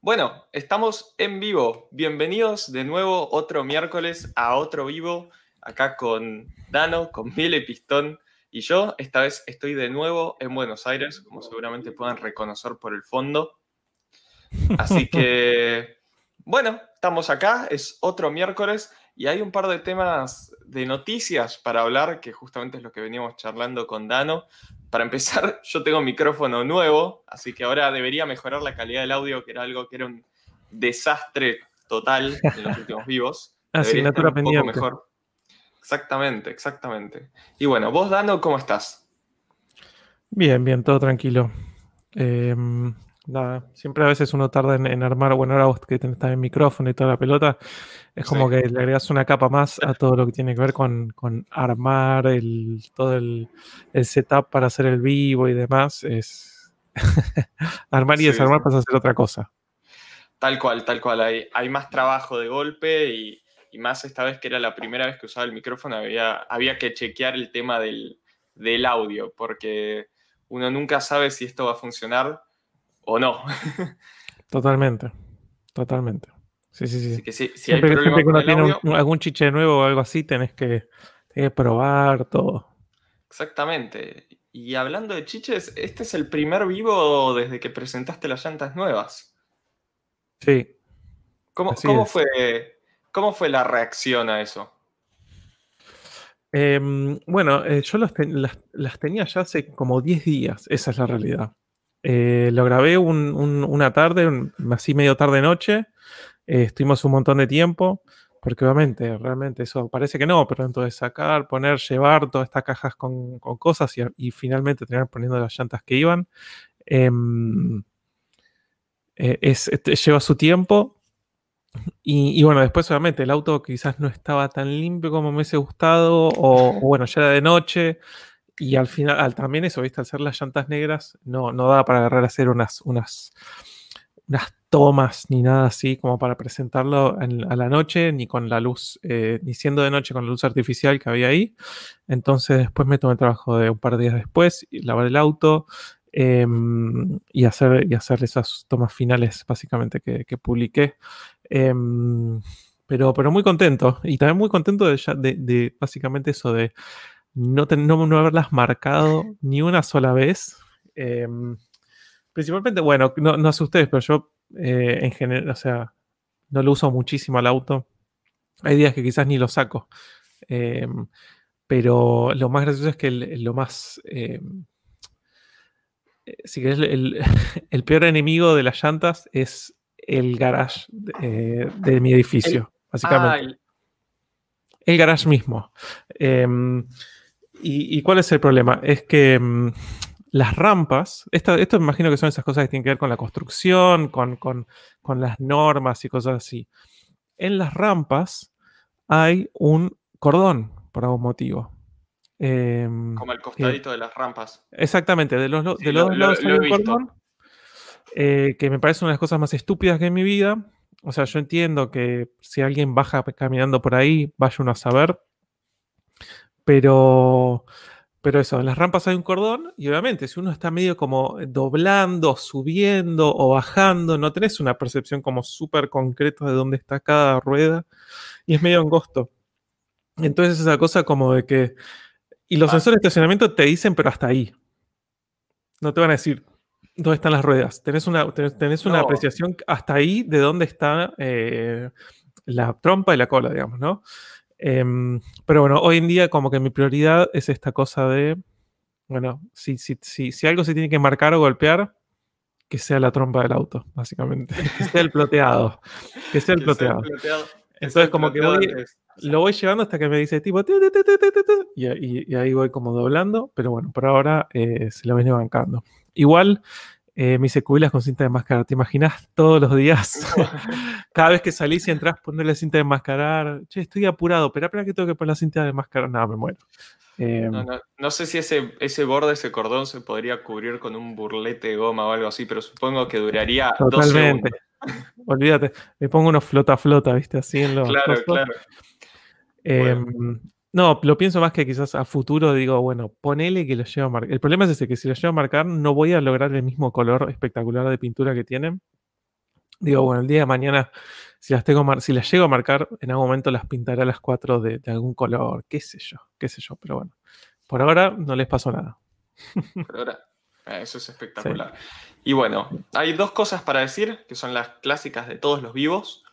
Bueno, estamos en vivo. Bienvenidos de nuevo otro miércoles a otro vivo, acá con Dano, con Miele Pistón y yo. Esta vez estoy de nuevo en Buenos Aires, como seguramente puedan reconocer por el fondo. Así que, bueno, estamos acá, es otro miércoles y hay un par de temas de noticias para hablar, que justamente es lo que veníamos charlando con Dano. Para empezar, yo tengo micrófono nuevo, así que ahora debería mejorar la calidad del audio, que era algo que era un desastre total en los últimos vivos. Asignatura pendiente. mejor. Exactamente, exactamente. Y bueno, vos, Dano, ¿cómo estás? Bien, bien, todo tranquilo. Eh, nada, siempre a veces uno tarda en, armar, bueno, ahora vos que tenés también micrófono y toda la pelota, es como que le agregas una capa más a todo lo que tiene que ver con, armar el, todo el, setup para hacer el vivo y demás. Es armar y desarmar para hacer otra cosa. Tal cual, tal cual. Hay, hay más trabajo de golpe y, más esta vez que era la primera vez que usaba el micrófono, había, había que chequear el tema del, del audio, porque uno nunca sabe si esto va a funcionar o no. Totalmente, totalmente. Sí, sí, sí. que si, siempre, que uno tiene algún chiche nuevo o algo así, tenés que, probar todo. Exactamente. Y hablando de chiches, este es el primer vivo desde que presentaste las llantas nuevas. Sí. ¿Cómo, cómo fue, cómo fue la reacción a eso? Em, bueno, eh, yo las, las, tenía ya hace como 10 días, esa es la realidad. Eh, lo grabé una tarde, así medio tarde noche. Eh, estuvimos un montón de tiempo, porque obviamente, realmente eso parece que no, pero entonces sacar, poner, llevar todas estas cajas con, cosas y, finalmente tener poniendo las llantas que iban, em, eh, es, este, lleva su tiempo. Y, bueno, después obviamente el auto quizás no estaba tan limpio como me hubiese gustado, o, o bueno, ya era de noche. Y al final, también eso, ¿viste? Al ser las llantas negras, no, no da para agarrar a hacer unas, unas, unas tomas ni nada así como para presentarlo a la noche, ni con la luz, eh, ni siendo de noche con la luz artificial que había ahí. Entonces después me tomé el trabajo de un par de días después, lavar el auto em, y, hacer, y hacer esas tomas finales básicamente que, publiqué. Em, pero, pero muy contento. Y también muy contento de, de, de básicamente eso de no, no, haberlas marcado ni una sola vez. Em, principalmente, bueno, no, no sé ustedes, pero yo eh, en general, o sea, no lo uso muchísimo al auto. Hay días que quizás ni lo saco. Em, pero lo más gracioso es que lo más. Em, eh, si querés, el, peor enemigo de las llantas es el garage de, mi edificio, básicamente. el garage mismo. ¿Y, cuál es el problema? Es que mm, las rampas, esto, esto me imagino que son esas cosas que tienen que ver con la construcción, con, las normas y cosas así. En las rampas hay un cordón, por algún motivo. Em, Como el costadito de las rampas. Exactamente, de los, de los lados hay un cordón, eh, que me parece una de las cosas más estúpidas que en mi vida. O sea, yo entiendo que si alguien baja caminando por ahí, vaya uno a saber. Pero, pero eso, en las rampas hay un cordón y obviamente si uno está medio como doblando, subiendo o bajando, no tenés una percepción como súper concreta de dónde está cada rueda y es medio angosto. Entonces esa cosa como de que... Y los sensores de estacionamiento te dicen, pero hasta ahí. No te van a decir dónde están las ruedas. Tenés una, tenés, una apreciación hasta ahí de dónde está eh, la trompa y la cola, digamos, ¿no? Em, pero bueno, hoy en día como que mi prioridad es esta cosa de, bueno, si, si, si, si algo se tiene que marcar o golpear, que sea la trompa del auto, básicamente. Que sea el ploteado. Que sea el ploteado. Entonces como que lo voy llevando hasta que me dice tipo, y, y, ahí voy como doblando, pero bueno, por ahora eh, se lo viene bancando. Igual eh, me hice con cinta de máscara. ¿Te imaginas todos los días? Cada vez que salís y entras, ponerle cinta de mascarar. Che, estoy apurado, pero espera que tengo que poner la cinta de máscara. No, me muero. Em, no, sé si ese, ese borde, ese cordón se podría cubrir con un burlete de goma o algo así, pero supongo que duraría Totalmente. Olvídate, me pongo unos flota flota, ¿viste? Así en los. Claro, claro. Em, no, lo pienso más que quizás a futuro digo, bueno, ponele que lo llevo a marcar. El problema es ese, que si lo llevo a marcar no voy a lograr el mismo color espectacular de pintura que tienen. Digo, bueno, el día de mañana, si las tengo si las llego a marcar, en algún momento las pintaré a las cuatro de, algún color, qué sé yo, qué sé yo, pero bueno. Por ahora no les pasó nada. Por ahora, eh, eso es espectacular. Y bueno, hay dos cosas para decir, que son las clásicas de todos los vivos.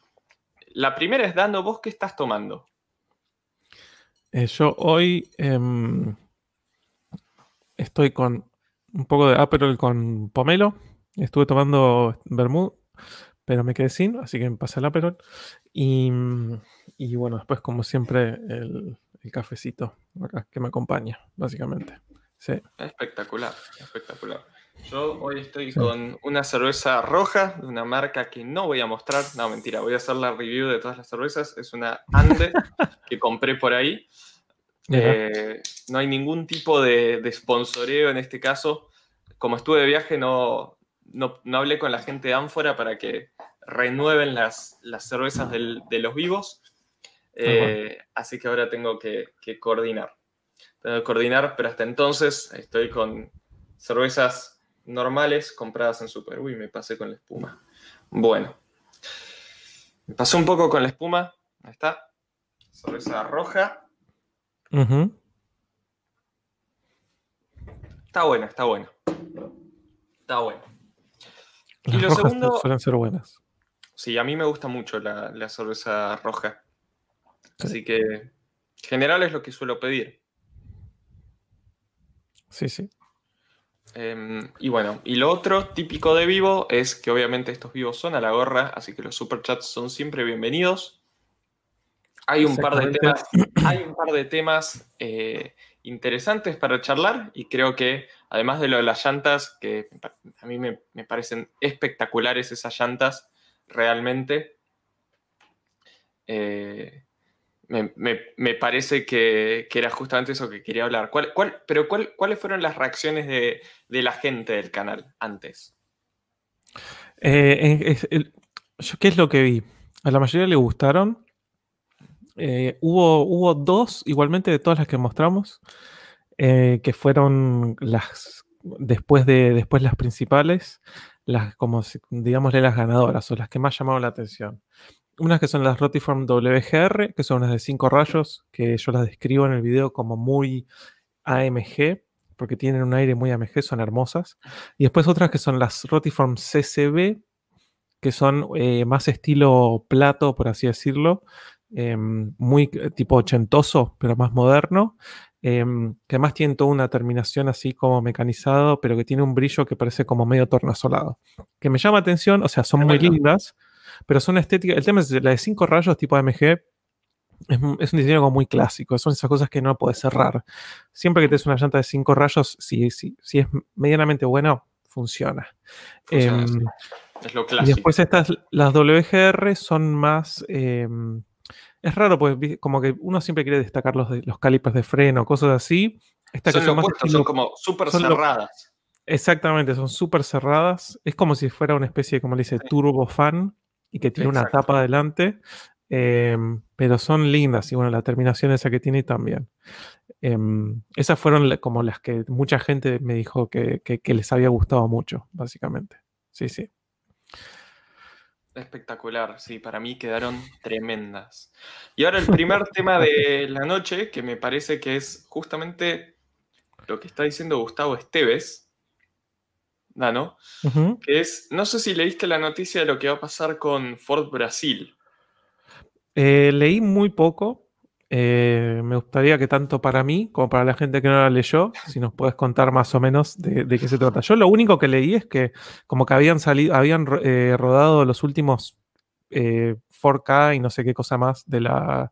La primera es, Dando, ¿vos qué estás tomando? Eh, yo hoy em, estoy con un poco de Aperol con pomelo. Estuve tomando vermouth pero me quedé sin, así que me pasé el Aperol. Y, y bueno, después, como siempre, el, cafecito que me acompaña, básicamente. Sí. Espectacular, espectacular. Yo hoy estoy con una cerveza roja de una marca que no voy a mostrar. No, mentira, voy a hacer la review de todas las cervezas. Es una Ande que compré por ahí. Eh, no hay ningún tipo de, de sponsoreo en este caso. Como estuve de viaje, no, no, hablé con la gente de Ánfora para que renueven las, cervezas de los vivos. Eh, así que ahora tengo que, coordinar. Tengo que coordinar, pero hasta entonces estoy con cervezas normales compradas en Super. Uy, me pasé con la espuma. Bueno. Me pasó un poco con la espuma. Ahí está. Cerveza roja. Está buena, está buena. Está buena y lo segundo. Suelen ser buenas. Sí, a mí me gusta mucho la, cerveza roja. Así que, en general es lo que suelo pedir. Sí, sí. Em, y bueno, y lo otro típico de vivo es que obviamente estos vivos son a la gorra, así que los superchats son siempre bienvenidos. Hay un par de temas, hay un par de temas eh, interesantes para charlar y creo que además de lo de las llantas, que a mí me, parecen espectaculares esas llantas, realmente, eh, me, parece que, era justamente eso que quería hablar. ¿Cuál, pero ¿cuáles fueron las reacciones de, la gente del canal antes? Eh, ¿Qué es lo que vi? A la mayoría le gustaron. Eh, hubo, hubo dos, igualmente de todas las que mostramos, eh, que fueron las, después de después las principales, las como digámosle las ganadoras o las que más llamaron la atención. Unas que son las Rotiform WGR, que son unas de 5 rayos, que yo las describo en el video como muy AMG, porque tienen un aire muy AMG, son hermosas. Y después otras que son las Rotiform CCB, que son eh, más estilo plato, por así decirlo, Em, muy eh, tipo ochentoso, pero más moderno, em, que además tiene toda una terminación así como mecanizado, pero que tiene un brillo que parece como medio tornasolado. Que me llama atención, o sea, son muy lindas, pero son estéticas. El tema es la de cinco rayos tipo AMG. Es, un diseño como muy clásico, son esas cosas que no puedes cerrar. Siempre que tienes una llanta de cinco rayos, si, si, si es medianamente buena, funciona. Em, es lo clásico. Y después estas, las WGR son más es raro, pues como que uno siempre quiere destacar los, los calipers de freno, cosas así. Esta son, son, son como súper cerradas. exactamente, son súper cerradas. Es como si fuera una especie, como le dice, turbo fan y que tiene una tapa adelante. Em, pero son lindas y bueno, la terminación esa que tiene también. Em, esas fueron como las que mucha gente me dijo que les había gustado mucho, básicamente. Sí, sí. Espectacular, sí, para mí quedaron tremendas. Y ahora el primer tema de la noche, que me parece que es justamente lo que está diciendo Gustavo Esteves, Que es, no sé si leíste la noticia de lo que va a pasar con Ford Brasil. Eh, leí muy poco, eh, me gustaría que tanto para mí como para la gente que no la leyó, si nos puedes contar más o menos de, qué se trata. Yo lo único que leí es que como que habían salido, habían eh, rodado los últimos 4K eh, y no sé qué cosa más de la,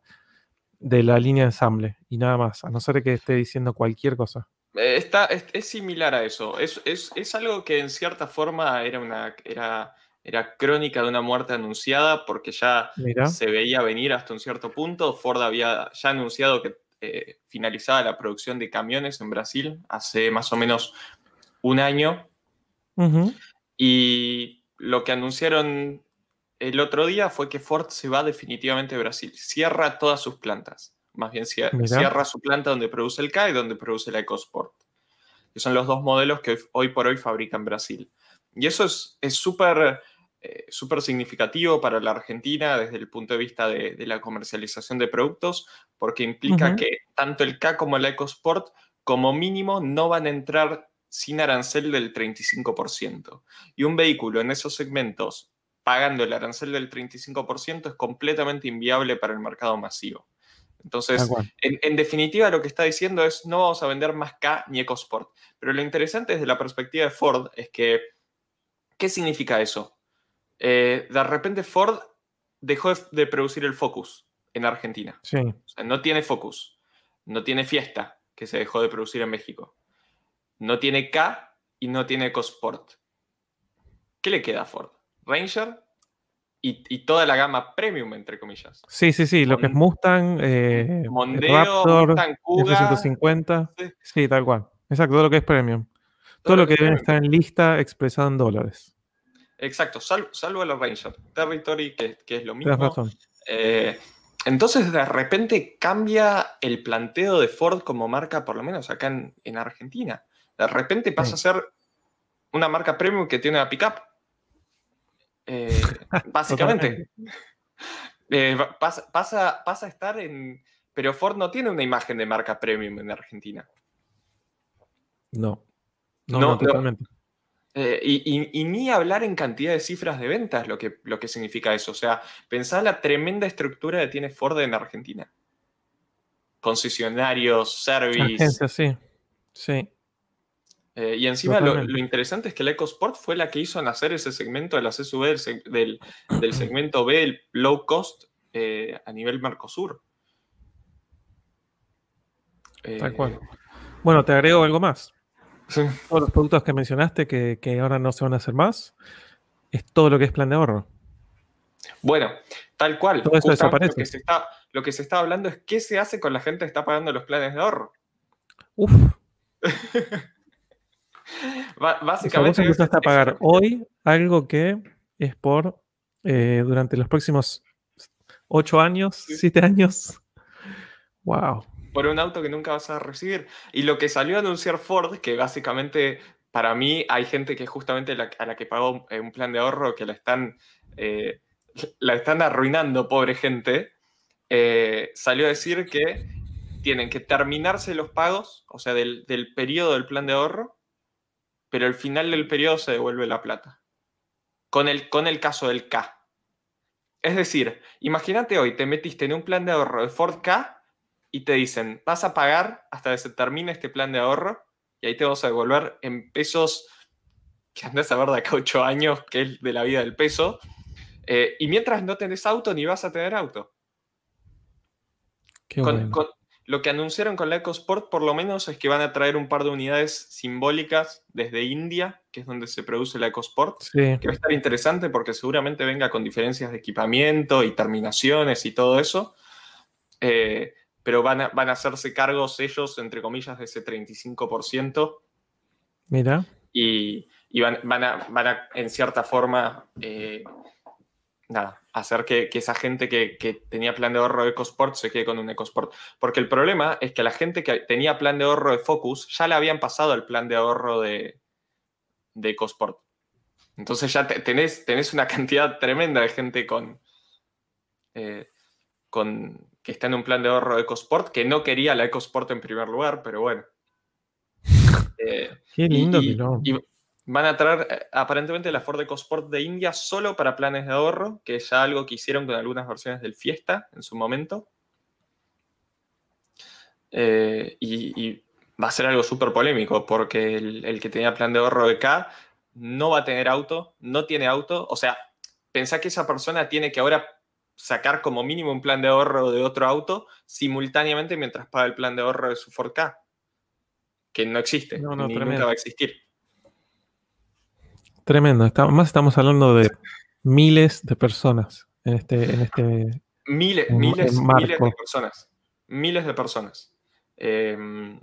de la línea de ensamble y nada más, a no ser que esté diciendo cualquier cosa. Está, es, similar a eso. Es, es, algo que en cierta forma era una. Era, era crónica de una muerte anunciada porque ya se veía venir hasta un cierto punto. Ford había ya anunciado que eh, finalizaba la producción de camiones en Brasil hace más o menos un año. Y lo que anunciaron el otro día fue que Ford se va definitivamente de Brasil. Cierra todas sus plantas. Más bien cierra, su planta donde produce el K y donde produce la EcoSport. Que son los dos modelos que hoy por hoy fabrica en Brasil. Y eso es súper eh, súper significativo para la Argentina desde el punto de vista de, la comercialización de productos, porque implica que tanto el K como el EcoSport, como mínimo, no van a entrar sin arancel del 35%. Y un vehículo en esos segmentos pagando el arancel del 35% es completamente inviable para el mercado masivo. Entonces, en, definitiva, lo que está diciendo es no vamos a vender más K ni EcoSport. Pero lo interesante desde la perspectiva de Ford es que, ¿qué significa eso? Eh, de repente Ford dejó de, producir el Focus en Argentina. Sí. O sea, no tiene Focus, no tiene Fiesta, que se dejó de producir en México. No tiene K y no tiene EcoSport. ¿Qué le queda a Ford? Ranger y, toda la gama premium, entre comillas. Sí, sí, sí, lo que es Mustang, eh, Mondeo, Mustang Kuga, 150 sí. tal cual. Exacto, todo lo que es premium. Todo, lo que, debe estar en lista expresado en dólares. Exacto, salvo el Ranger. Territory, que, es lo mismo. Eh, entonces, de repente cambia el planteo de Ford como marca, por lo menos acá en, Argentina. De repente pasa a ser una marca premium que tiene una pickup. Eh, básicamente. Eh, pasa, pasa, a estar en... Pero Ford no tiene una imagen de marca premium en Argentina. No. No, totalmente. Eh, y, ni hablar en cantidad de cifras de ventas lo que, lo que significa eso. O sea, pensá la tremenda estructura que tiene Ford en Argentina. Concesionarios, service. sí. Sí. Eh, y encima lo, interesante es que la EcoSport fue la que hizo nacer ese segmento de las SUV del, segmento B, el low cost, eh, a nivel Mercosur. Tal cual. Bueno, te agrego algo más. Todos los productos que mencionaste que, ahora no se van a hacer más, es todo lo que es plan de ahorro. Bueno, tal cual. Todo eso desaparece. Lo que, se está, lo que se está hablando es qué se hace con la gente que está pagando los planes de ahorro. Uf. Básicamente. O sea, a pagar hoy algo que es por eh, durante los próximos ocho años, siete años. Wow por un auto que nunca vas a recibir. Y lo que salió a anunciar Ford, que básicamente para mí hay gente que justamente a la que pagó un plan de ahorro que la están, eh, la están arruinando, pobre gente, eh, salió a decir que tienen que terminarse los pagos, o sea, del, periodo del plan de ahorro, pero al final del periodo se devuelve la plata. Con el, con el caso del K. Es decir, imagínate hoy, te metiste en un plan de ahorro de Ford K y te dicen, vas a pagar hasta que se termine este plan de ahorro y ahí te vamos a devolver en pesos que andas a ver de acá ocho años, que es de la vida del peso. Eh, y mientras no tenés auto, ni vas a tener auto. con, lo que anunciaron con la EcoSport, por lo menos, es que van a traer un par de unidades simbólicas desde India, que es donde se produce la EcoSport. Que va a estar interesante porque seguramente venga con diferencias de equipamiento y terminaciones y todo eso. Eh, pero van a, van a hacerse cargos ellos, entre comillas, de ese 35%. Mira. Y, van, a, en cierta forma, eh, nada, hacer que, esa gente que, tenía plan de ahorro de EcoSport se quede con un EcoSport. Porque el problema es que la gente que tenía plan de ahorro de Focus ya le habían pasado el plan de ahorro de, de EcoSport. Entonces ya tenés, tenés, una cantidad tremenda de gente con, eh, con, que está en un plan de ahorro EcoSport, que no quería la EcoSport en primer lugar, pero bueno. Eh, Qué lindo y, van a traer eh, aparentemente la Ford EcoSport de India solo para planes de ahorro, que es ya algo que hicieron con algunas versiones del Fiesta en su momento. Eh, y, va a ser algo súper polémico, porque el, el, que tenía plan de ahorro de K no va a tener auto, no tiene auto. O sea, pensá que esa persona tiene que ahora sacar como mínimo un plan de ahorro de otro auto simultáneamente mientras paga el plan de ahorro de su Ford K, que no existe, no, ni nunca va a existir. Tremendo, más estamos hablando de miles de personas en este... En este miles, miles, miles de personas. Miles de personas. Em,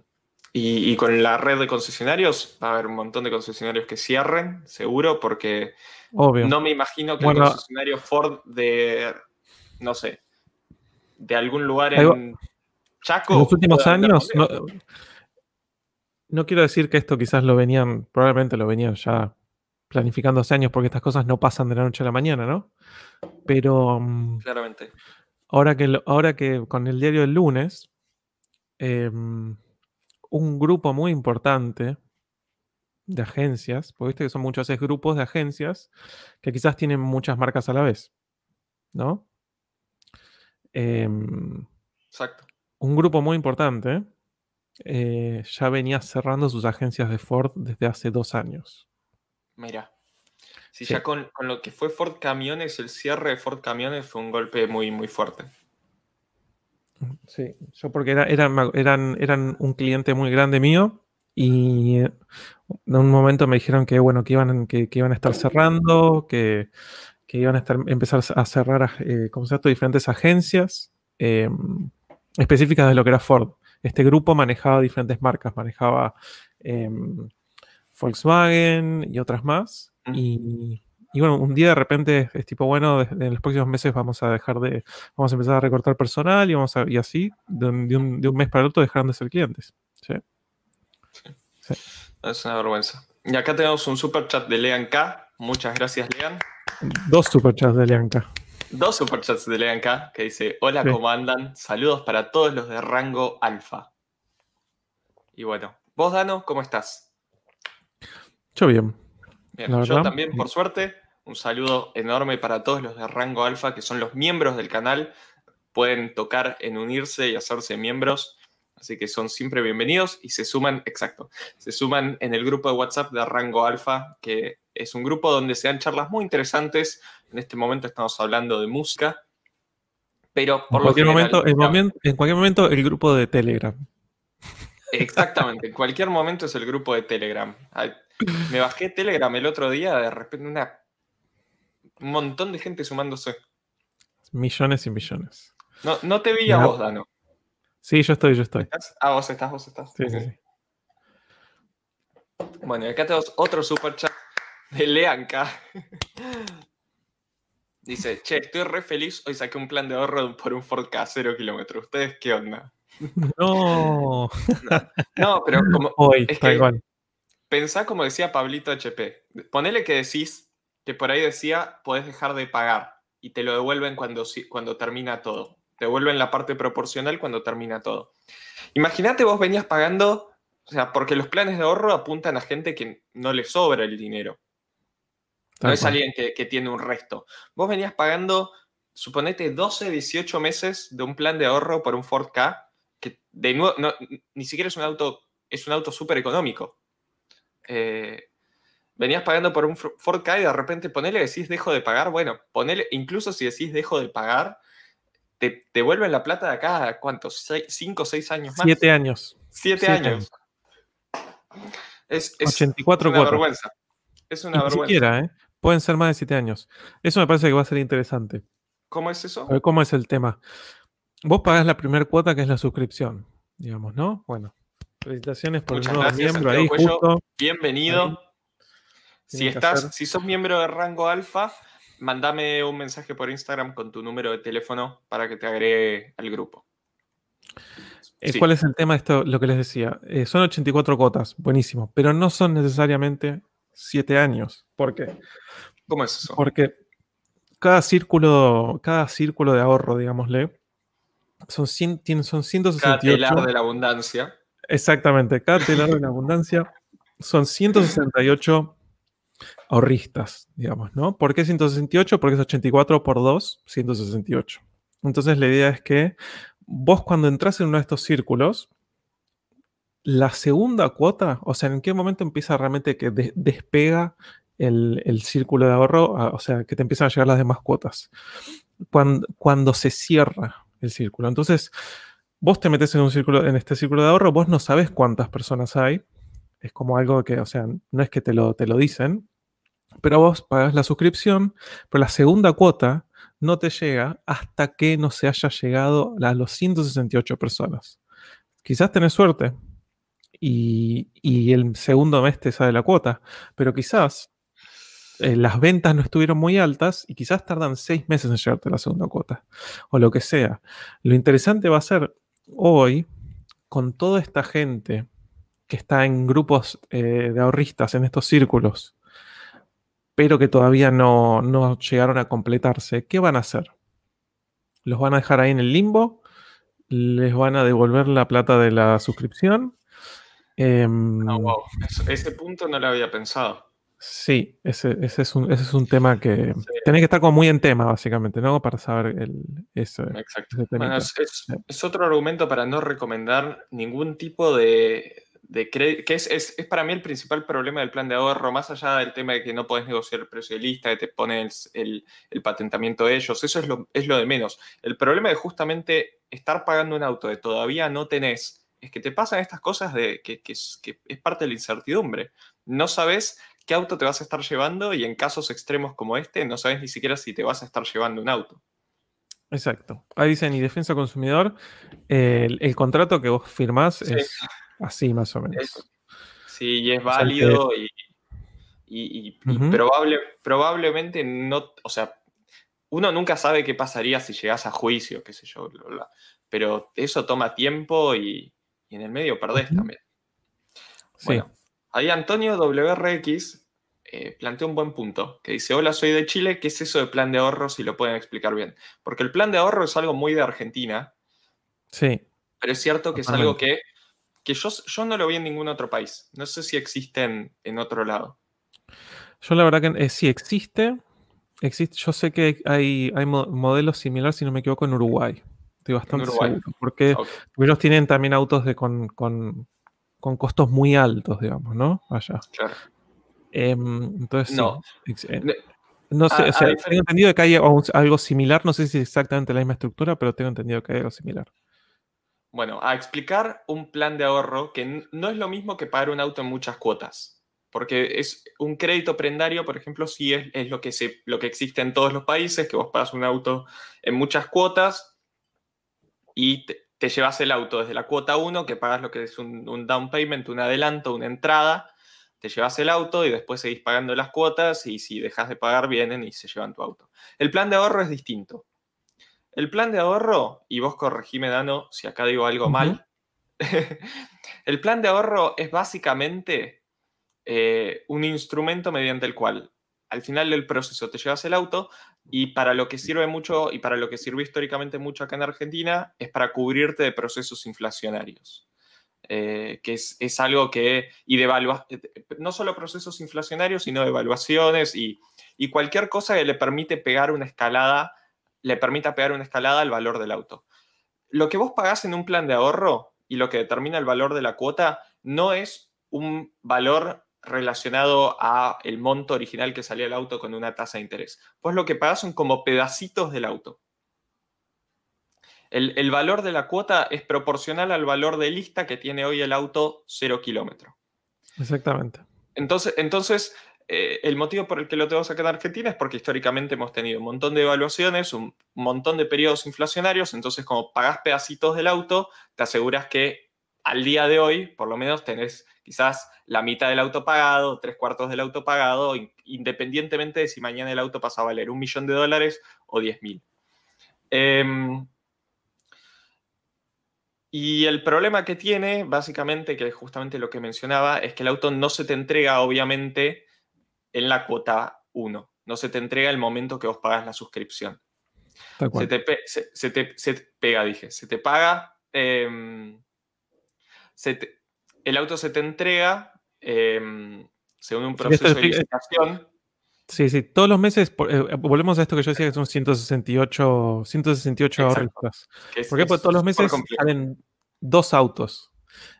y, con la red de concesionarios, va a haber un montón de concesionarios que cierren, seguro, porque no me imagino que el concesionario Ford de no sé, de algún lugar en Chaco. En los últimos años, no, quiero decir que esto quizás lo venían, probablemente lo venían ya planificando hace años porque estas cosas no pasan de la noche a la mañana, ¿no? Pero mm, Claramente. ahora que, ahora que con el diario del lunes, em, un grupo muy importante de agencias, porque viste que son muchos grupos de agencias que quizás tienen muchas marcas a la vez, ¿no? Em, Exacto. un grupo muy importante eh, ya venía cerrando sus agencias de Ford desde hace dos años. Mira. Si Sí. ya con, con lo que fue Ford Camiones, el cierre de Ford Camiones fue un golpe muy, muy fuerte. Sí, yo porque era- eran, eran, eran un cliente muy grande mío y eh, en un momento me dijeron que bueno, que iban, que, que iban a estar cerrando, que, que iban a estar, empezar a cerrar, eh, diferentes agencias eh, específicas de lo que era Ford. Este grupo manejaba diferentes marcas, manejaba em, Volkswagen y otras más. Y, y bueno, un día de repente es, tipo, bueno, en los próximos meses vamos a dejar de, vamos a empezar a recortar personal y vamos a, y así, de un, de un- de un mes para el otro dejaron de ser clientes. ¿sí? Es una vergüenza. Y acá tenemos un super chat de Lean K. Muchas gracias, Lean. Dos superchats de Leanca. Dos superchats de Lean K que dice: Hola. ¿cómo andan? Saludos para todos los de rango alfa. Y bueno, vos, Dano, ¿cómo estás? Yo bien. Yo verdad, también, por suerte, un saludo enorme para todos los de rango alfa, que son los miembros del canal. Pueden tocar en unirse y hacerse miembros. Así que son siempre bienvenidos y se suman, exacto, se suman en el grupo de WhatsApp de Rango Alfa, que es un grupo donde se dan charlas muy interesantes. En este momento estamos hablando de música, pero En por lo general- momento, en, momen- en cualquier momento el grupo de Telegram. Exactamente, en cualquier momento es el grupo de Telegram. Me bajé Telegram el otro día, de repente una, un montón de gente sumándose. Millones y millones. No, no te vi a vos, Dano. Sí, yo estoy, yo estoy. ¿Estás? Ah, vos estás, vos estás. Sí, sí, sí. Bueno, acá tenemos otro super chat de Leanca. Dice, che, estoy re feliz, hoy saqué un plan de ahorro por un Ford K, 0 kilómetros. ¿Ustedes qué onda? No, No, pero como, hoy, Es tal que- cual. Pensá como decía Pablito HP. Ponele que decís, que por ahí decía, podés dejar de pagar y te lo devuelven cuando, cuando termina todo. Te devuelven la parte proporcional cuando termina todo. Imagínate vos venías pagando, o sea, porque los planes de ahorro apuntan a gente que no le sobra el dinero. No es alguien que, que tiene un resto. Vos venías pagando, suponete, 12, 18 meses de un plan de ahorro por un Ford K, que de nuevo, no- ni siquiera es un auto, es un auto súper económico. Eh, venías pagando por un F- Ford Ka y de repente ponele decís dejo de pagar, bueno, ponele, incluso si decís dejo de pagar, te, te vuelven la plata de acá, a ¿cuántos? ¿Cinco o seis años más? Siete años. Siete siete años. Es, es 84 una vergüenza. Es una ni vergüenza. siquiera, ¿eh? Pueden ser más de siete años. Eso me parece que va a ser interesante. ¿Cómo es eso? A ver cómo es el tema. Vos pagás la primera cuota que es la suscripción, digamos, ¿no? Bueno, felicitaciones por Muchas el nuevo gracias, miembro ahí, justo. Bienvenido. Ahí. Si estás, hacer- si sos miembro de rango alfa, mandame un mensaje por Instagram con tu número de teléfono para que te agregue al grupo. Eh, Sí. ¿Cuál es el tema de esto? Lo que les decía. Eh, son 84 cuotas, buenísimo, pero no son necesariamente 7 años. ¿Por qué? ¿Cómo es eso? Porque cada círculo, cada círculo de ahorro, digámosle, son, 100, tiene- son Cada 168. telar de la abundancia. Exactamente, cada telar la abundancia son 168 ahorristas, digamos, ¿no? ¿Por qué 168? Porque es 84 por 2, 168. Entonces la idea es que vos cuando entras en uno de estos círculos, la segunda cuota, o sea, ¿en qué momento empieza realmente que de- despega el, el círculo de ahorro? Ah, O sea, que te empiezan a llegar las demás cuotas. Cuando, cuando se cierra el círculo. Entonces, vos te metes en un círculo, en este círculo de ahorro, vos no sabes cuántas personas hay. Es como algo que, o sea, no es que te lo, te lo dicen, pero vos pagás la suscripción, pero la segunda cuota no te llega hasta que no se haya llegado a los 168 personas. Quizás tenés suerte y, y el segundo mes te sale la cuota, pero quizás eh, las ventas no estuvieron muy altas y quizás tardan seis meses en llegarte la segunda cuota o lo que sea. Lo interesante va a ser hoy, con toda esta gente que está en grupos eh, de ahorristas, en estos círculos, pero que todavía no, no llegaron a completarse, ¿qué van a hacer? ¿Los van a dejar ahí en el limbo? ¿Les van a devolver la plata de la suscripción? Em, Ah, wow. Ese punto no lo había pensado. Sí, ese, ese es un, ese es un tema que Sí. tenés que estar como muy en tema, básicamente, ¿no? Para saber el, ese, Exacto. ese Bueno, es, es- Sí. es otro argumento para no recomendar ningún tipo de, de crédito, que es, es- es para mí el principal problema del plan de ahorro, más allá del tema de que no podés negociar el precio de lista, que te ponen el, el- el patentamiento de ellos, eso es lo, es lo de menos. El problema de justamente estar pagando un auto que todavía no tenés, es que te pasan estas cosas de que, que es parte de la incertidumbre. No sabes qué auto te vas a estar llevando y en casos extremos como este, no sabes ni siquiera si te vas a estar llevando un auto. Exacto. Ahí dicen, y defensa consumidor, el, el contrato que vos firmás Sí. es así más o menos. Es- Sí, y es O sea, que- válido y, probable, probablemente no, o sea, uno nunca sabe qué pasaría si llegas a juicio, qué sé yo, bla, bla, bla. pero eso toma tiempo y, y en el medio perdés también. Sí. Ahí Antonio WRX eh, plantea un buen punto, que dice, hola, soy de Chile, ¿qué es eso de plan de ahorro? Si lo pueden explicar bien. Porque el plan de ahorro es algo muy de Argentina, Sí. pero es cierto que es algo que, que yo, yo no lo vi en ningún otro país. No sé si existe en, en otro lado. Yo la verdad que eh, sí existe. Existe, yo sé que hay, hay mo- modelos similares, si no me equivoco, en Uruguay. Estoy bastante Uruguay. seguro. Porque ellos tienen también autos de con, con- con costos muy altos, digamos, ¿no? Allá. Claro. Em, entonces. No. Eh, Ne- No sé, a- o sea, tengo entendido que hay algo similar, no sé si es exactamente la misma estructura, pero tengo entendido que hay algo similar. Bueno, a explicar un plan de ahorro que no es lo mismo que pagar un auto en muchas cuotas. Porque es un crédito prendario, por ejemplo, sí es, es lo, que se, lo que existe en todos los países, que vos pagas un auto en muchas cuotas y te, te llevas el auto desde la cuota 1, que pagas lo que es un, un down payment, un adelanto, una entrada, te llevas el auto y después seguís pagando las cuotas y si dejas de pagar vienen y se llevan tu auto. El plan de ahorro es distinto. El plan de ahorro, y vos corregime, Dano, si acá digo algo mal, el plan de ahorro es básicamente eh, un instrumento mediante el cual al final del proceso te llevas el auto y para lo que sirve mucho y para lo que sirve históricamente mucho acá en Argentina es para cubrirte de procesos inflacionarios. Eh, que es, es algo que, y de evalua- no solo procesos inflacionarios, sino de evaluaciones y, y cualquier cosa que le permite pegar una escalada, le permita pegar una escalada al valor del auto. Lo que vos pagás en un plan de ahorro y lo que determina el valor de la cuota no es un valor relacionado a el monto original que salía el auto con una tasa de interés. Pues lo que pagás son como pedacitos del auto. El, el valor de la cuota es proporcional al valor de lista que tiene hoy el auto 0 kilómetro. Exactamente. Entonces, entonces eh, el motivo por el que lo tengo acá en Argentina es porque históricamente hemos tenido un montón de evaluaciones, un montón de periodos inflacionarios, entonces como pagás pedacitos del auto, te aseguras que al día de hoy, por lo menos, tenés quizás la mitad del auto pagado, tres cuartos del auto pagado, in- independientemente de si mañana el auto pasa a valer un millón de dólares o 10 mil. Em, y el problema que tiene, básicamente, que es justamente lo que mencionaba, es que el auto no se te entrega, obviamente, en la cuota 1. No se te entrega el momento que vos pagas la suscripción. Tal Se cual. te, pe- se, se te- se te pega, dije. Se te paga. em, se te- el auto se te entrega em, según un Sí, proceso de explica- licitación. Sí, sí, todos los meses, eh, volvemos a esto que yo decía que son 168, 168 Exacto. ahorritos. que es- ¿Por qué? es Porque todos los meses salen dos autos.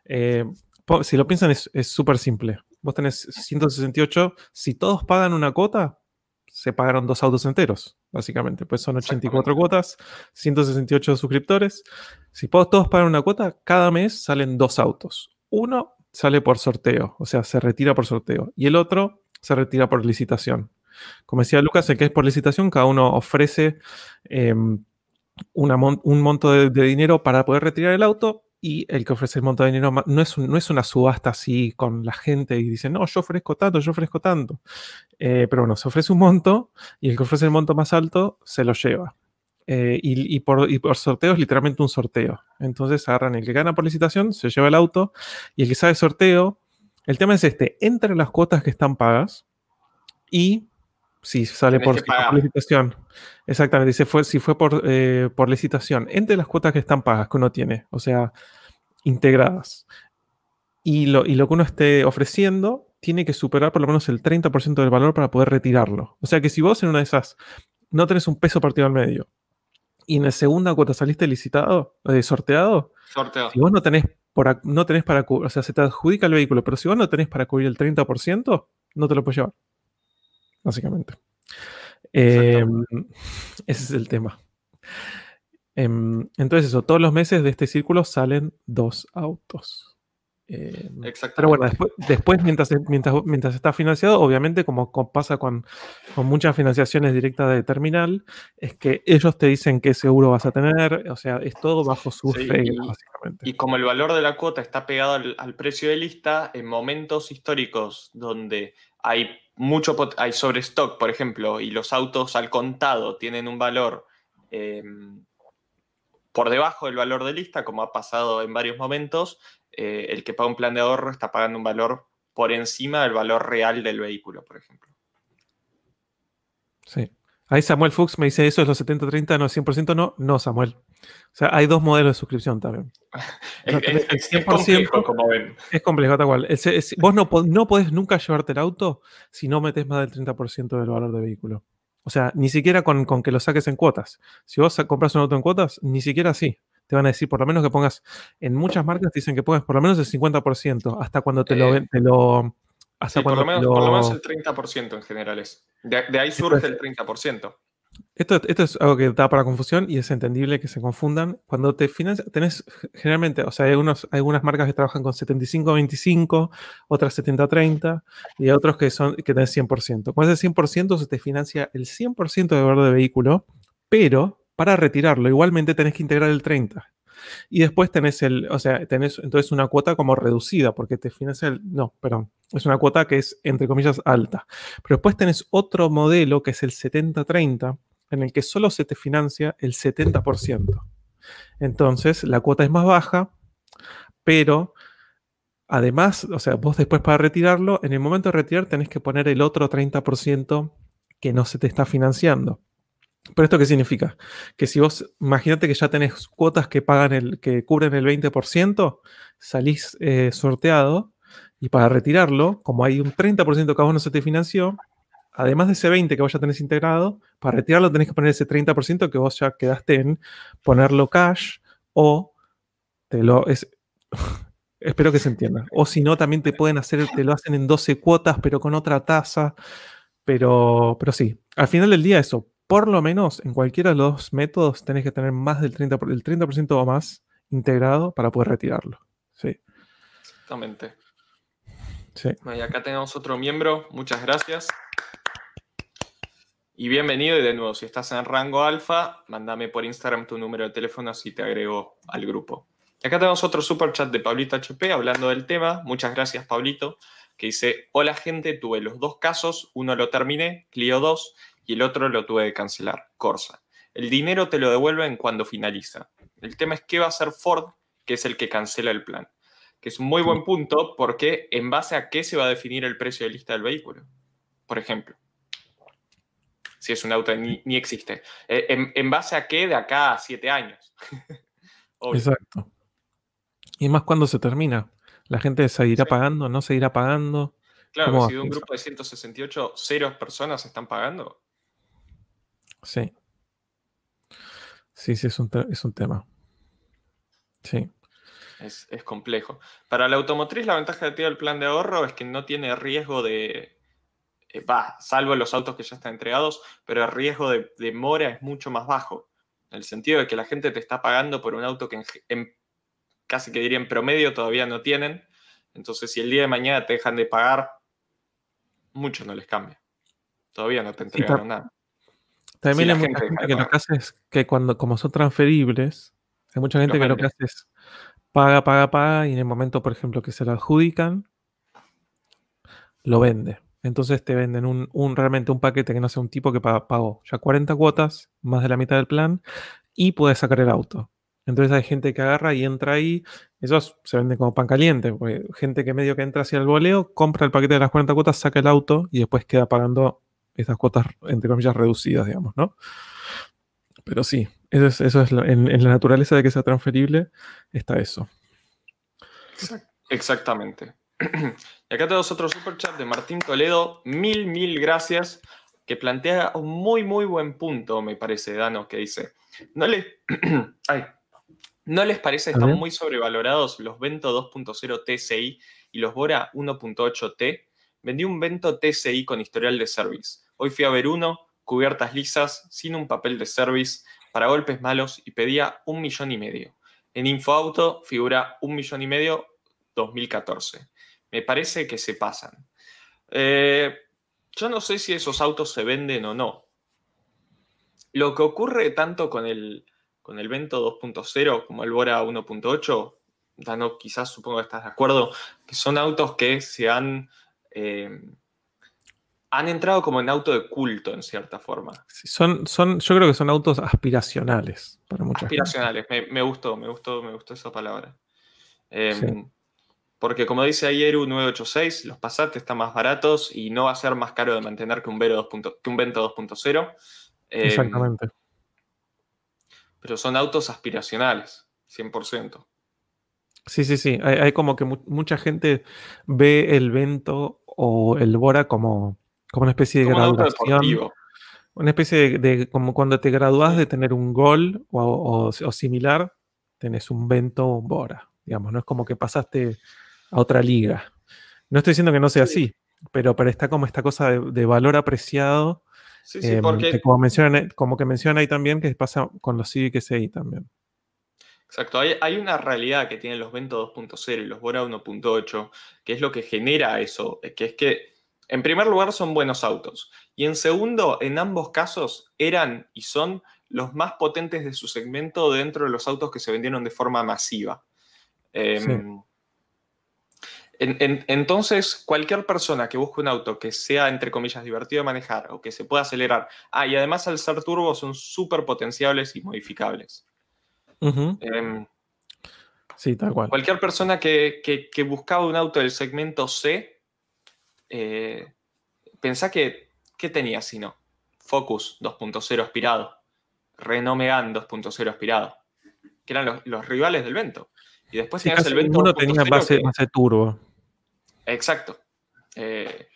Eh, si lo piensan, es es súper simple. Vos tenés 168, si todos pagan una cuota, se pagaron dos autos enteros, básicamente. Pues son 84 cuotas, 168 suscriptores. Si todos pagan una cuota, cada mes salen dos autos. Uno sale por sorteo, o sea, se retira por sorteo. Y el otro se retira por licitación. Como decía Lucas, el que es por licitación, cada uno ofrece em, una mon- un monto de, de dinero para poder retirar el auto y el que ofrece el monto de dinero no es, no es una subasta así con la gente y dice, no, yo ofrezco tanto, yo ofrezco tanto. Eh, pero bueno, se ofrece un monto y el que ofrece el monto más alto se lo lleva. Eh, y, y por, y por sorteo es literalmente un sorteo. Entonces agarran el que gana por licitación, se lleva el auto y el que sabe sorteo, el tema es este, entre las cuotas que están pagas y si sale por, licitación. Exactamente, si fue, si fue por, eh, por licitación. Entre las cuotas que están pagas que uno tiene, o sea, integradas. Y lo, y lo que uno esté ofreciendo tiene que superar por lo menos el 30% del valor para poder retirarlo. O sea que si vos en una de esas no tenés un peso partido al medio y en la segunda cuota saliste licitado, eh, sorteado, sorteado, si vos no tenés, por, no tenés para cubrir, o sea, se te adjudica el vehículo, pero si vos no tenés para cubrir el 30%, no te lo puedes llevar. Básicamente. Em, ese es el tema. Em, entonces, eso, todos los meses de este círculo salen dos autos. Eh, pero bueno, después, mientras, mientras, mientras, está financiado, obviamente, como, pasa con, muchas financiaciones directas de terminal, es que ellos te dicen qué seguro vas a tener, o sea, es todo bajo sus reglas, básicamente. Y como el valor de la cuota está pegado al, precio de lista, en momentos históricos donde hay mucho hay stock, por ejemplo, y los autos al contado tienen un valor em, por debajo del valor de lista, como ha pasado en varios momentos, eh, el que paga un plan de ahorro está pagando un valor por encima del valor real del vehículo, por ejemplo. Sí. Ahí Samuel Fuchs me dice, ¿eso es los 70-30, no 100%? No, no, Samuel. O sea, hay dos modelos de suscripción también. es, complejo, como ven. Es complejo, tal cual. vos no, no podés nunca llevarte el auto si no metes más del 30% del valor del vehículo. O sea, ni siquiera con, con, que lo saques en cuotas. Si vos compras un auto en cuotas, ni siquiera así te van a decir por lo menos que pongas, en muchas marcas te dicen que pongas por lo menos el 50%, hasta cuando te lo... Eh, te lo hasta cuando por, lo menos, el 30% en general es. De, ahí surge el 30%. Esto, esto, es algo que da para confusión y es entendible que se confundan. Cuando te financias, tenés generalmente, o sea, hay, unos, algunas marcas que trabajan con 75-25, otras 70-30 y hay otros que, son, que tenés 100%. Con ese 100% se te financia el 100% de valor de vehículo, pero para retirarlo, igualmente tenés que integrar el 30. Y después tenés el, o sea, tenés entonces una cuota como reducida, porque te financia el, no, perdón, es una cuota que es, entre comillas, alta. Pero después tenés otro modelo que es el 70-30, en el que solo se te financia el 70%. Entonces, la cuota es más baja, pero además, o sea, vos después para retirarlo, en el momento de retirar tenés que poner el otro 30% que no se te está financiando. ¿Pero esto qué significa? Que si vos, imagínate que ya tenés cuotas que pagan el, que cubren el 20%, salís eh, sorteado y para retirarlo, como hay un 30% que a vos no se te financió, además de ese 20 que vos ya tenés integrado, para retirarlo tenés que poner ese 30% que vos ya quedaste en ponerlo cash o te lo... Es, espero que se entienda. O si no, también te pueden hacer, te lo hacen en 12 cuotas, pero con otra tasa. Pero, pero sí, al final del día eso, por lo menos en cualquiera de los métodos tenés que tener más del 30%, el 30 o más integrado para poder retirarlo. Sí. Exactamente. Sí. Y acá tenemos otro miembro. Muchas gracias. Y bienvenido. Y de nuevo, si estás en rango alfa, mándame por Instagram tu número de teléfono si te agrego al grupo. Y acá tenemos otro super chat de Pablito HP hablando del tema. Muchas gracias, Pablito. Que dice: Hola, gente. Tuve los dos casos. Uno lo terminé, Clio 2 y el otro lo tuve que cancelar, Corsa. El dinero te lo devuelven cuando finaliza. El tema es qué va a hacer Ford, que es el que cancela el plan. Que es un muy buen punto porque en base a qué se va a definir el precio de lista del vehículo. Por ejemplo, si es un auto ni, ni existe. Eh, en, base a qué de acá a siete años? Exacto. Y más cuando se termina. La gente seguirá pagando, no seguirá pagando. Claro, si de un grupo de 168, cero personas están pagando, Sí. Sí, sí, es un, es un tema. Sí. Es, complejo. Para la automotriz, la ventaja de tiene el plan de ahorro es que no tiene riesgo de. Eh, va, salvo los autos que ya están entregados, pero el riesgo de demora es mucho más bajo. En el sentido de que la gente te está pagando por un auto que en, casi que diría en promedio todavía no tienen. Entonces, si el día de mañana te dejan de pagar, mucho no les cambia. Todavía no te entregaron nada. También hay mucha gente que lo que hace es que cuando, como son transferibles, hay mucha gente que lo que hace es paga, paga, paga, y en el momento, por ejemplo, que se lo adjudican, lo vende. Entonces te venden un, realmente un paquete que no sea un tipo que pagó ya 40 cuotas, más de la mitad del plan, y puede sacar el auto. Entonces hay gente que agarra y entra ahí, eso se vende como pan caliente, porque gente que medio que entra hacia el voleo, compra el paquete de las 40 cuotas, saca el auto y después queda pagando estas cuotas, entre comillas, reducidas, digamos, ¿no? Pero sí, eso es, en, la naturaleza de que sea transferible, está eso. Exactamente. Y acá tenemos otro superchat de Martín Toledo. Mil, mil gracias. Que plantea un muy, muy buen punto, me parece, Dano, que dice: No, le... ¿No les parece que están muy sobrevalorados los Vento 2.0 TCI y los Bora 1.8T? Vendí un Vento TCI con historial de service. Hoy fui a ver uno, cubiertas lisas, sin un papel de service, para golpes malos y pedía un millón y medio. En InfoAuto figura un millón y medio 2014. Me parece que se pasan. Eh, yo no sé si esos autos se venden o no. Lo que ocurre tanto con el, con el Vento 2.0 como el Bora 1.8, Dano, quizás supongo que estás de acuerdo, que son autos que se han, eh, han entrado como en auto de culto en cierta forma. son, son, yo creo que son autos aspiracionales para muchas Aspiracionales, me, gustó, me gustó, me gustó esa palabra. Em, porque como dice ayer un 986, los Passat están más baratos y no va a ser más caro de mantener que un, Vero 2. que un Vento 2.0. Em, Exactamente. Pero son autos aspiracionales, 100%. Sí, sí, sí. Hay, como que mucha gente ve el Vento o el Bora como, como una especie de graduación. Una especie de, como cuando te gradúas de tener un gol o, similar, tenés un Vento o un Bora. Digamos, no es como que pasaste a otra liga. No estoy diciendo que no sea así, pero, pero está como esta cosa de, valor apreciado. Sí, sí, em, porque... como, mencionan, como que mencionan ahí también que pasa con los Civic SI también. Exacto, hay, una realidad que tienen los Vento 2.0 y los Bora 1.8, que es lo que genera eso, que es que en primer lugar son buenos autos y en segundo, en ambos casos eran y son los más potentes de su segmento dentro de los autos que se vendieron de forma masiva. Em, entonces, cualquier persona que busque un auto que sea, entre comillas, divertido de manejar o que se pueda acelerar, ah, y además al ser turbo son súper potenciables y modificables. Em, sí, tal cual. Cualquier persona que, buscaba un auto del segmento C, eh, pensá que, ¿qué tenía si no? Focus 2.0 aspirado, Renault Megane 2.0 aspirado, que eran los, rivales del Vento. Y después tenías el Vento. Uno tenía base, base turbo. Exacto. Eh,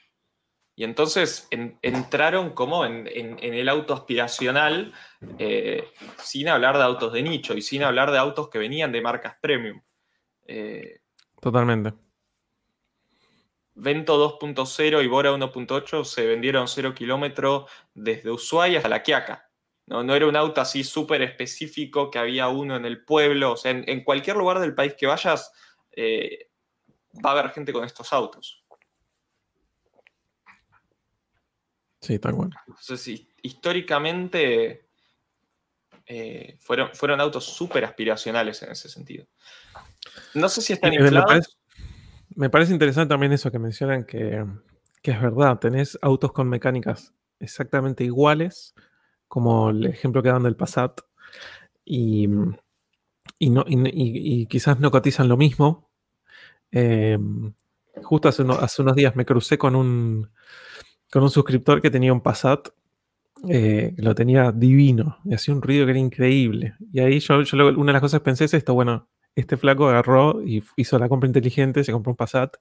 y entonces entraron como en, el auto aspiracional, eh, sin hablar de autos de nicho y sin hablar de autos que venían de marcas premium. Eh, Totalmente. Vento 2.0 y Bora 1.8 se vendieron 0 kilómetros desde Ushuaia hasta La Quiaca. No, no era un auto así súper específico que había uno en el pueblo. O sea, en, cualquier lugar del país que vayas, va a haber gente con estos autos. Sí, tal cual. Entonces, históricamente eh, fueron, fueron autos súper aspiracionales en ese sentido. No sé si están inflados. Me parece, interesante también eso que mencionan que, es verdad. Tenés autos con mecánicas exactamente iguales, como el ejemplo que dan del Passat, y, quizás no cotizan lo mismo, Em, justo hace, unos días me crucé con un, con un suscriptor que tenía un Passat, eh, lo tenía divino, y hacía un ruido que era increíble. Y ahí yo, una de las cosas que pensé es esto, bueno, este flaco agarró y hizo la compra inteligente, se compró un Passat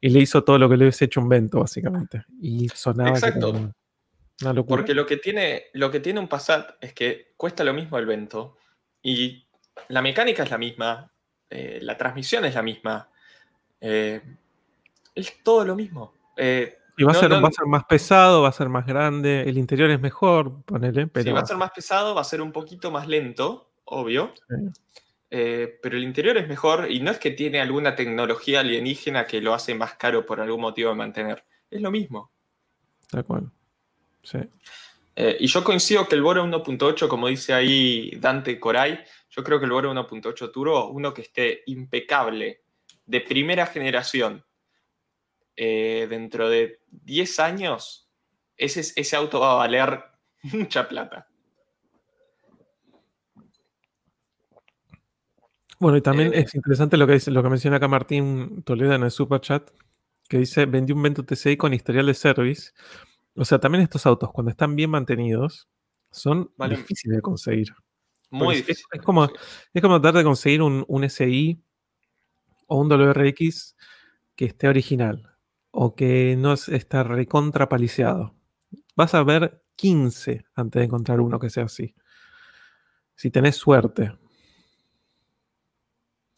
y le hizo todo lo que le hubiese hecho un Vento, básicamente. Y sonaba Exacto. una locura. Porque lo que, tiene, lo que tiene un Passat es que cuesta lo mismo el Vento y la mecánica es la misma, eh, la transmisión es la misma, eh, es todo lo mismo. Eh, y va, a ser, va a ser más pesado, va a ser más grande, el interior es mejor, ponele. Pero... va a ser más pesado, va a ser un poquito más lento, obvio. Eh, pero el interior es mejor y no es que tiene alguna tecnología alienígena que lo hace más caro por algún motivo de mantener. Es lo mismo. De acuerdo. Sí. y yo coincido que el Bora 1.8, como dice ahí Dante Coray, yo creo que el Bora 1.8 Turbo, uno que esté impecable de primera generación eh, dentro de 10 años, ese, ese auto va a valer mucha plata. Bueno, y también eh, es interesante lo que, dice, lo que menciona acá Martín Toledo en el super chat, que dice, vendí un Vento TCI con historial de service O sea, también estos autos, cuando están bien mantenidos, son Valen- difíciles de conseguir. Muy es- difícil. Es, como, es como tratar de conseguir un, un SI o un WRX que esté original o que no es- está recontra paliciado. Vas a ver 15 antes de encontrar uno que sea así. Si tenés suerte.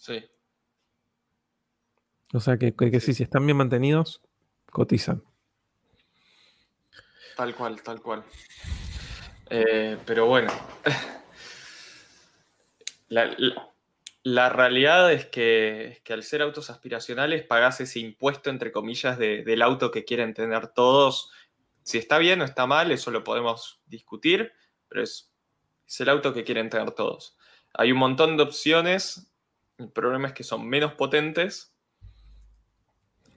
Sí. O sea que, que- que sí, si están bien mantenidos, cotizan. Tal cual, tal cual. Eh, pero bueno. La, la- la realidad es que, es que al ser autos aspiracionales pagás ese impuesto, entre comillas, de- del auto que quieren tener todos. Si está bien o está mal, eso lo podemos discutir, pero es, es el auto que quieren tener todos. Hay un montón de opciones. El problema es que son menos potentes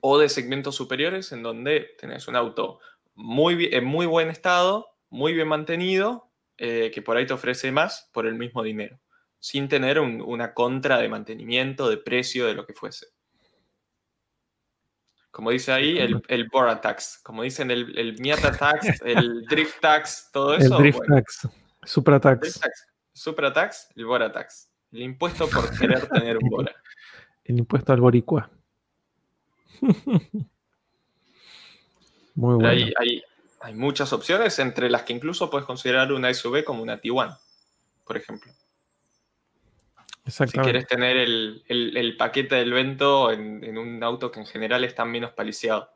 o de segmentos superiores en donde tenés un auto muy, en muy buen estado, muy bien mantenido, eh, que por ahí te ofrece más por el mismo dinero, sin tener un- una contra de mantenimiento, de precio, de lo que fuese. Como dice ahí, el, el Bora Tax, como dicen el, el Miata Tax, el Drift Tax, todo eso. el Drift bueno, Tax, Supra Tax, Supra Tax, el Bora Tax. El impuesto por querer tener un Bora. el impuesto al boricua. Muy bueno. hay, hay- hay muchas opciones, entre las que incluso puedes considerar una SUV como una T1, por ejemplo. Si quieres tener el, el- el paquete del vento en, en un auto que en general está menos paliciado.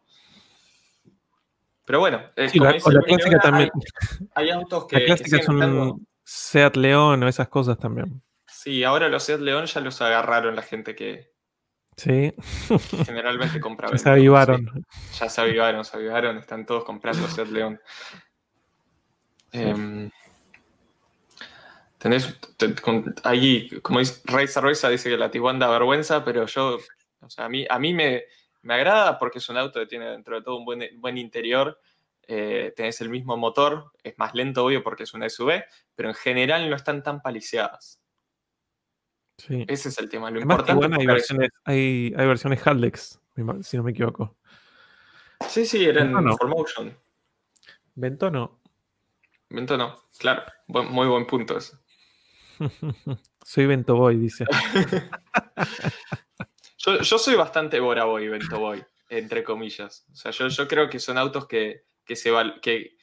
Pero bueno, es Sí, como la, dice también. Hay, hay autos que, La que clásica es estando- un Seat León o esas cosas también. Sí, ahora los Seat León ya los agarraron la gente que Sí, generalmente compra ya se avivaron. sí. ya se avivaron, se avivaron, están todos comprando Seat León. Em, tenés, te- con- ahí, como dice Raiza Raiza dice que la Tiguan da vergüenza, pero yo, o sea, a mí, a mí me, me agrada porque es un auto que tiene dentro de todo un buen, buen interior, eh, tenés el mismo motor, es más lento, obvio, porque es una SUV, pero en general no están tan paliciadas. Sí. Ese es el tema. Lo Además, importante hay versiones, hay, hay versiones Haldex, si no me equivoco. Sí, sí, eran No, no. 4Motion. Vento no. Vento no, claro, muy buen punto eso. Soy Vento Boy, dice. Yo, yo soy bastante Bora Boy, Vento Boy, entre comillas. O sea, yo, yo creo que son autos que, que, se que,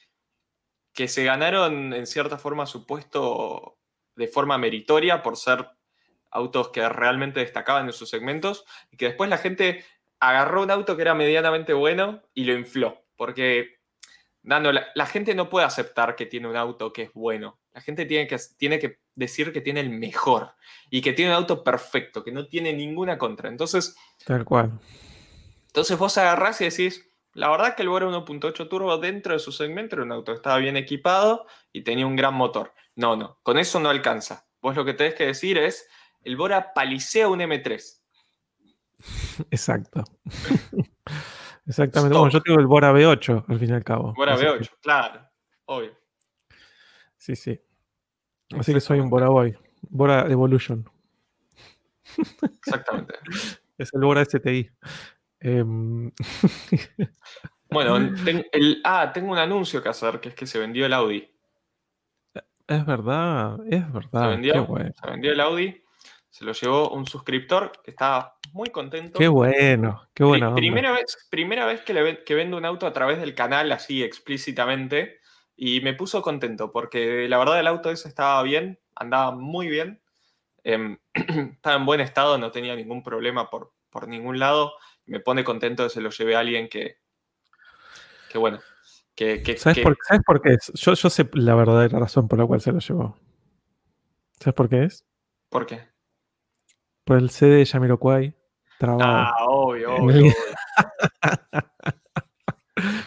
que se ganaron en cierta forma su puesto de forma meritoria por ser autos que realmente destacaban en sus segmentos y que después la gente agarró un auto que era medianamente bueno y lo infló. Porque, Dando, la, la gente no puede aceptar que tiene un auto que es bueno. La gente tiene que, tiene que decir que tiene el mejor y que tiene un auto perfecto, que no tiene ninguna contra. Entonces, Tal cual. entonces vos agarrás y decís, la verdad que el Bora 1.8 Turbo dentro de su segmento era un auto que estaba bien equipado y tenía un gran motor. No, no, con eso no alcanza. Vos lo que tenés que decir es, el Bora palicea un M3. Exacto. Exactamente. Bueno, yo tengo el Bora B8, al fin y al cabo. Bora Así V8, que- claro, obvio. sí, sí. Así que soy un Bora Boy. Bora Evolution. Exactamente. Es el Bora STI. Em, Bueno, ten- el- ah, tengo un anuncio que hacer, que es que se vendió el Audi. es verdad, es Se verdad. vendió, Qué bueno. se vendió el Audi, se lo llevó un suscriptor que estaba muy contento. Qué bueno. Qué onda. primera vez, primera vez que, le que vendo un auto a través del canal así explícitamente y me puso contento porque la verdad el auto ese estaba bien, andaba muy bien, em, estaba en buen estado, no tenía ningún problema por, por ningún lado. Me pone contento que se lo lleve a alguien que, que bueno, que, que- ¿Sabes, que- por, ¿Sabes por qué es? Yo, yo sé la verdadera razón por la cual se lo llevó. ¿Sabes por qué es? ¿por qué? Por el CD de Jamiroquai trabado. Ah, obvio, En obvio.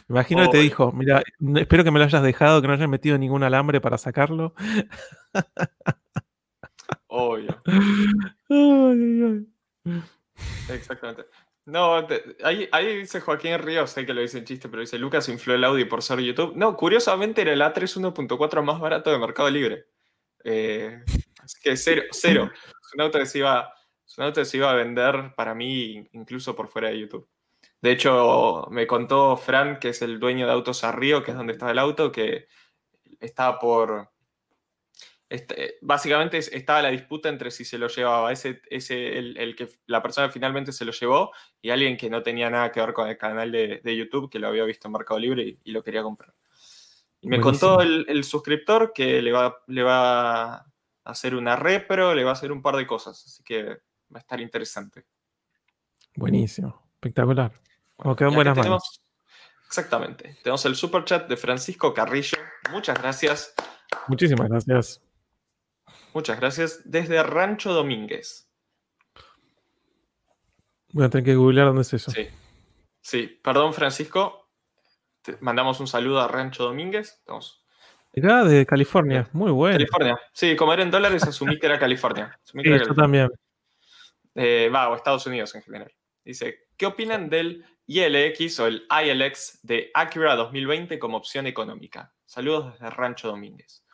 Me imagino que te dijo, mira, espero que me lo hayas dejado, que no hayas metido ningún alambre para sacarlo. obvio. Ay, ay, ay. Exactamente. No, te- ahí, ahí dice Joaquín Ríos, sé que lo dice en chiste, pero dice Lucas infló el Audi por ser YouTube. No, curiosamente era el A3 1.4 más barato de Mercado Libre. Eh, así que cero, cero. Un auto que se iba, que se iba a vender para mí incluso por fuera de YouTube. De hecho, me contó Fran, que es el dueño de Autos Río, que es donde estaba el auto, que estaba por... Este, básicamente estaba la disputa entre si se lo llevaba ese, ese el, que la persona finalmente se lo llevó y alguien que no tenía nada que ver con el canal de, YouTube, que lo había visto en Mercado Libre y, lo quería comprar. Y me contó el, suscriptor que le va, le va a hacer una repro, le va a hacer un par de cosas, así que va a estar interesante. Buenísimo, espectacular. Como quedan buenas manos. Exactamente. Tenemos el super chat de Francisco Carrillo. Muchas gracias. Muchísimas gracias. Muchas gracias. Desde Rancho Domínguez. Voy a tener que googlear dónde es eso. Sí. Sí, perdón, Francisco. Te mandamos un saludo a Rancho Domínguez. Estamos. de California. Muy bueno. California. Sí, como era en dólares, asumí que era California. sí, yo también. Eh, va, o Estados Unidos en general. Dice, ¿qué opinan del ILX o el ILX de Acura 2020 como opción económica? Saludos desde Rancho Domínguez.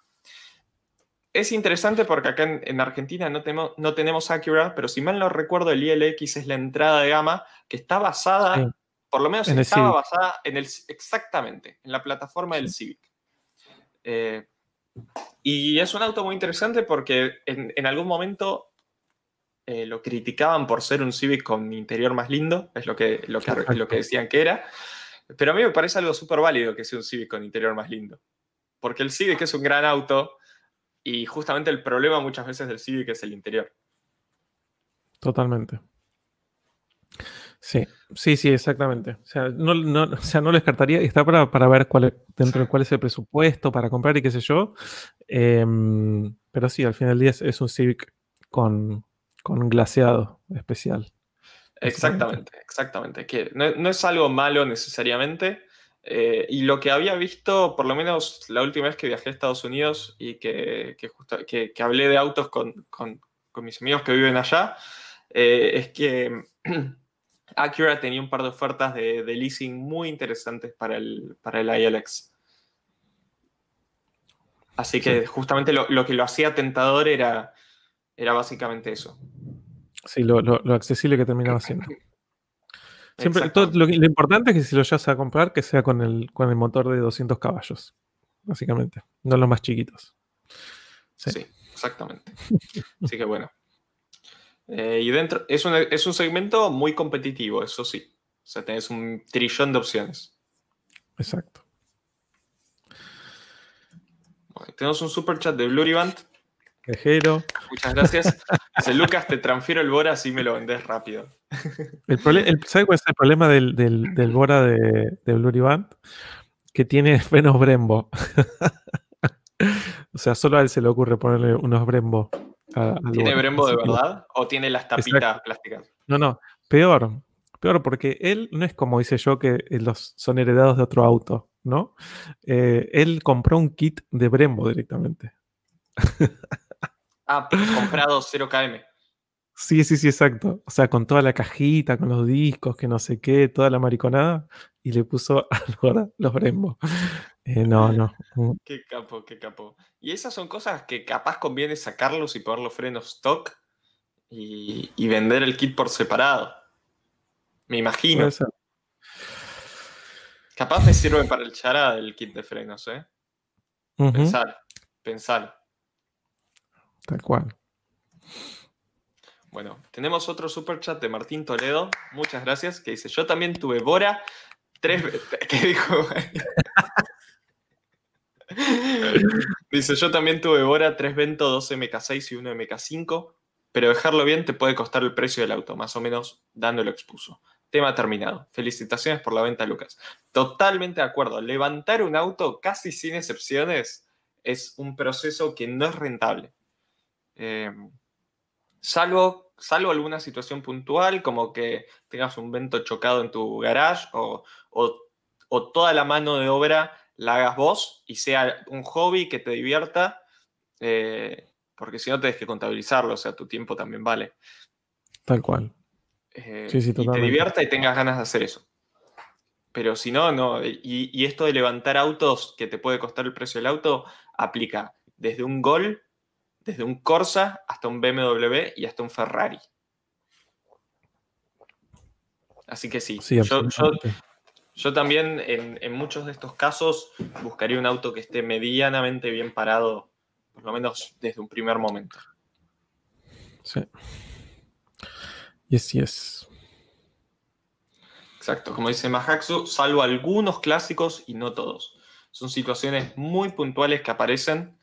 Es interesante porque acá en, Argentina no tenemos, no tenemos Acura, pero si mal no recuerdo, el ILX es la entrada de gama que está basada, por lo menos estaba basada en el, exactamente, en la plataforma del Civic. Eh, y es un auto muy interesante porque en, en algún momento eh, lo criticaban por ser un Civic con interior más lindo, es lo que, lo lo que decían que era. Pero a mí me parece algo súper válido que sea un Civic con interior más lindo. Porque el Civic es un gran auto y justamente el problema muchas veces del Civic es el interior. Totalmente. Sí, sí, sí, exactamente. O sea, no, no, sea, no lo descartaría. Está para, para ver cuál dentro de cuál es el presupuesto para comprar y qué sé yo. Em, pero sí, al final del día es un Civic con, con un glaseado especial. Exactamente, exactamente. Que no, es algo malo necesariamente. Eh, y lo que había visto, por lo menos la última vez que viajé a Estados Unidos y que, que, hablé de autos con, mis amigos que viven allá, eh, es que Acura tenía un par de ofertas de, leasing muy interesantes para el, para el ILX. Así que justamente lo, lo, que lo hacía tentador era, era básicamente eso. Sí, lo, accesible que terminaba siendo. Siempre, lo, importante es que si lo llevas a comprar, que sea con el, con el motor de 200 caballos, básicamente, no los más chiquitos. Sí, exactamente. Así que bueno. Eh, y dentro, es un, es un segmento muy competitivo, eso sí. O sea, tenés un trillón de opciones. Exacto. tenemos un super chat de Bluriband Muchas gracias. Dice Lucas, te transfiero el Bora así me lo vendes rápido. El ¿Sabes cuál es el problema del, del, Bora de, de Blue Band? Que tiene menos Brembo. o sea, solo a él se le ocurre ponerle unos Brembo. ¿Tiene Brembo de verdad? ¿O tiene las tapitas plásticas? No, no. Peor. Peor porque él no es como dice yo que los son heredados de otro auto, ¿no? Eh, él compró un kit de Brembo directamente. Ah, comprado 0KM. Sí, sí, sí, exacto. O sea, con toda la cajita, con los discos, que no sé qué, toda la mariconada, y le puso ahora los Brembo. Eh, no, no. Qué capo, qué capo. Y esas son cosas que capaz conviene sacarlos y poner los frenos stock y, vender el kit por separado. Me imagino. Capaz me sirve para el chara el kit de frenos, ¿eh? Pensar, pensar. Tal cual. Bueno, tenemos otro super chat de Martín Toledo. Muchas gracias. Que dice: Yo también tuve Bora. Tres. ¿Qué dijo? dice: Yo también tuve Bora, tres Vento, dos MK6 y uno MK5. Pero dejarlo bien te puede costar el precio del auto, más o menos dándolo expuso. Tema terminado. Felicitaciones por la venta, Lucas. Totalmente de acuerdo. Levantar un auto casi sin excepciones es un proceso que no es rentable. Em, salvo, salvo alguna situación puntual, como que tengas un vento chocado en tu garage o, toda la mano de obra la hagas vos y sea un hobby que te divierta, eh, porque si no tienes que contabilizarlo, o sea, tu tiempo también vale. Tal cual. Eh, y te divierta y tengas ganas de hacer eso. Pero si no, no. Y, y, esto de levantar autos que te puede costar el precio del auto aplica desde un gol desde un Corsa hasta un BMW y hasta un Ferrari. Así que sí, Sí, yo, yo- absolutamente. yo también en, en muchos de estos casos buscaría un auto que esté medianamente bien parado, por lo menos desde un primer momento. Sí. Yes, yes. Exacto, como dice Mahaxu, salvo algunos clásicos y no todos. Son situaciones muy puntuales que aparecen,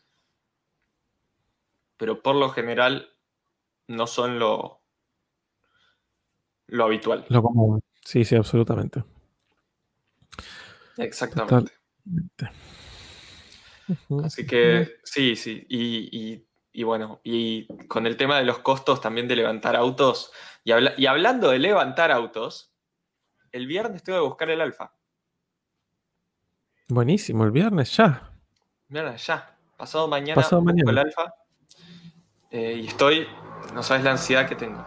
pero por lo general no son lo, lo habitual. Lo común. Sí, sí, absolutamente. Exactamente. Así que sí, sí. Y, y- y bueno, y con el tema de los costos también de levantar autos, y, habla- y hablando de levantar autos, el viernes tengo que buscar el Alfa. Buenísimo, el viernes ya. Mira, ya. Pasado mañana Pasado mañana. el Alfa. Eh, y estoy, no sabes la ansiedad que tengo.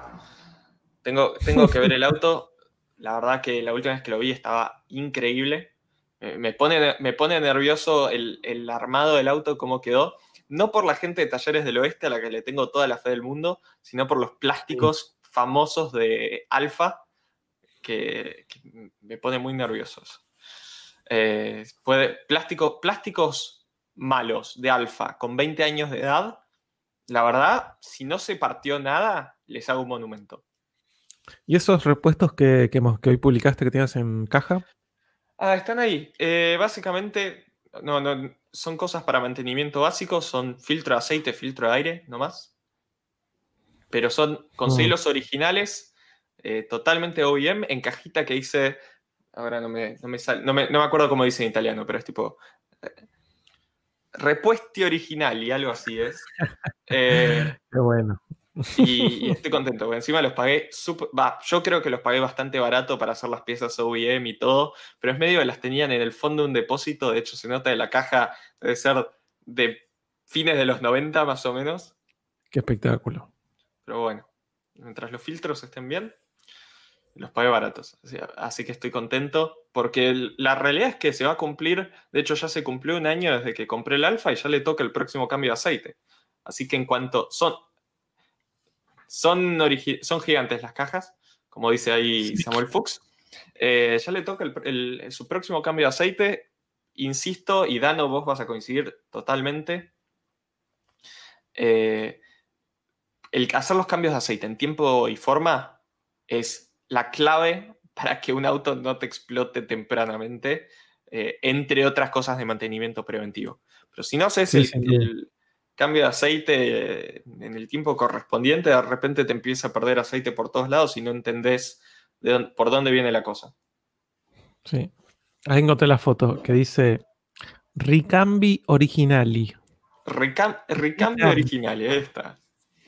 Tengo, tengo que ver el auto. La verdad que la última vez que lo vi estaba increíble. Eh, me, pone, me pone nervioso el, el armado del auto, cómo quedó. No por la gente de Talleres del Oeste, a la que le tengo toda la fe del mundo, sino por los plásticos famosos de Alfa, que, que me pone muy nerviosos. Eh, puede, plástico, plásticos malos de Alfa con 20 años de edad, la verdad, si no se partió nada, les hago un monumento. ¿Y esos repuestos que, que, hemos- que hoy publicaste que tienes en caja? Ah, están ahí. Eh, básicamente, no, no, son cosas para mantenimiento básico, son filtro de aceite, filtro de aire, no más. Pero son conseguí Mm. originales, eh, totalmente OEM, en cajita que dice. Ahora no me, no me sale- no me, no me acuerdo cómo dice en italiano, pero es tipo. eh, repuesti original y algo así es. Eh, Qué bueno. y, y estoy contento, porque encima los pagué, súper- va, yo creo que los pagué bastante barato para hacer las piezas OEM y todo, pero es medio que las tenían en el fondo de un depósito, de hecho se nota de la caja, debe ser de fines de los 90 más o menos, Qué espectáculo. pero bueno, mientras los filtros estén bien, los pagué baratos, así, así que estoy contento, porque el- la realidad es que se va a cumplir, de hecho ya se cumplió un año desde que compré el Alfa y ya le toca el próximo cambio de aceite, así que en cuanto son... Son, gigantes las cajas, como dice ahí. Samuel Fuchs. Eh, ya le toca el- el- su próximo cambio de aceite. Insisto, y Dano, vos vas a coincidir totalmente. Eh, el hacer los cambios de aceite en tiempo y forma es la clave para que un auto no te explote tempranamente, eh, entre otras cosas de mantenimiento preventivo. Pero si no haces Sí, el cambio de aceite en el tiempo correspondiente, de repente te empieza a perder aceite por todos lados y no entendés de dónde- por dónde viene la cosa. Sí. Ahí encontré la foto que dice Ricambi Originali. Recam- recambio Ah. original, ahí está.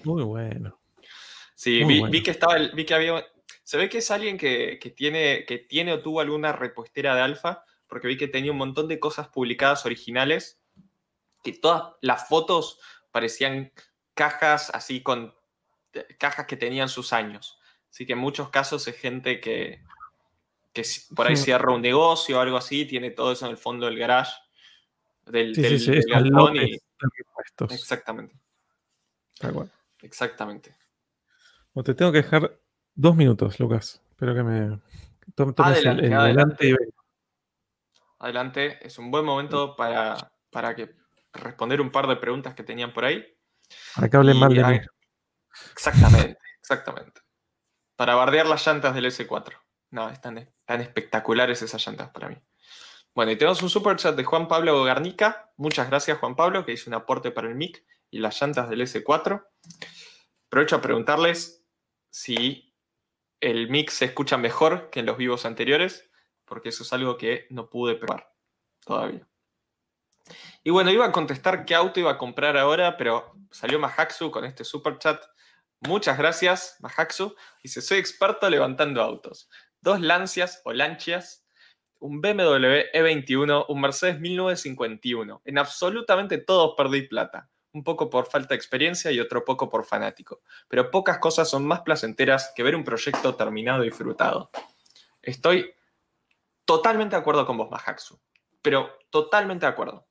Muy bueno. Sí, Muy vi, bueno. vi que estaba, el- vi que había, se ve que es alguien que, que tiene, que tiene o tuvo alguna repuestera de alfa, porque vi que tenía un montón de cosas publicadas originales, que todas las fotos parecían cajas así con eh, cajas que tenían sus años. Así que en muchos casos es gente que, que por ahí Sí. cierra un negocio o algo así, tiene todo eso en el fondo del garage, del, Sí, del- sí, del galpón y- exactamente, exactamente. Bueno, te tengo que dejar dos minutos, Lucas. Espero que me to- tomes el- Adelante, el, adelante. volante y ven. adelante. Es un buen momento para, para que responder un par de preguntas que tenían por ahí. Para que hablen mal de mí. Exactamente, exactamente. Para bardear las llantas del S4. No, están, están espectaculares esas llantas para mí. Bueno, y tenemos un super chat de Juan Pablo Garnica. Muchas gracias, Juan Pablo, que hizo un aporte para el mic y las llantas del S4. Aprovecho a preguntarles si el mic se escucha mejor que en los vivos anteriores, porque eso es algo que no pude probar todavía. Y bueno, iba a contestar qué auto iba a comprar ahora, pero salió Mahaxu con este super chat. Muchas gracias, Mahaxu. Dice, soy experto levantando autos. Dos Lancias o Lancias, un BMW E21, un Mercedes 1951. En absolutamente todos perdí plata. Un poco por falta de experiencia y otro poco por fanático. Pero pocas cosas son más placenteras que ver un proyecto terminado y disfrutado. Estoy totalmente de acuerdo con vos, Mahaxu. Pero totalmente de acuerdo.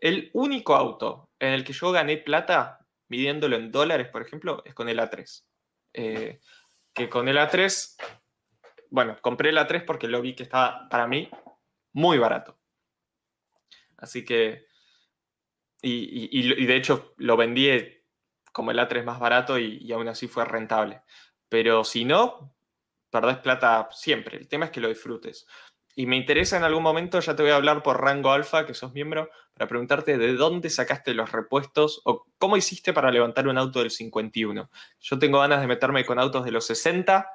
El único auto en el que yo gané plata, midiéndolo en dólares, por ejemplo, es con el A3. Eh, que con el A3 bueno, compré la 3 porque lo vi que estaba para mí muy barato. Así que, y, de hecho lo vendí como el A3 más barato y, y aún así fue rentable. Pero si no, perdés plata siempre. El tema es que lo disfrutes. Y me interesa en algún momento, ya te voy a hablar por rango alfa, que sos miembro, para preguntarte de dónde sacaste los repuestos o cómo hiciste para levantar un auto del 51. Yo tengo ganas de meterme con autos de los 60,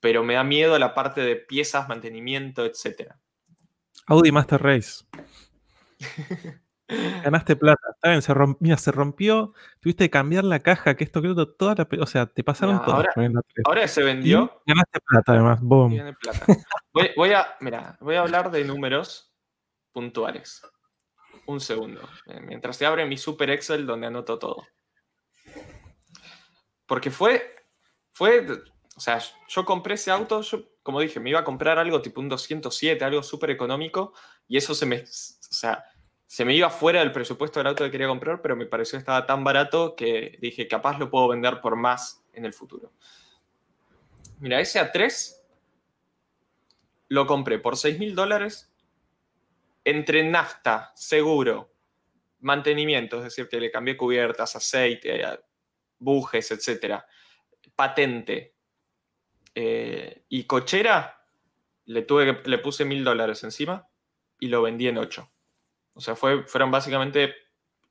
pero me da miedo la parte de piezas, mantenimiento, etc. Audi Master Race. Ganaste plata, está bien, se rompió, mira, se rompió, tuviste que cambiar la caja, que esto creo que toda la, o sea, te pasaron todo. Ahora, se vendió. ganaste plata además, boom. Voy, a, mira, voy a hablar de números puntuales. Un segundo, eh, mientras se abre mi super Excel donde anoto todo. Porque fue, fue, o sea, yo compré ese auto, yo, como dije, me iba a comprar algo tipo un 207, algo súper económico, y eso se me, o sea, se me iba fuera del presupuesto del auto que quería comprar, pero me pareció que estaba tan barato que dije, capaz lo puedo vender por más en el futuro. Mira, ese A3 lo compré por 6 mil dólares entre nafta, seguro, mantenimiento, es decir, que le cambié cubiertas, aceite, bujes, etcétera, patente eh, y cochera, le, tuve, le puse mil dólares encima y lo vendí en 8. O sea, fue, fueron básicamente,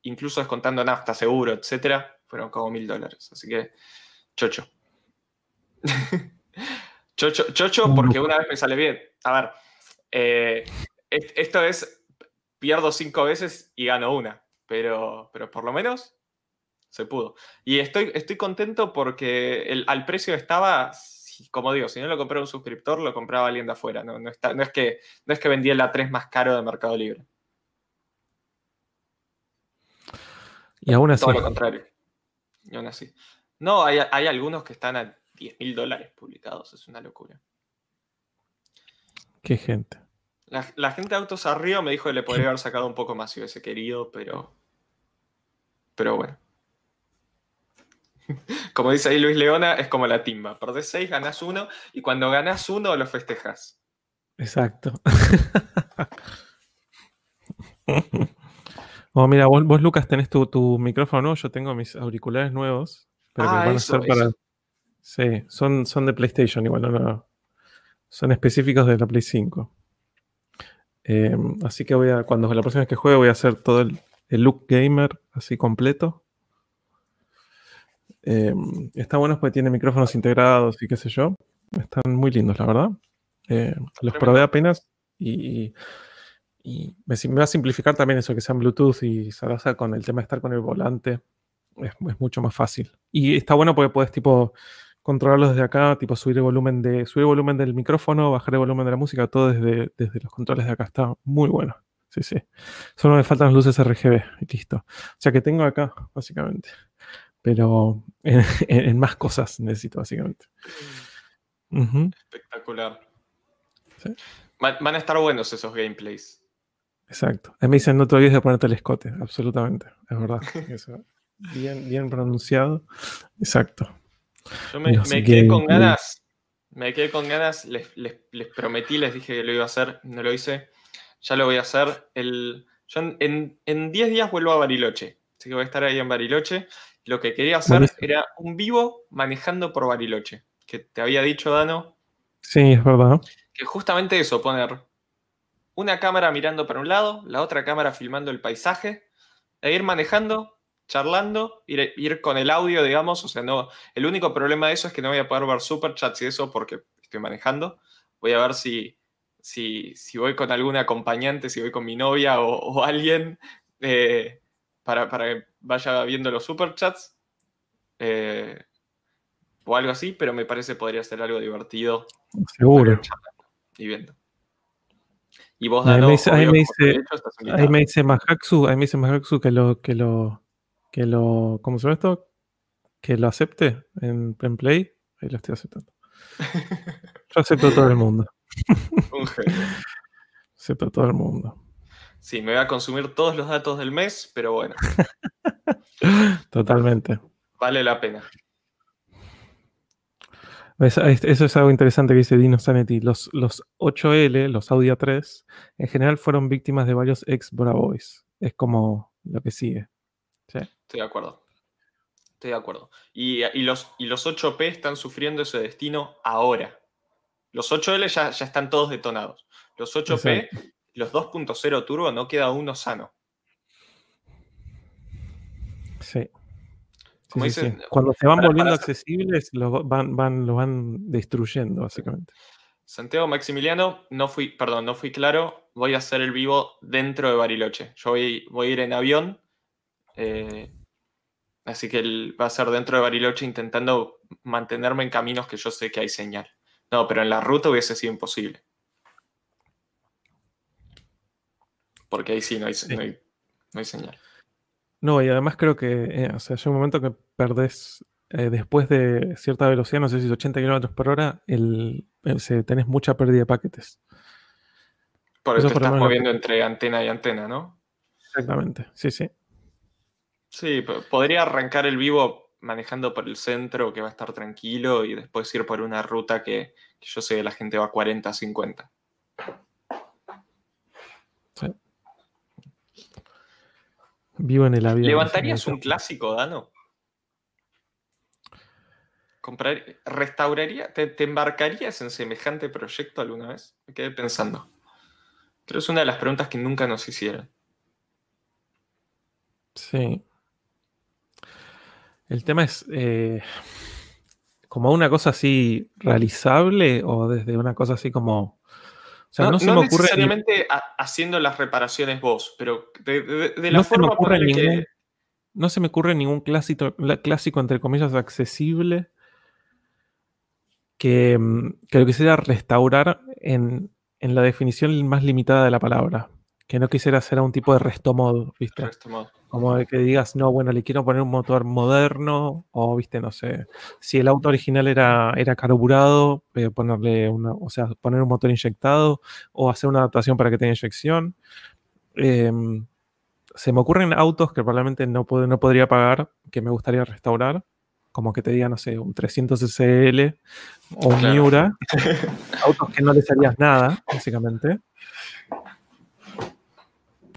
incluso descontando nafta, seguro, etcétera, fueron como mil dólares. Así que, chocho. chocho, chocho, porque una vez me sale bien. A ver, eh, esto es, pierdo cinco veces y gano una, pero, pero por lo menos se pudo. Y estoy, estoy contento porque el, al precio estaba, como digo, si no lo compraba un suscriptor, lo compraba alguien de afuera. No, no, está, no, es, que, no es que vendía el A3 más caro de Mercado Libre. Y aún así. Todo lo contrario. Y aún así. No, hay, algunos que están a 10 mil dólares publicados. Es una locura. Qué gente. La, gente de Autos Arriba me dijo que le podría haber sacado un poco más si hubiese querido, pero. Pero bueno. Como dice ahí Luis Leona, es como la timba. Perdés 6, ganás uno, y cuando ganás uno lo festejas. Exacto. Oh, mira, vos, Lucas tenés tu, micrófono nuevo, yo tengo mis auriculares nuevos, pero que ah, van a ser para... Sí, son, son de PlayStation igual, no, son específicos de la Play 5. Em, así que voy a, cuando la próxima vez que juegue voy a hacer todo el, look gamer así completo. Em, está bueno porque tiene micrófonos integrados y qué sé yo. Están muy lindos, la verdad. Eh, los probé apenas y y me, va a simplificar también eso que sean Bluetooth y Sarasa con el tema de estar con el volante. Es, mucho más fácil. Y está bueno porque puedes tipo controlarlo desde acá, tipo subir el volumen de subir el volumen del micrófono, bajar el volumen de la música, todo desde, desde los controles de acá. Está muy bueno. Sí, sí. Solo me faltan las luces RGB y listo. O sea que tengo acá, básicamente. Pero en, más cosas necesito, básicamente. Espectacular. Van a estar buenos esos gameplays. Exacto. A mí me dicen no te olvides de ponerte el escote, absolutamente, es verdad. bien, bien pronunciado. Exacto. Yo me, quedé con ganas, me quedé con ganas, les, prometí, les dije que lo iba a hacer, no lo hice, ya lo voy a hacer. El, yo en 10 días vuelvo a Bariloche, así que voy a estar ahí en Bariloche. Lo que quería hacer era un vivo manejando por Bariloche, que te había dicho, Dano. Sí, es verdad. Que justamente eso, poner una cámara mirando para un lado, la otra cámara filmando el paisaje, e ir manejando, charlando, ir, ir, con el audio, digamos, o sea, no, el único problema de eso es que no voy a poder ver superchats y eso porque estoy manejando. Voy a ver si, si, si voy con algún acompañante, si voy con mi novia o, alguien eh, para, para, que vaya viendo los superchats. Eh, o algo así, pero me parece podría ser algo divertido. Seguro. Y viendo. Y vos, ahí, me dice, ahí, me dice, ahí me dice Mahaxu, ahí me dice Mahaxu que lo, que lo, que lo, ¿cómo se llama esto? Que lo acepte en, en Play. Ahí lo estoy aceptando. Yo acepto a todo el mundo. Un genio. Acepto a todo el mundo. Sí, me voy a consumir todos los datos del mes, pero bueno. Totalmente. Vale la pena. Eso es algo interesante que dice Dino Zanetti. Los, los 8L, los Audi A3, en general fueron víctimas de varios ex Boys. Es como lo que sigue. Estoy de acuerdo. Estoy de acuerdo. Y, los, y los 8P están sufriendo ese destino ahora. Los 8L ya, ya están todos detonados. Los 8P, los 2.0 turbo, no queda uno sano. Sí. Cuando se van volviendo accesibles, lo van, van, lo van destruyendo, básicamente. Santiago Maximiliano, no fui, perdón, no fui claro. Voy a hacer el vivo dentro de Bariloche. Yo voy, voy a ir en avión. Eh, así que él va a ser dentro de Bariloche intentando mantenerme en caminos que yo sé que hay señal. No, pero en la ruta hubiese sido imposible. Porque ahí sí no hay, no hay señal. No, y además creo que, eh, o sea, hay un momento que perdés, eh, después de cierta velocidad, no sé si es 80 km por hora, el, tenés mucha pérdida de paquetes. Por eso, te estás moviendo entre antena y antena, ¿no? Exactamente, sí, sí. Sí, podría arrancar el vivo manejando por el centro, que va a estar tranquilo, y después ir por una ruta que, que yo sé que la gente va a 40, 50. Vivo en el avión. ¿Levantarías un clásico, Dano? Comprar, ¿Restauraría? ¿Te, embarcarías en semejante proyecto alguna vez? Me quedé pensando. Creo que es una de las preguntas que nunca nos hicieron. Sí. El tema es eh, como una cosa así realizable o desde una cosa así como no, se me ocurre necesariamente haciendo las reparaciones vos, pero de, la forma por que... No se me ocurre ningún clásico, clásico, entre comillas, accesible que, mm, que lo quisiera restaurar en, en, la definición más limitada de la palabra. Que no quisiera hacer a un tipo de resto mod, ¿viste? Resto mod. Como de que digas, no, bueno, le quiero poner un motor moderno, o viste, no sé, si el auto original era, era carburado, eh, ponerle una, o sea, poner un motor inyectado, o hacer una adaptación para que tenga inyección. Em, se me ocurren autos que probablemente no, no podría pagar, que me gustaría restaurar, como que te diga, no sé, un 300 SL o un Miura, autos que no les harías nada, básicamente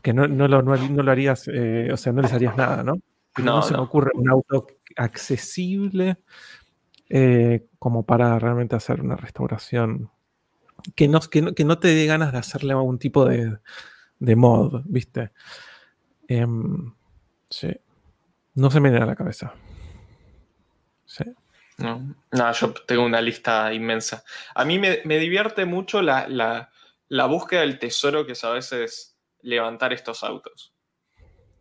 que no, no, lo, no, lo, harías, eh, o sea, no les harías nada, ¿no? no, se me ocurre un auto accesible eh, como para realmente hacer una restauración que no, que no, te dé ganas de hacerle algún tipo de, de mod, ¿viste? Em, sí. No se me viene a la cabeza. Sí. No, no, yo tengo una lista inmensa. A mí me, divierte mucho la, la, la, búsqueda del tesoro que a veces levantar estos autos.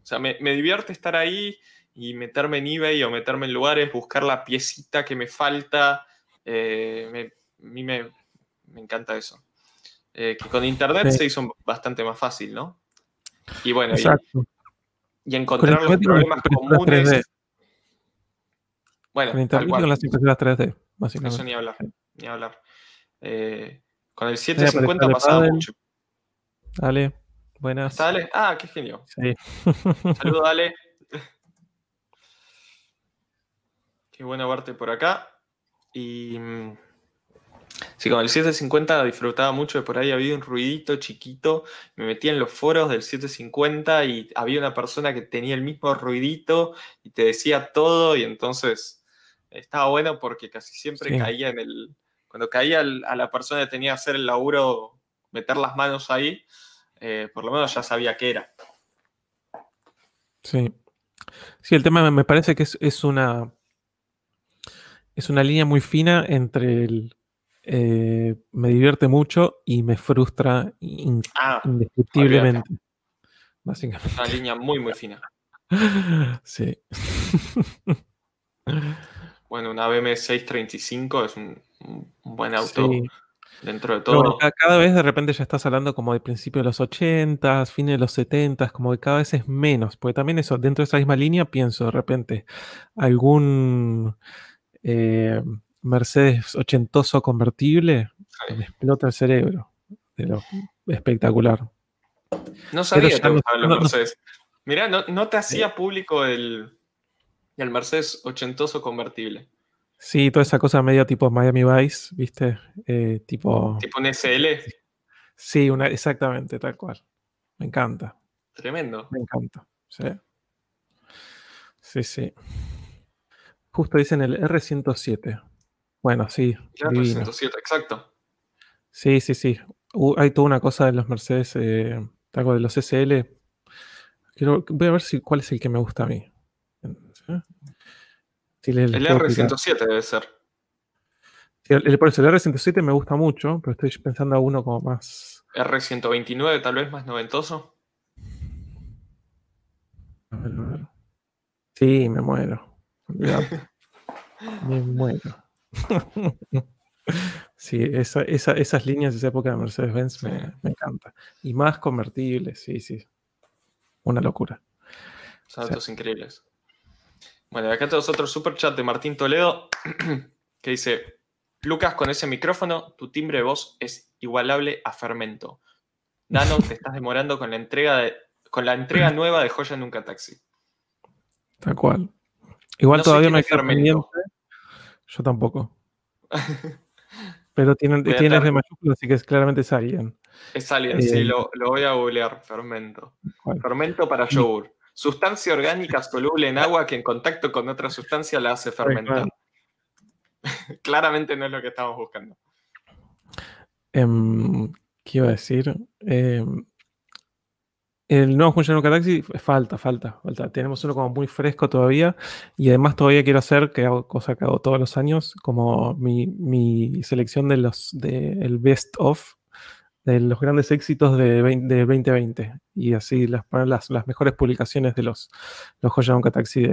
O sea, me, divierte estar ahí y meterme en eBay o meterme en lugares, buscar la piecita que me falta. Eh, a mí me, encanta eso. Eh, que con internet se hizo bastante más fácil, ¿no? Y bueno, y, encontrar los problemas comunes. Bueno, con internet con las impresoras 3D, básicamente. Eso ni hablar, ni hablar. Eh, con el 750 ha pasado mucho. Dale. Buenas. ¿Dale? Ah, qué genio. Sí. Saludos, Dale. Qué bueno verte por acá. Y mm, sí, con el 750 disfrutaba mucho de por ahí había un ruidito chiquito. Me metía en los foros del 750 y había una persona que tenía el mismo ruidito y te decía todo. Y entonces estaba bueno porque casi siempre caía en el. Cuando caía a la persona que tenía que hacer el laburo, meter las manos ahí, eh, por lo menos ya sabía qué era. Sí. Sí, el tema me parece que es, una. Es una línea muy fina entre el. Eh, me divierte mucho y me frustra ah, indescriptiblemente. Básicamente. Una línea muy, muy fina. sí. bueno, una BM635 es un, buen auto. Dentro de todo. cada vez de repente ya estás hablando como de principios de los 80, fines de los 70, como que cada vez es menos. Porque también eso, dentro de esa misma línea, pienso de repente algún eh, Mercedes ochentoso convertible, me explota el cerebro. De lo espectacular. No sabía que te gustaban los Mercedes. Mirá, no, te hacía público el, el Mercedes ochentoso convertible. Sí, toda esa cosa medio tipo Miami Vice, ¿viste? Eh, tipo. Tipo un SL. Sí, una, exactamente, tal cual. Me encanta. Tremendo. Me encanta. Sí. Sí, sí. Justo dicen el R107. Bueno, sí. El R107, exacto. Sí, sí, sí. hay toda una cosa de los Mercedes, eh, algo de los SL. Quiero, voy a ver si, cuál es el que me gusta a mí. El R107 debe ser. el, por eso, el R107 me gusta mucho, pero estoy pensando a uno como más. R129, tal vez más noventoso. A ver, a ver. Sí, me muero. me muero. sí, esas líneas de esa época de Mercedes-Benz me, me encanta. Y más convertibles, sí, sí. Una locura. Son datos increíbles. Bueno, acá tenemos otro super chat de Martín Toledo que dice: Lucas, con ese micrófono, tu timbre de voz es igualable a Fermento. Nano, te estás demorando con la entrega de, con la entrega nueva de Joya Nunca Taxi. Tal cual. Igual todavía me queda pendiente. Yo tampoco. Pero tienen, tienes de mayúsculas, así que es, claramente es Alien. Es Alien, sí, eh, lo, voy a googlear. Fermento. Fermento para yogur. Sustancia orgánica soluble en agua que en contacto con otra sustancia la hace fermentar. claramente no es lo que estamos buscando. Em, ¿Qué iba a decir? Eh, el nuevo Junction Taxi falta, falta, falta. Tenemos uno como muy fresco todavía y además todavía quiero hacer, que hago cosa que hago todos los años, como mi, selección de los del best of de los grandes éxitos de, 2020 y así las, las, las, mejores publicaciones de los, los Joya Taxi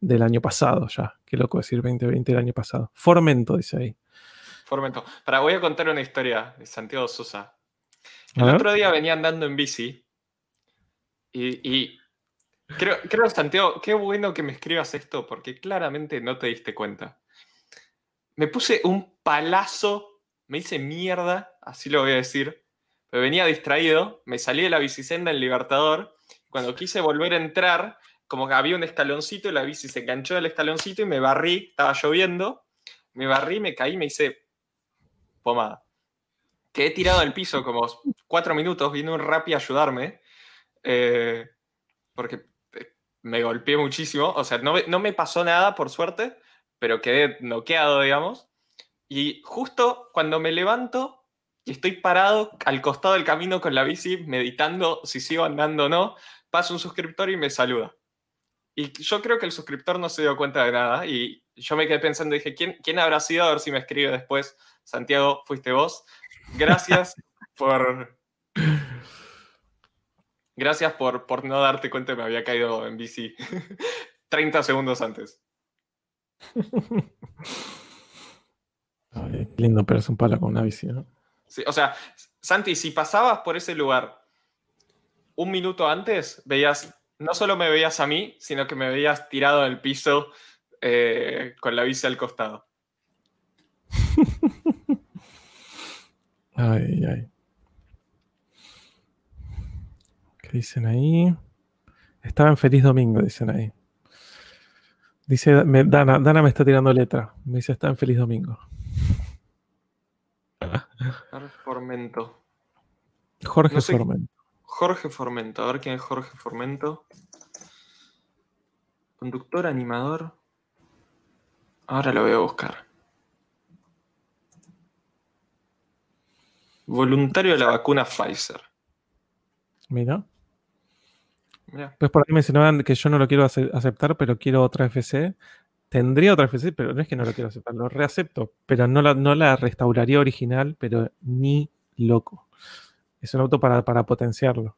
del año pasado ya. Qué loco decir 2020 el año pasado. Formento, dice ahí. Formento. Para, voy a contar una historia de Santiago Sosa. El otro día venía andando en bici y, creo, creo, Santiago, qué bueno que me escribas esto porque claramente no te diste cuenta. Me puse un palazo, me hice mierda, así lo voy a decir. Me venía distraído, me salí de la bicisenda en Libertador. Cuando quise volver a entrar, como que había un escaloncito y la bici se enganchó del escaloncito y me barrí, estaba lloviendo. Me barrí, me caí, me hice pomada. Quedé tirado al piso como cuatro minutos, vino un rapi a ayudarme eh, porque eh, me golpeé muchísimo, o sea, no, no me pasó nada por suerte, pero quedé noqueado, digamos. Y justo cuando me levanto y estoy parado al costado del camino con la bici, meditando si sigo andando o no, pasa un suscriptor y me saluda. Y yo creo que el suscriptor no se dio cuenta de nada y yo me quedé pensando, dije, ¿quién, quién habrá sido? A ver si me escribe después. Santiago, fuiste vos. Gracias por, Gracias por, por no darte cuenta que me había caído en bici 30 segundos antes. Ay, lindo pero es un palo con una bici, ¿no? O sea, Santi, si pasabas por ese lugar un minuto antes, veías, no solo me veías a mí, sino que me veías tirado en piso eh, con la bici al costado. ay, ay. dicen ahí? Estaba en Feliz Domingo, dicen ahí. Dice, Dana, Dana me está tirando letra. Me dice, está en Feliz Domingo. Formento. Jorge Formento. Jorge Formento. A ver quién es Jorge Formento. Conductor, animador. Ahora lo voy a buscar. Voluntario de la vacuna Pfizer. Mira. Pues por ahí mencionaban que yo no lo quiero aceptar, pero quiero otra FC. Tendría otra FC, pero no es que no lo quiero aceptar, lo reacepto. Pero no la, no la restauraría original, pero ni loco. Es un auto para, potenciarlo.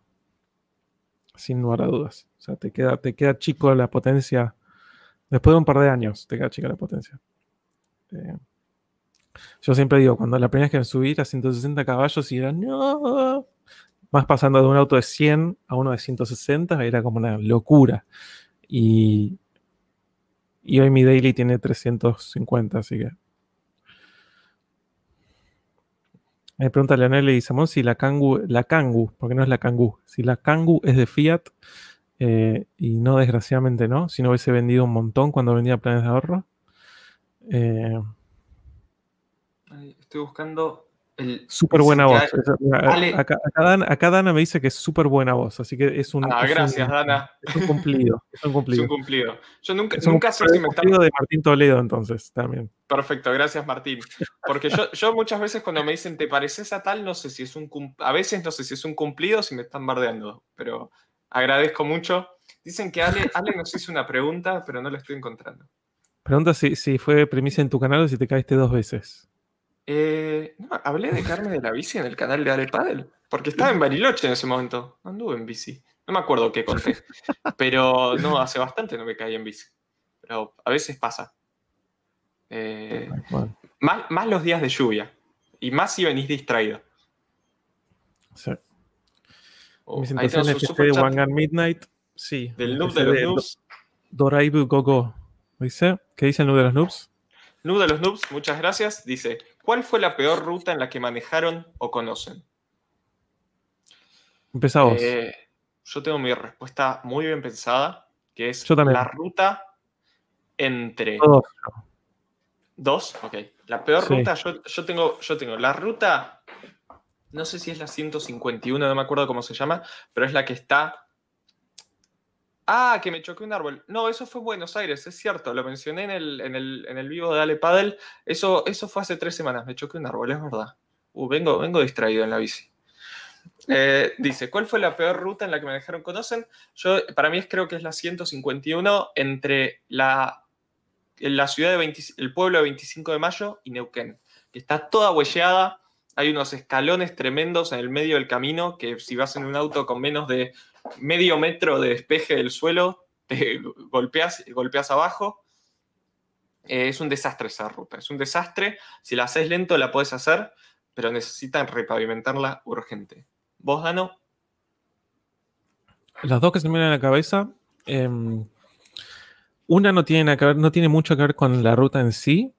Sin lugar a dudas. O sea, te queda, te queda chico la potencia. Después de un par de años, te queda chica la potencia. Eh, yo siempre digo, cuando la primera vez que me subí a 160 caballos y era, no, más pasando de un auto de 100 a uno de 160, era como una locura. Y, y hoy mi daily tiene 350, así que. Me pregunta Leonel y dice, si la Kangoo, la Kangoo, porque no es la Kangoo, si la Kangoo es de Fiat, eh, y no desgraciadamente no, si no hubiese vendido un montón cuando vendía planes de ahorro, Eh, Estoy buscando el. súper buena voz. Es- Ale- Acá, acá Dan- acá Dana me dice que es súper buena voz, así que es un, Ah, es un- gracias, Dana. es un cumplido. Es un Es cumplido. un cumplido. Yo nunca, Es un nunca sé si me de Martín Toledo, entonces, también. Perfecto, gracias Martín. Porque yo, yo muchas veces cuando me dicen te pareces a tal, no sé si es un cum- a veces no sé si es un cumplido o si me están bardeando, pero agradezco mucho. Dicen que Ale, Ale nos hizo una pregunta, pero no la estoy encontrando. Pregunta si, si fue premisa en tu canal o si te caíste dos veces. Eh, no, hablé de Carmen de la bici en el canal de Ale Padel, porque estaba en Bariloche en ese momento. No anduve en bici. No me acuerdo qué conté, pero no, hace bastante no me caí en bici. Pero a veces pasa. Eh, Bueno, más, más los días de lluvia. Y más si venís distraído. sí. Oh, Mis intenciones esté chat Wangan Midnight. Sí. del noob de los de noobs. Doraibu Gogo. ¿Dice? ¿Qué dice el noob de los noobs? Noob de los noobs, muchas gracias. Dice, ¿cuál fue la peor ruta en la que manejaron o conocen? Empezá vos. Eh, yo tengo mi respuesta muy bien pensada, que es Yo la ruta entre Todos. dos. Ok. La peor Sí. ruta, yo, yo tengo, yo tengo la ruta, no sé si es la 151, no me acuerdo cómo se llama, pero es la que está... Ah, que me choqué un árbol. No, eso fue en Buenos Aires, es cierto, lo mencioné en el, en el, en el vivo de Ale Paddle. Eso, eso fue hace tres semanas, me choqué un árbol, es verdad. Uh, vengo, vengo distraído en la bici. Eh, dice, ¿cuál fue la peor ruta en la que me dejaron conocen? Yo, para mí es, creo que es la 151 entre la, la ciudad de 20 el pueblo de 25 de mayo y Neuquén, que está toda huelleada. Hay unos escalones tremendos en el medio del camino que si vas en un auto con menos de medio metro de despeje del suelo, te golpeas, golpeas abajo. Eh, es un desastre esa ruta, es un desastre. Si la haces lento la puedes hacer, pero necesitan repavimentarla urgente. ¿Vos, Dano? Las dos que se me vienen a la cabeza. em, una no tiene, no tiene mucho que ver con la ruta en sí,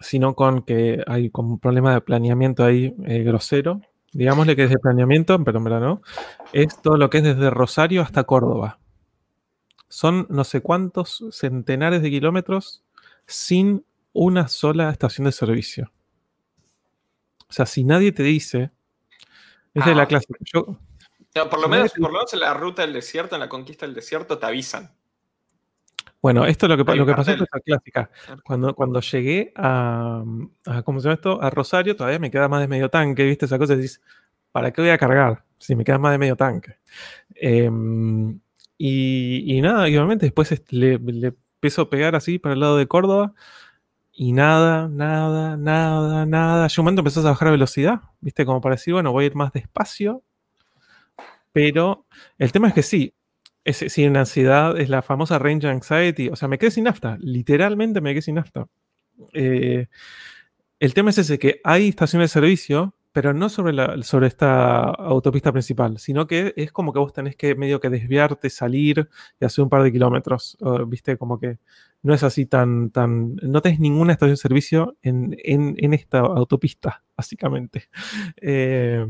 sino con que hay como un problema de planeamiento ahí eh, grosero. Digámosle que es de planeamiento, pero en verdad no. Es todo lo que es desde Rosario hasta Córdoba. Son no sé cuántos centenares de kilómetros sin una sola estación de servicio. O sea, si nadie te dice, esa es Ah. la. Yo, No, por, lo menos, por lo menos en la ruta del desierto, en la conquista del desierto, te avisan. Bueno, esto es lo que, lo que pasó fue esa clásica. Cuando, cuando llegué a, a- ¿cómo se llama esto? A Rosario, todavía me queda más de medio tanque, ¿viste? Esa cosa, dices, ¿para qué voy a cargar? Si me queda más de medio tanque. Em, y, y nada, obviamente después le, le empiezo a pegar así para el lado de Córdoba y nada, nada, nada, nada. Llega un momento empezás a bajar la velocidad, ¿viste? Como para decir, bueno, voy a ir más despacio. Pero el tema es que sí, es, una ansiedad, es la famosa range anxiety. O sea, me quedé sin nafta. Literalmente me quedé sin nafta. Eh, el tema es ese, que hay estaciones de servicio, pero no sobre, la, sobre esta autopista principal, sino que es como que vos tenés que medio que desviarte, salir y hacer un par de kilómetros. Viste, como que no es así tan, tan, no tenés ninguna estación de servicio en, en- en esta autopista, básicamente. Eh,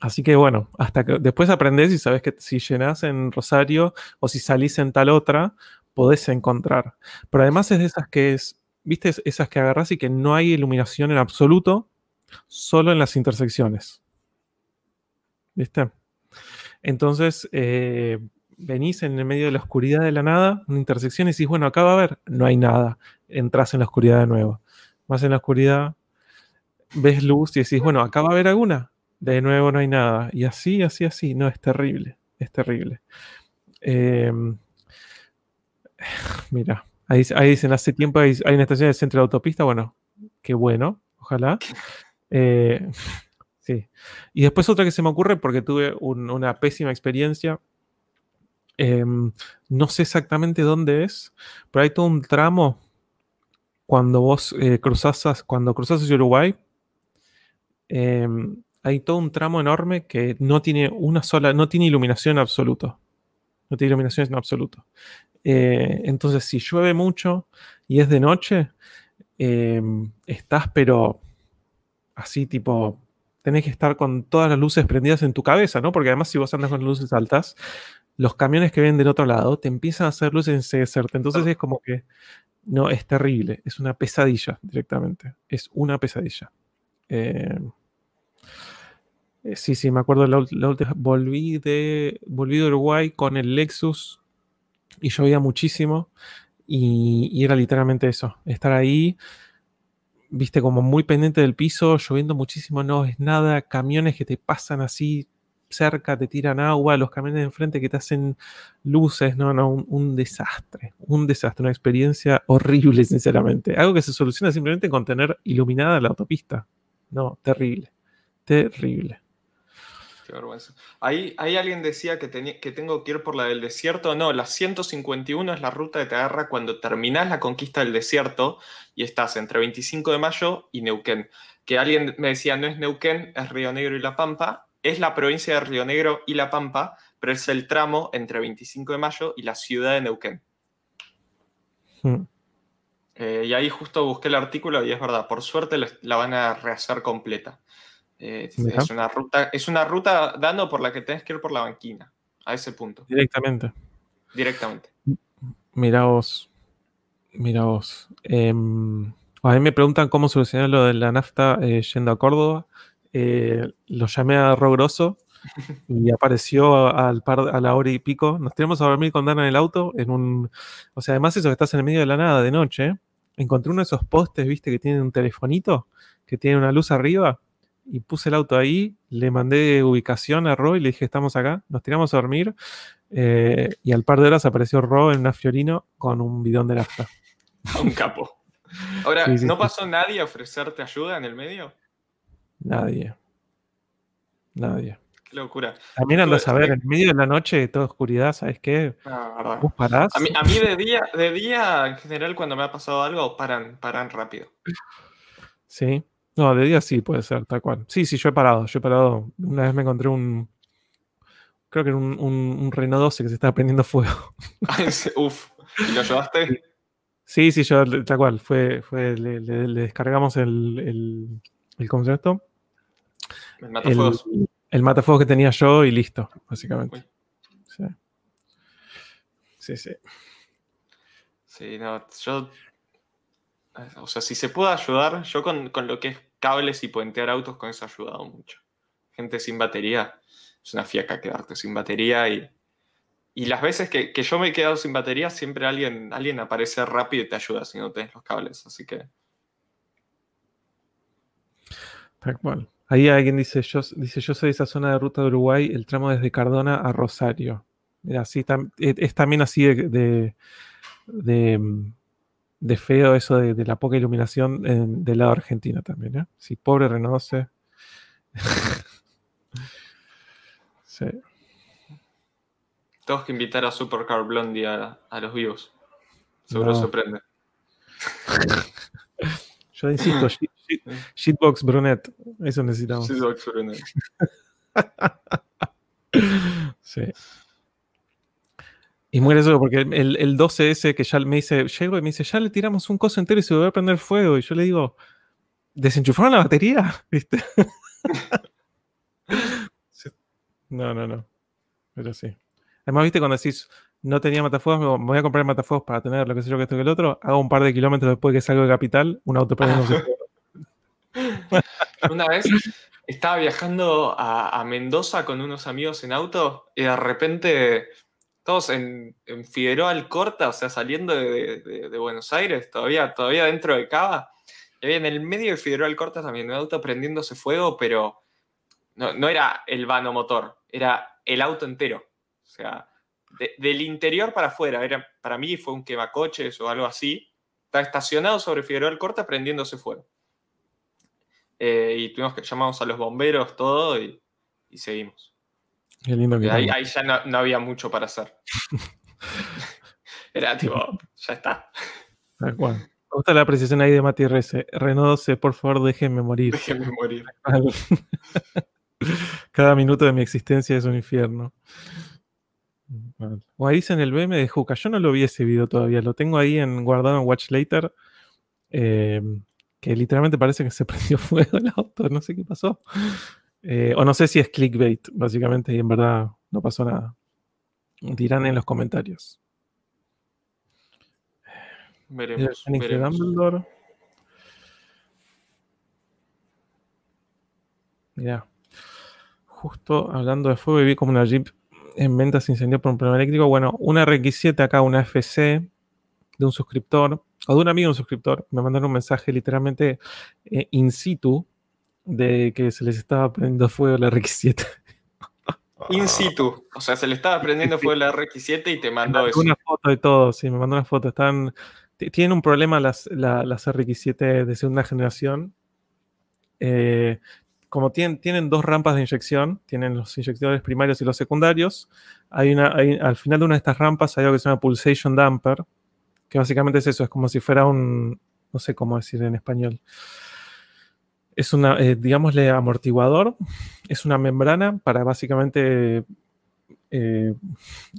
así que bueno, hasta que después aprendés y sabes que si llenás en Rosario o si salís en tal otra, podés encontrar. Pero además es de esas que es, viste, Es- esas que agarrás y que no hay iluminación en absoluto, solo en las intersecciones. ¿Viste? Entonces, eh, venís en el medio de la oscuridad de la nada, una intersección y decís, bueno, acá va a haber, no hay nada. Entrás en la oscuridad de nuevo. Vas en la oscuridad, ves luz y decís, bueno, acá va a haber alguna. De nuevo no hay nada. Y así, así, así. No, es terrible. Es terrible. Eh, mira, ahí, ahí dicen, hace tiempo hay, hay una estación de centro de autopista. Bueno, qué bueno, ojalá. Eh, sí. Y después otra que se me ocurre porque tuve un- una pésima experiencia. Em, no sé exactamente dónde es, pero hay todo un tramo cuando vos eh, cruzás, as- cuando hacia Uruguay. Hay todo un tramo enorme que no tiene una sola, no tiene iluminación en absoluto. No tiene iluminación en absoluto. Eh, entonces, si llueve mucho y es de noche, em, estás pero así tipo, tenés que estar con todas las luces prendidas en tu cabeza, ¿no? Porque además si vos andas con luces altas, los camiones que vienen del otro lado te empiezan a hacer luces en enseguecerte. Entonces es como que no, es terrible. Es una pesadilla directamente. Es una pesadilla. Eh, eh, sí, sí, me acuerdo la, última. Volví de, volví de Uruguay con el Lexus y llovía muchísimo. Y, era literalmente eso. Estar ahí, viste, como muy pendiente del piso, lloviendo muchísimo, no es nada. Camiones que te pasan así cerca, te tiran agua, los camiones de enfrente que te hacen luces, no, no, un, desastre, un desastre, una experiencia horrible, sinceramente. Algo que se soluciona simplemente con tener iluminada la autopista. No, terrible, terrible. Qué vergüenza. Ahí, ahí alguien decía que, que tengo que ir por la del desierto. No, la 151 es la ruta que te agarra cuando terminás la conquista del desierto y estás entre 25 de mayo y Neuquén. Que alguien me decía, no es Neuquén, es Río Negro y La Pampa es la provincia de Río Negro y La Pampa, pero es el tramo entre 25 de mayo y la ciudad de Neuquén. Hmm. Eh, y ahí justo busqué el artículo y es verdad, por suerte la van a rehacer completa. Eh, es, una ruta, es una ruta dando por la que tenés que ir por la banquina, a ese punto. Directamente. Directamente. Mira vos. Mira vos. Em, a mí me preguntan cómo solucionar lo de la nafta eh, yendo a Córdoba. Eh, lo llamé a Rogroso y apareció al par, a la hora y pico. Nos tenemos a dormir con Dana en el auto, en un... O sea, además eso que estás en el medio de la nada de noche, encontré uno de esos postes, viste, que tienen un telefonito, que tiene una luz arriba, y puse el auto ahí, le mandé ubicación a Ro y le dije, estamos acá, nos tiramos a dormir, eh, y al par de horas apareció Ro en una Fiorino con un bidón de nafta. Un capo. Ahora, ¿no pasó nadie a ofrecerte ayuda en el medio? Nadie. Nadie. Qué locura. También andas a ver, en medio de la noche, toda oscuridad, ¿sabes qué? Ah, parás? A mí, de, día, de día, en general, cuando me ha pasado algo, paran, paran rápido. Sí. No, de día sí puede ser, tal cual. Sí, sí, yo he parado. Yo he parado. Una vez me encontré un. Creo que era un, un, Renault 12 que se estaba prendiendo fuego. uf. ¿Y lo llevaste? Sí, sí, yo, tal cual. Fue, fue, le, descargamos el, el, el concepto el matafuegos. El, matafuegos que tenía yo y listo, básicamente. Sí. Sí, sí. Sí, no, yo. O sea, si se puede ayudar, yo con, lo que es cables y puentear autos, con eso ha ayudado mucho. Gente sin batería, es una fiaca quedarte sin batería y. Y las veces que, yo me he quedado sin batería, siempre alguien, alguien aparece rápido y te ayuda si no tienes los cables. Así que. Tal cual. Ahí alguien dice yo, dice, yo soy de esa zona de ruta de Uruguay, el tramo desde Cardona a Rosario. Mira, sí, e, es, también así de, de, feo eso de, la poca iluminación del lado argentino también. ¿eh? Sí, pobre Renoce. sí. Tengo que invitar a Supercar Blondie a, los vivos. Seguro se prende. Yo insisto, Shitbox Brunet. Eso necesitamos. Shitbox Brunet. sí. Y muere eso porque el, el 12S que ya me dice, llego y me dice, ya le tiramos un coso entero y se va a prender fuego. Y yo le digo, ¿desenchufaron la batería? ¿Viste? no, no, no. Pero sí. Además, viste, cuando decís, no tenía matafuegos, me voy a comprar matafuegos para tener lo que sé yo, que esto que el otro, hago un par de kilómetros después que salgo de capital, un auto prendiendo Una vez estaba viajando a, Mendoza con unos amigos en auto y de repente todos en, Figueroa Alcorta, o sea, saliendo de, Buenos Aires, todavía, todavía dentro de Cava. Y había en el medio de Figueroa Alcorta también un auto prendiéndose fuego, pero no, era el vano motor, era el auto entero. O sea, del interior para afuera. Era, para mí fue un quemacoches o algo así. Estaba estacionado sobre Figueroa Alcorta prendiéndose fuego. Eh, y tuvimos que llamamos a los bomberos, todo, y, seguimos. Qué lindo que ahí, ahí, ya no, había mucho para hacer. Era tipo, ya está. Tal cual. Me gusta la precisión ahí de Mati Rece. Renault 12, por favor, déjenme morir. Déjenme morir. Cada minuto de mi existencia es un infierno. O ahí dice en el BM de Juca. Yo no lo vi ese video todavía. Lo tengo ahí en guardado en Watch Later. Eh, que literalmente parece que se prendió fuego el auto, no sé qué pasó. Eh, o no sé si es clickbait, básicamente, y en verdad no pasó nada. Dirán en los comentarios. Veremos. Veremos. Dumbledore. Mirá. Justo hablando de fuego, vi como una Jeep en venta se incendió por un problema eléctrico. Bueno, una RX7 acá, una FC de un suscriptor, o de un amigo de un suscriptor, me mandaron un mensaje literalmente eh, in situ de que se les estaba prendiendo fuego la RX7. In situ. O sea, se le estaba prendiendo fuego la RX7 y te mandó mandó eso. una foto de todo, sí, me mandó una foto. Están, tienen un problema las, la- las RX7 de segunda generación. Eh, como tienen, tienen dos rampas de inyección, tienen los inyectores primarios y los secundarios, hay una, hay- al final de una de estas rampas hay algo que se llama pulsation damper, que básicamente es eso, es como si fuera un, no sé cómo decir en español. Es una, eh, digámosle, amortiguador, es una membrana para básicamente eh,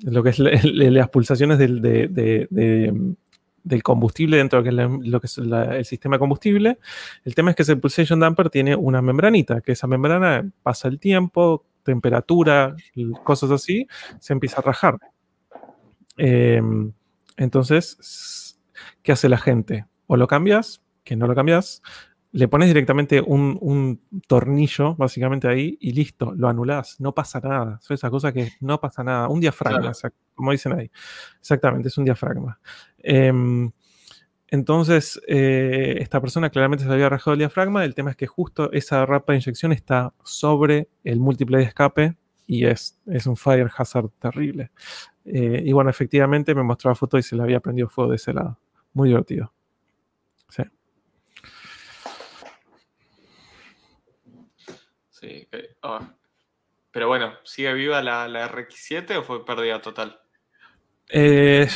lo que es la- la- las pulsaciones del, de- de- de- del combustible dentro de lo que es, el sistema de combustible. El tema es que ese pulsation damper tiene una membranita, que esa membrana pasa el tiempo, temperatura, cosas así, se empieza a rajar. Eh, entonces, ¿qué hace la gente? O lo cambias, que no lo cambias, le pones directamente un, un tornillo, básicamente ahí, y listo, lo anulás, no pasa nada. Son esas cosas que no pasa nada. Un diafragma, Claro. como dicen ahí. Exactamente, es un diafragma. Em, entonces, eh, esta persona claramente se había rajado el diafragma. El tema es que justo esa rapa de inyección está sobre el múltiple de escape y es, es un fire hazard terrible. Eh, y bueno, efectivamente me mostró la foto y se le había prendido fuego de ese lado. Muy divertido. Sí. Sí, que- ah. Pero bueno, ¿sigue viva la, la RX7 o fue pérdida total? Eh,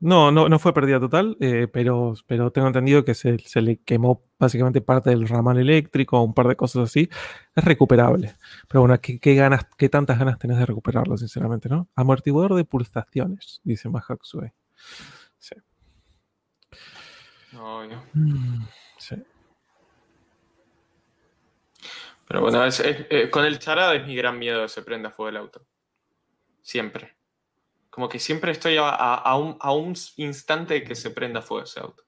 no, no, no fue pérdida total, eh, pero, pero tengo entendido que se, se le quemó básicamente parte del ramal eléctrico, un par de cosas así. Es recuperable. Pero bueno, ¿qué, qué ganas, qué tantas ganas tenés de recuperarlo, sinceramente, ¿no? Amortiguador de pulsaciones, dice Mahaksue. Sí. Obvio. Mm, sí. Pero bueno, eh, con el charada es mi gran miedo que se prenda fuego el auto. Siempre. Como que siempre estoy a, a- un, a un instante que se prenda fuego ese auto.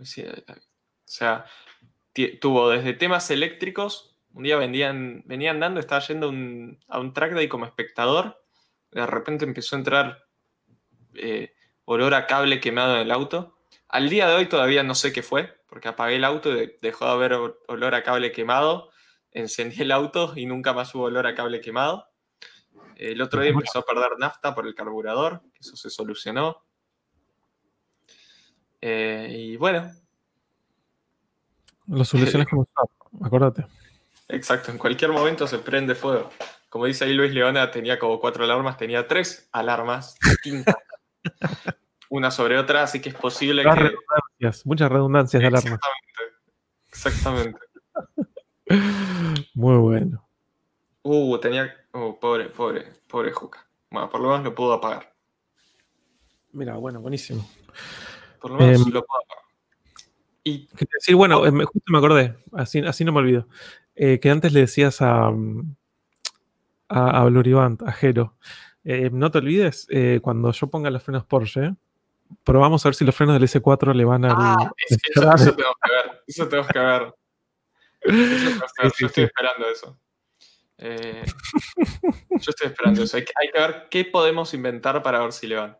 Sí, eh, o sea, tuvo desde temas eléctricos. Un día vendían, venía andando, estaba yendo un, a un track day como espectador. De repente empezó a entrar eh, olor a cable quemado en el auto. Al día de hoy todavía no sé qué fue, porque apagué el auto y de- dejó de haber olor a cable quemado. Encendí el auto y nunca más hubo olor a cable quemado. El otro día empezó a perder nafta por el carburador, que eso se solucionó. Eh, y bueno, Lo soluciones un SAP, acuérdate. exacto, en cualquier momento se prende fuego. Como dice ahí Luis Leona, tenía como cuatro alarmas, tenía tres alarmas distintas. una sobre otra, así que es posible Las que... redundancias, muchas redundancias de alarma. Exactamente. Exactamente. Muy bueno. Uh, tenía. Uh, pobre, pobre, pobre Juca. Bueno, por lo menos lo pudo apagar. Mira, bueno, buenísimo. Por lo menos Em, lo pudo apagar. Y decir, bueno, me- justo me acordé, así, así no me olvido, eh, que antes le decías a, a, a Bluriband, a Jero, eh, no te olvides, eh, cuando yo ponga los frenos Porsche, probamos a ver si los frenos del S4 le van al... Ah, es- eso, eso tenemos que ver. Eso tenemos que ver. Eso que Yo estoy esperando eso. Eh, yo estoy esperando eso. Hay que, hay que ver qué podemos inventar para ver si le van.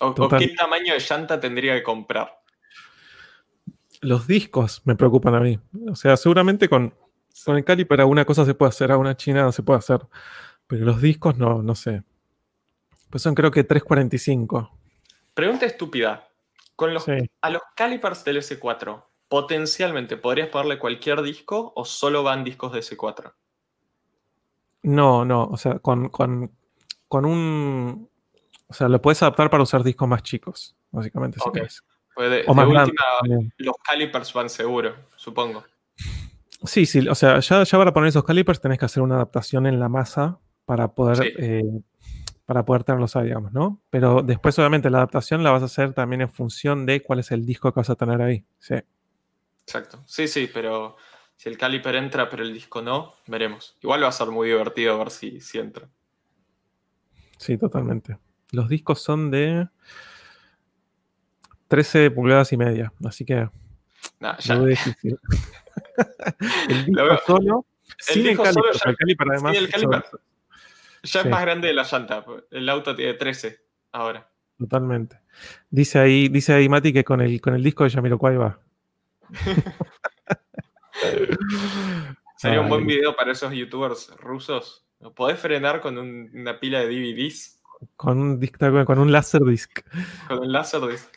O, qué tamaño de llanta tendría que comprar. Los discos me preocupan a mí. O sea, seguramente con, con el caliper alguna cosa se puede hacer, alguna china se puede hacer, pero los discos no, no sé. Pues son creo que 345. Pregunta estúpida. Con los, Sí. A los calipers del S4, potencialmente, ¿podrías ponerle cualquier disco o solo van discos de S4? No, no, o sea, con, con, con un... O sea, lo puedes adaptar para usar discos más chicos, básicamente. si Ok. querés. Pues de, O de más última, los calipers van seguro, supongo. Sí, sí, o sea, ya, ya para poner esos calipers tenés que hacer una adaptación en la masa para poder, Sí. eh, para poder tenerlos ahí, digamos, ¿no? Pero después, obviamente, la adaptación la vas a hacer también en función de cuál es el disco que vas a tener ahí. Sí, Exacto. Sí, sí, pero si el caliper entra pero el disco no, veremos. Igual va a ser muy divertido ver si, si entra. sí, totalmente. Los discos son de 13 pulgadas y media, así que Nah, ya. difícil. el disco solo, sin el disco solo caliper, ya- el caliper además. sí, el caliper. Ya Sí. es más grande de la llanta. El auto tiene 13 ahora. Totalmente. Dice ahí, dice ahí Mati que con el, con el disco de Jamiroquai va. Sería un buen video para esos youtubers rusos. ¿Lo podés frenar con un- una pila de DVDs? Con un, disc- con un Laserdisc. Con un Laserdisc.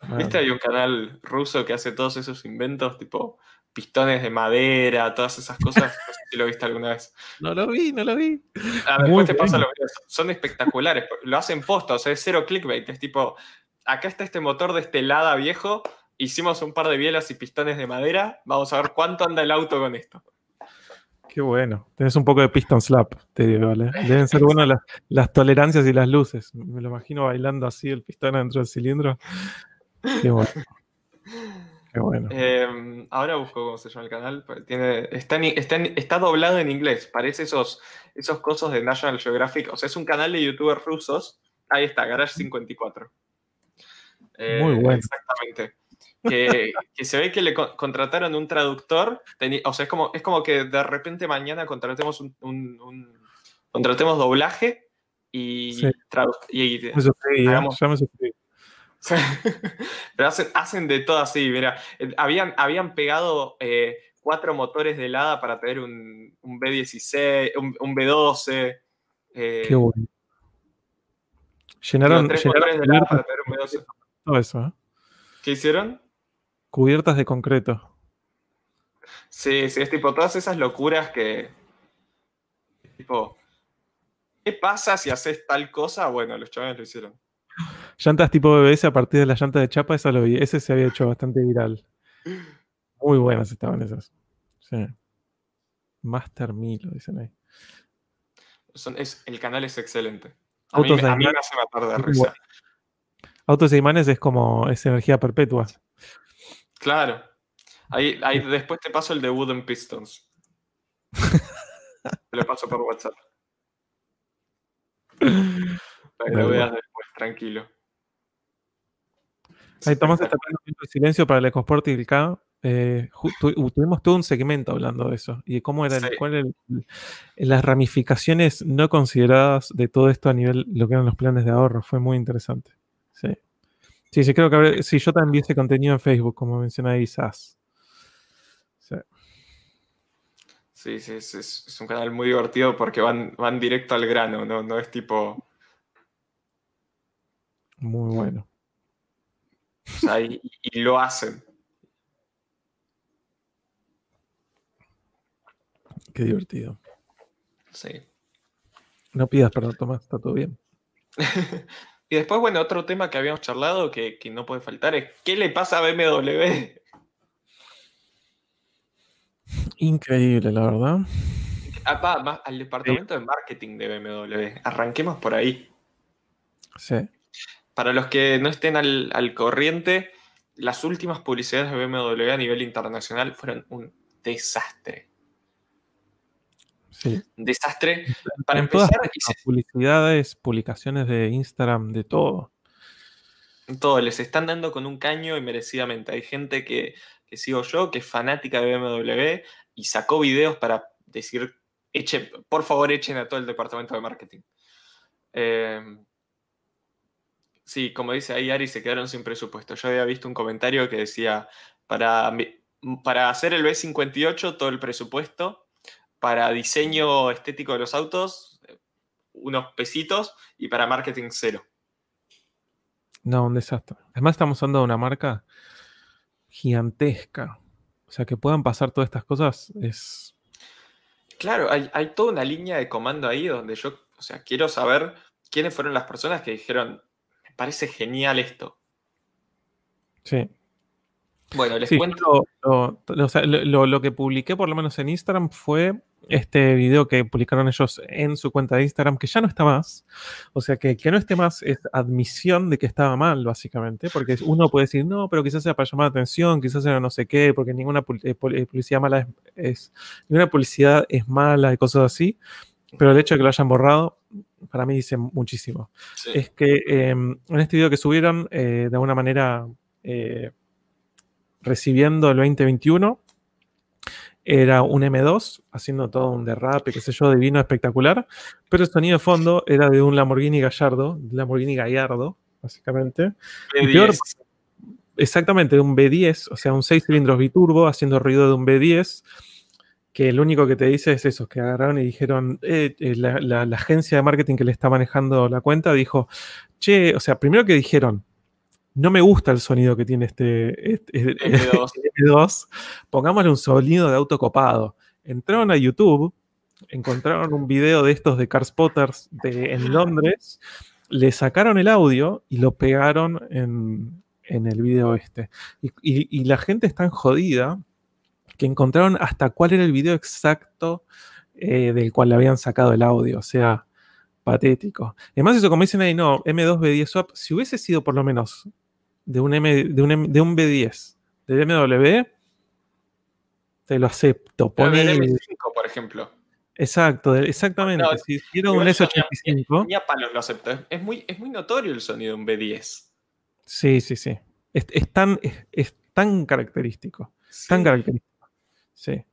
Ah, ¿Viste? Hay un canal ruso que hace todos esos inventos, tipo pistones de madera, todas esas cosas. No sé si lo viste alguna vez. No lo vi, no lo vi. Ah, Muy después te los videos. Son espectaculares. Lo hacen posta, o sea, es cero clickbait. Es tipo, acá está este motor de este Lada viejo. Hicimos un par de bielas y pistones de madera. Vamos a ver cuánto anda el auto con esto. Qué bueno. Tenés un poco de piston slap, te digo, ¿vale? Deben ser buenas las, las tolerancias y las luces. Me lo imagino bailando así el pistón dentro del cilindro. Qué bueno. Qué bueno. Eh, ahora busco cómo se llama el canal. Tiene, está, en- está, en- está doblado en inglés. Parece esos, esos cosos de National Geographic. O sea, es un canal de youtubers rusos. Ahí está, Garage 54. Eh, Muy bueno. Exactamente. Que, que se ve que le co- contrataron un traductor. o sea, es como, es como que de repente mañana contratemos un, un- un- contratemos doblaje y, Sí. y- Me hagamos- Ya me suscribí. Sí. Pero hacen, hacen de todo así, mira. Eh, Habían, habían pegado eh, cuatro motores de helada para tener un, un B16, un, un B12. eh, Qué bueno. Llenaron, tres llenaron motores de helada para tener un B12. todo eso, ¿eh? ¿Qué hicieron? Cubiertas de concreto. Sí, sí, es tipo todas esas locuras que. Tipo. ¿Qué pasa si haces tal cosa? Bueno, los chavales lo hicieron. Llantas tipo BBS a partir de la llanta de chapa, esa lo vi. Ese se había hecho bastante viral. Muy buenas estaban esas. Sí. Master Milo, dicen ahí. Son- es, el canal es excelente. A Autos de a mí imanes. me hace matar de risa. Autos e imanes es como es energía perpetua. Claro. Ahí, ahí después te paso el de Wooden Pistons. Te lo paso por WhatsApp. Para que lo veas después, tranquilo. Ahí Tomás está poniendo un minuto de silencio para el EcoSport y el K. Eh, tu- tuvimos todo un segmento hablando de eso y de cómo eran Sí. cuál era el- las ramificaciones no consideradas de todo esto a nivel lo que eran los planes de ahorro. Fue muy interesante. Sí, sí, sí creo que habré- sí, yo también vi ese contenido en Facebook, como menciona ahí SAS. Sí. Sí, sí, es, es- es un canal muy divertido porque van, van directo al grano, no, no es tipo. Muy bueno. O sea, y, y lo hacen. Qué divertido. Sí. No pidas perdón, Tomás, está todo bien. Y después, bueno, otro tema que habíamos charlado que, que no puede faltar es ¿qué le pasa a BMW? Increíble, la verdad. Ah, va, al departamento de marketing de BMW. Arranquemos por ahí. Sí. Para los que no estén al, al corriente, las últimas publicidades de BMW a nivel internacional fueron un desastre. Sí. Desastre. Para En todas empezar, y se- publicidades, publicaciones de Instagram, de todo. todo, les están dando con un caño y merecidamente. Hay gente que, que sigo yo, que es fanática de BMW y sacó videos para decir, echen, por favor, echen a todo el departamento de marketing. Eh, sí, como dice ahí Ari, se quedaron sin presupuesto. Yo había visto un comentario que decía, para, mi- para hacer el B58, todo el presupuesto, para diseño estético de los autos, eh, unos pesitos, y para marketing cero. No, un desastre. Además, estamos hablando de una marca gigantesca. O sea, que puedan pasar todas estas cosas es. Claro, hay, hay toda una línea de comando ahí donde yo, o sea, quiero saber quiénes fueron las personas que dijeron, parece genial esto. Sí. Bueno, les Sí, cuento. lo, que publiqué, por lo menos en Instagram, fue este video que publicaron ellos en su cuenta de Instagram, que ya no está más. O sea, que que no esté más es admisión de que estaba mal, básicamente. Porque uno puede decir, no, pero quizás sea para llamar la atención, quizás sea no sé qué, porque ninguna eh, eh, publicidad mala es, es- Ninguna publicidad es mala y cosas así. Pero el hecho de que lo hayan borrado para mí dice muchísimo. Es que em, en este video que subieron, eh, de alguna manera, eh, recibiendo el 2021, era un M2 haciendo todo un derrape, qué sé yo, divino, espectacular, pero el sonido de fondo era de un Lamborghini Gallardo, Lamborghini Gallardo, básicamente. exactamente, de un B10, o sea, un 6 cilindros biturbo haciendo ruido de un B10 que lo único que te dice es eso, que agarraron y dijeron, eh, eh, la, agencia de marketing que le está manejando la cuenta dijo, che, o sea, primero que dijeron, no me gusta el sonido que tiene este, este, este M2. pongámosle un sonido de auto copado. Entraron a YouTube, encontraron un video de estos de Car Spotters de, en Londres, le sacaron el audio y lo pegaron en, el video este. Y, y, la gente está jodida que encontraron hasta cuál era el video exacto eh, del cual le habían sacado el audio. O sea, patético. Además, eso como dicen ahí, no, M2B10 Swap, si hubiese sido por lo menos de un, M, de un, de un B10 del MW, te lo acepto. Pone, el M5, por ejemplo. Exacto, exactamente. si hiciera un S85. Ni a palos lo acepto. Es muy, es muy notorio el sonido de un B10. Sí, sí, sí. Es, tan, es, tan característico. Tan característico. Sí.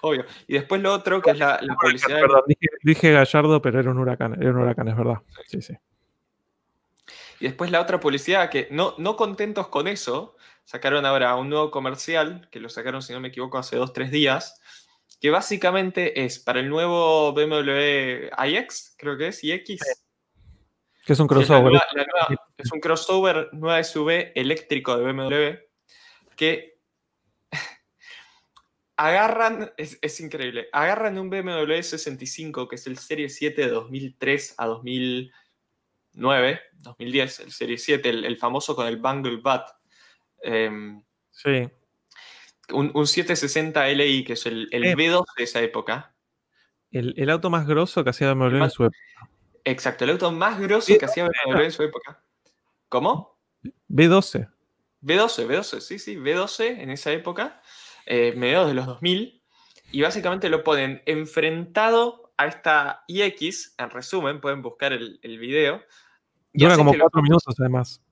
Obvio. Y después lo otro, que es la, publicidad. Perdón, dije, Gallardo, pero era un huracán, era un huracán, es verdad. Sí, sí. Y después la otra publicidad, que no, no contentos con eso, sacaron ahora un nuevo comercial, que lo sacaron, si no me equivoco, hace dos, tres días, que básicamente es para el nuevo BMW iX, creo que es, iX. Que es un crossover. es un crossover nueva SUV eléctrico de BMW que agarran, es, increíble, agarran un BMW 65, que es el Serie 7 de 2003 a 2009, 2010, el Serie 7, el, famoso con el Bangle Bat. Em, sí. Un, 760 Li, que es el, el eh. B2 de esa época. El, auto más grosso que hacía BMW en su época. Exacto, el auto más grosso que hacía BMW en su época. ¿Cómo? B12. B12, B12, sí, sí, B12 en esa época eh, mediados de los 2000, y básicamente lo ponen enfrentado a esta iX, en resumen, pueden buscar el, el video. Y Dura como cuatro minutos además.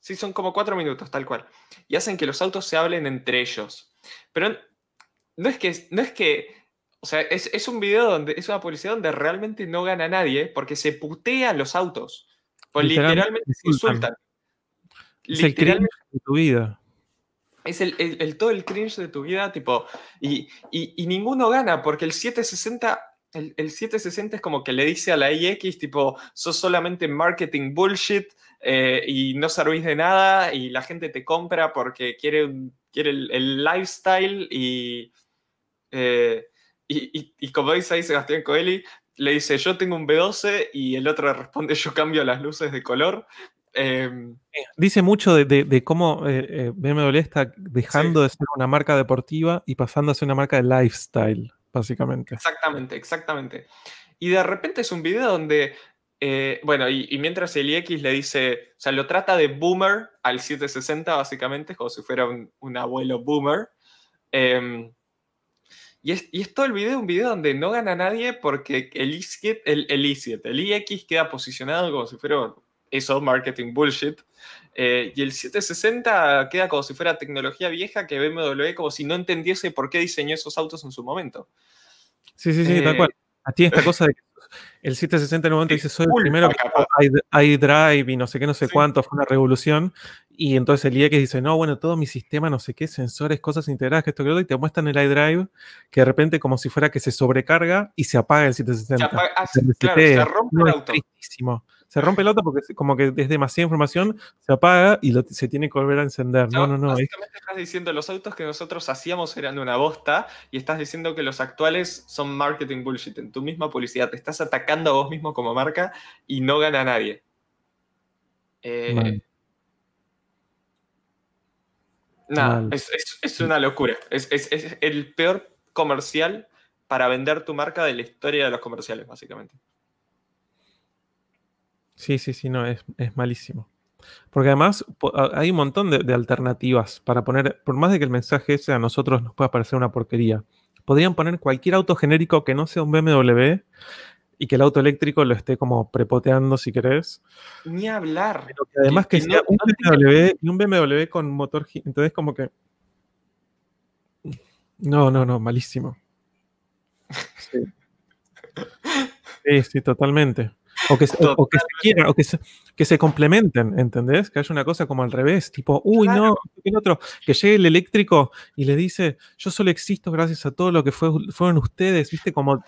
Sí, son como cuatro minutos, tal cual. Y hacen que los autos se hablen entre ellos. Pero no es que, no es que o sea, es, un video donde es una publicidad donde realmente no gana nadie porque se putean los autos. Pues literalmente, se insultan. literalmente, de tu vida es el, todo el cringe de tu vida, tipo, y, ninguno gana, porque el 760, el, 760 es como que le dice a la IX, tipo, sos solamente marketing bullshit eh, y no servís de nada y la gente te compra porque quiere, quiere el, lifestyle eh, y, y, como dice ahí Sebastián Coeli, le dice, yo tengo un B12 y el otro responde, yo cambio las luces de color. Em, Dice mucho de, cómo eh, eh, BMW está dejando de ser una marca deportiva y pasando a ser una marca de lifestyle, básicamente. Exactamente, exactamente. Y de repente es un video donde, eh, bueno, y, mientras el IX le dice, o sea, lo trata de boomer al 760, básicamente, como si fuera un, abuelo boomer. Em, y es, todo el video, un video donde no gana nadie porque el i7, el, el i7, el iX queda posicionado como si fuera eso, marketing bullshit. Eh, y el 760 queda como si fuera tecnología vieja que BMW como si no entendiese por qué diseñó esos autos en su momento. Sí, sí, sí, tal eh, cual. A ti esta cosa de que el 760 en un momento dice, soy el primero que iDrive y no sé qué, no sé cuánto, fue una revolución. Y entonces el IX dice, no, bueno, todo mi sistema, no sé qué, sensores, cosas integradas, que esto, que otro, y te muestran el iDrive, que de repente como si fuera que se sobrecarga y se apaga el 760. Se, apaga, ah, claro, se rompe el auto se rompe el auto porque como que es demasiada información, se apaga y se tiene que volver a encender. No, no, no. Básicamente estás diciendo los autos que nosotros hacíamos eran una bosta y estás diciendo que los actuales son marketing bullshit. En tu misma publicidad te estás atacando a vos mismo como marca y no gana nadie. Eh, nada, es, una locura. Es, es el peor comercial para vender tu marca de la historia de los comerciales, básicamente. Sí, sí, sí, no, es, malísimo. Porque además hay un montón de, alternativas para poner, por más de que el mensaje ese a nosotros nos pueda parecer una porquería, podrían poner cualquier auto genérico que no sea un BMW y que el auto eléctrico lo esté como prepoteando, si querés. Ni hablar. Pero que además que, que sea no- un, BMW, y un BMW con motor. Entonces, como que. No, no, no, malísimo. Sí. Sí, sí, totalmente. O que, se- o- o que se quieran, o que se, que se complementen, ¿entendés? Que haya una cosa como al revés, tipo, uy, no, el otro, que llegue el eléctrico y le dice, yo solo existo gracias a todo lo que fue, fueron ustedes, ¿viste? Como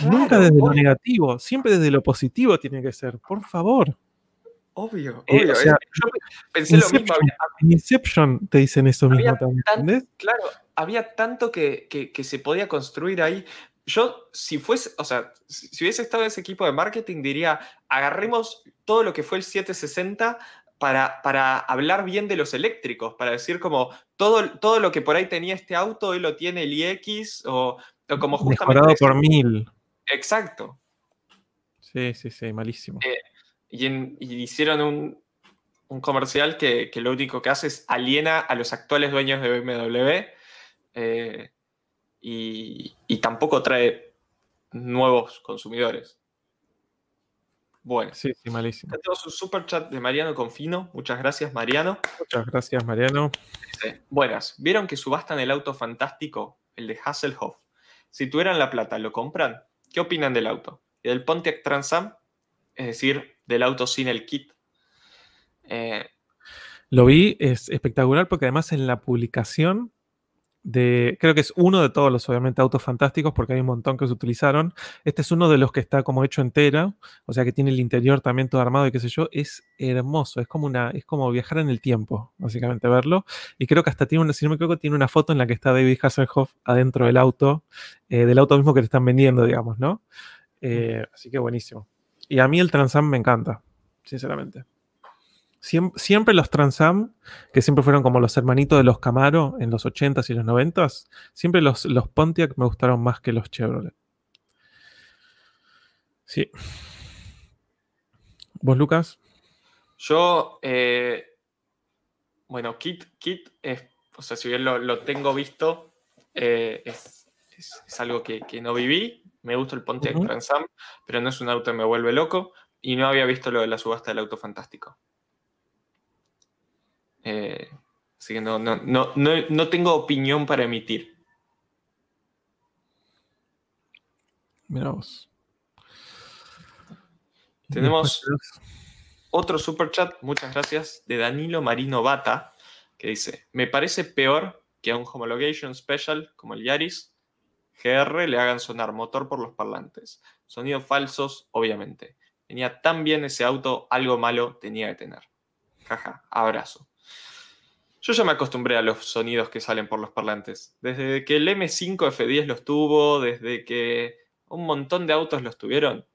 nunca Claro, desde lo obvio. negativo, siempre desde lo positivo tiene que ser, por favor. Obvio, Eh, obvio. o sea, yo pensé lo mismo. Inception, Había, en Inception te dicen eso mismo también, tan- ¿entendés? claro, había tanto que, que- que se podía construir ahí. Yo, si fuese, o sea, si hubiese estado ese equipo de marketing, diría, agarremos todo lo que fue el 760 para, para hablar bien de los eléctricos, para decir como todo, todo lo que por ahí tenía este auto, hoy lo tiene el iX, o, o como justamente... Mejorado por mil. Exacto. Sí, sí, sí, malísimo. Eh, Y, en- y hicieron un, un comercial que, que lo único que hace es aliena a los actuales dueños de BMW eh, y, y tampoco trae nuevos consumidores. Bueno, Sí, sí, malísimo. tenemos un super chat de Mariano Confino. Muchas gracias, Mariano. Muchas gracias, Mariano. Dice, Buenas, ¿vieron que subastan el auto fantástico, el de Hasselhoff? Si tuvieran la plata, ¿lo compran? ¿Qué opinan del auto? ¿Y del Pontiac Trans Am? Es decir, del auto sin el kit. Eh, Lo vi, es espectacular porque además en la publicación creo que es uno de todos los obviamente autos fantásticos porque hay un montón que se utilizaron. Este es uno de los que está como hecho entera, o sea que tiene el interior también todo armado y qué sé yo, es hermoso, es como una, es como viajar en el tiempo, básicamente verlo. Y creo que hasta tiene una, si no me equivoco, tiene una foto en la que está David Hasselhoff adentro del auto, eh, del auto mismo que le están vendiendo, digamos, ¿no? Eh, así que buenísimo. Y a mí el Transam me encanta, sinceramente. Siem- Siempre, los Transam, que siempre fueron como los hermanitos de los Camaro en los 80s y los 90s, siempre los, los Pontiac me gustaron más que los Chevrolet. Sí. ¿Vos, Lucas? Yo, eh, bueno, Kit, Kit es, o sea, si bien lo, lo tengo visto, eh, es, es- es algo que, que no viví. Me gusta el Pontiac Ujú. Trans Am, pero no es un auto que me vuelve loco. Y no había visto lo de la subasta del auto fantástico. Eh, así que no, no, no, no, no tengo opinión para emitir. Mira vos. Tenemos- Otro super chat, muchas gracias, de Danilo Marino Bata, que dice: Me parece peor que a un Homologation Special como el Yaris GR le hagan sonar motor por los parlantes. Sonidos falsos, obviamente. Tenía tan bien ese auto, algo malo tenía que tener. Jaja, abrazo. Yo ya me acostumbré a los sonidos que salen por los parlantes. Desde que el M5 F10 los tuvo, desde que un montón de autos los tuvieron,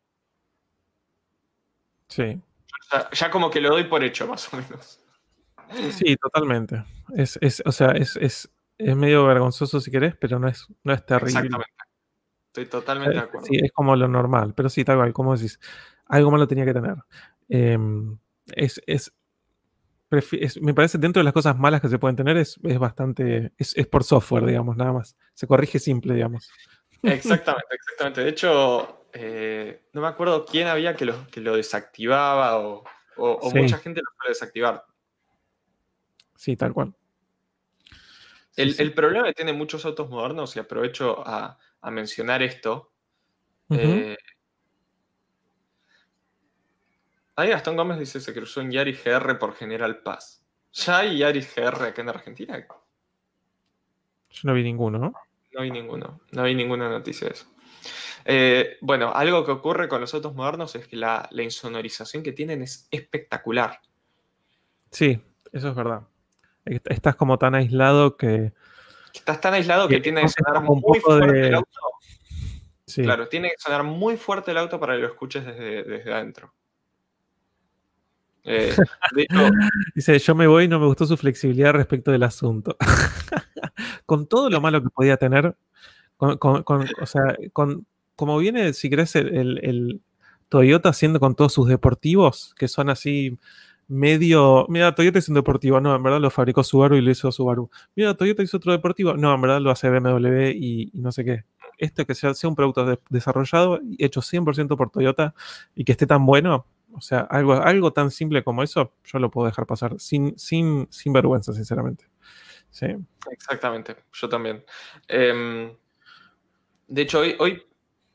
Sí. ya, ya como que lo doy por hecho, más o menos. Sí, totalmente. Es, es, o sea, es, es, es medio vergonzoso si querés, pero no es, no es terrible. Exactamente. Estoy totalmente de acuerdo. Sí, es como lo normal, pero sí, tal cual, como decís, algo malo tenía que tener. Em, es, es, es- me parece, dentro de las cosas malas que se pueden tener, es, es bastante, es, es por software, digamos, nada más. Se corrige simple, digamos. Exactamente, exactamente. De hecho, eh, no me acuerdo quién había que lo, que lo desactivaba o, o- o Sí. mucha gente lo suele desactivar. Sí, tal cual. El, sí. el problema que tienen muchos autos modernos, y aprovecho a, a mencionar esto, eh, ahí Gastón Gómez dice se cruzó en Yaris GR por General Paz. ¿Ya hay Yaris GR acá en Argentina? Yo no vi ninguno, ¿no? No vi ninguno, no vi ninguna noticia de eso. Eh, bueno, algo que ocurre con los autos modernos es que la, la insonorización que tienen es espectacular. Sí, eso es verdad. Est- Estás como tan aislado que. Estás tan aislado que tiene que sonar muy poco fuerte de- el auto. Sí. Claro, tiene que sonar muy fuerte el auto para que lo escuches desde, desde adentro. Eh, de Dice, yo me voy, no me gustó su flexibilidad respecto del asunto. con todo lo malo que podía tener, con, con- con- o sea, con, como viene, si querés, el, Toyota haciendo con todos sus deportivos, que son así medio... Mira, Toyota hizo un deportivo, no, en verdad lo fabricó Subaru y lo hizo Subaru. Mira, Toyota hizo otro deportivo, no, en verdad lo hace BMW y, y no sé qué. esto que sea, un producto desarrollado y hecho 100% por Toyota y que esté tan bueno, o sea, algo, algo tan simple como eso, yo lo puedo dejar pasar sin, sin, sin vergüenza, sinceramente. Sí. Exactamente, yo también. Em, de hecho, hoy, hoy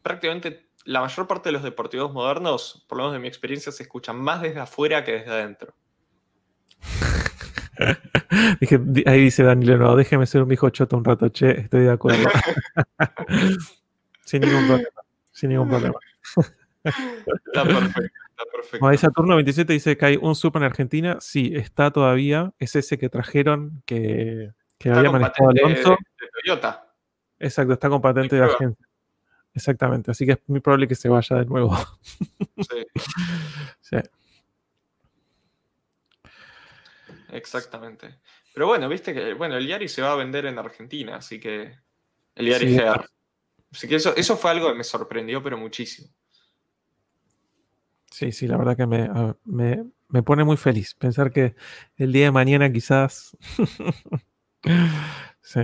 prácticamente la mayor parte de los deportivos modernos, por lo menos de mi experiencia, se escuchan más desde afuera que desde adentro. ahí dice Daniel, no, déjeme ser un viejo choto un rato, che, estoy de acuerdo. sin ningún problema, sin ningún problema. está perfecto, perfecto. Saturno 27 dice que hay un super en Argentina, sí, está todavía, es ese que trajeron que, que había manejado Alonso. De, Toyota. Exacto, está con patente de agencia. Exactamente, así que es muy probable que se vaya de nuevo. sí. sí. Exactamente. Pero bueno, viste que bueno, el Yari se va a vender en Argentina, así que el Yari sí. Así que eso, eso fue algo que me sorprendió, pero muchísimo. Sí, sí, la verdad que me, me, pone muy feliz pensar que el día de mañana quizás. sí.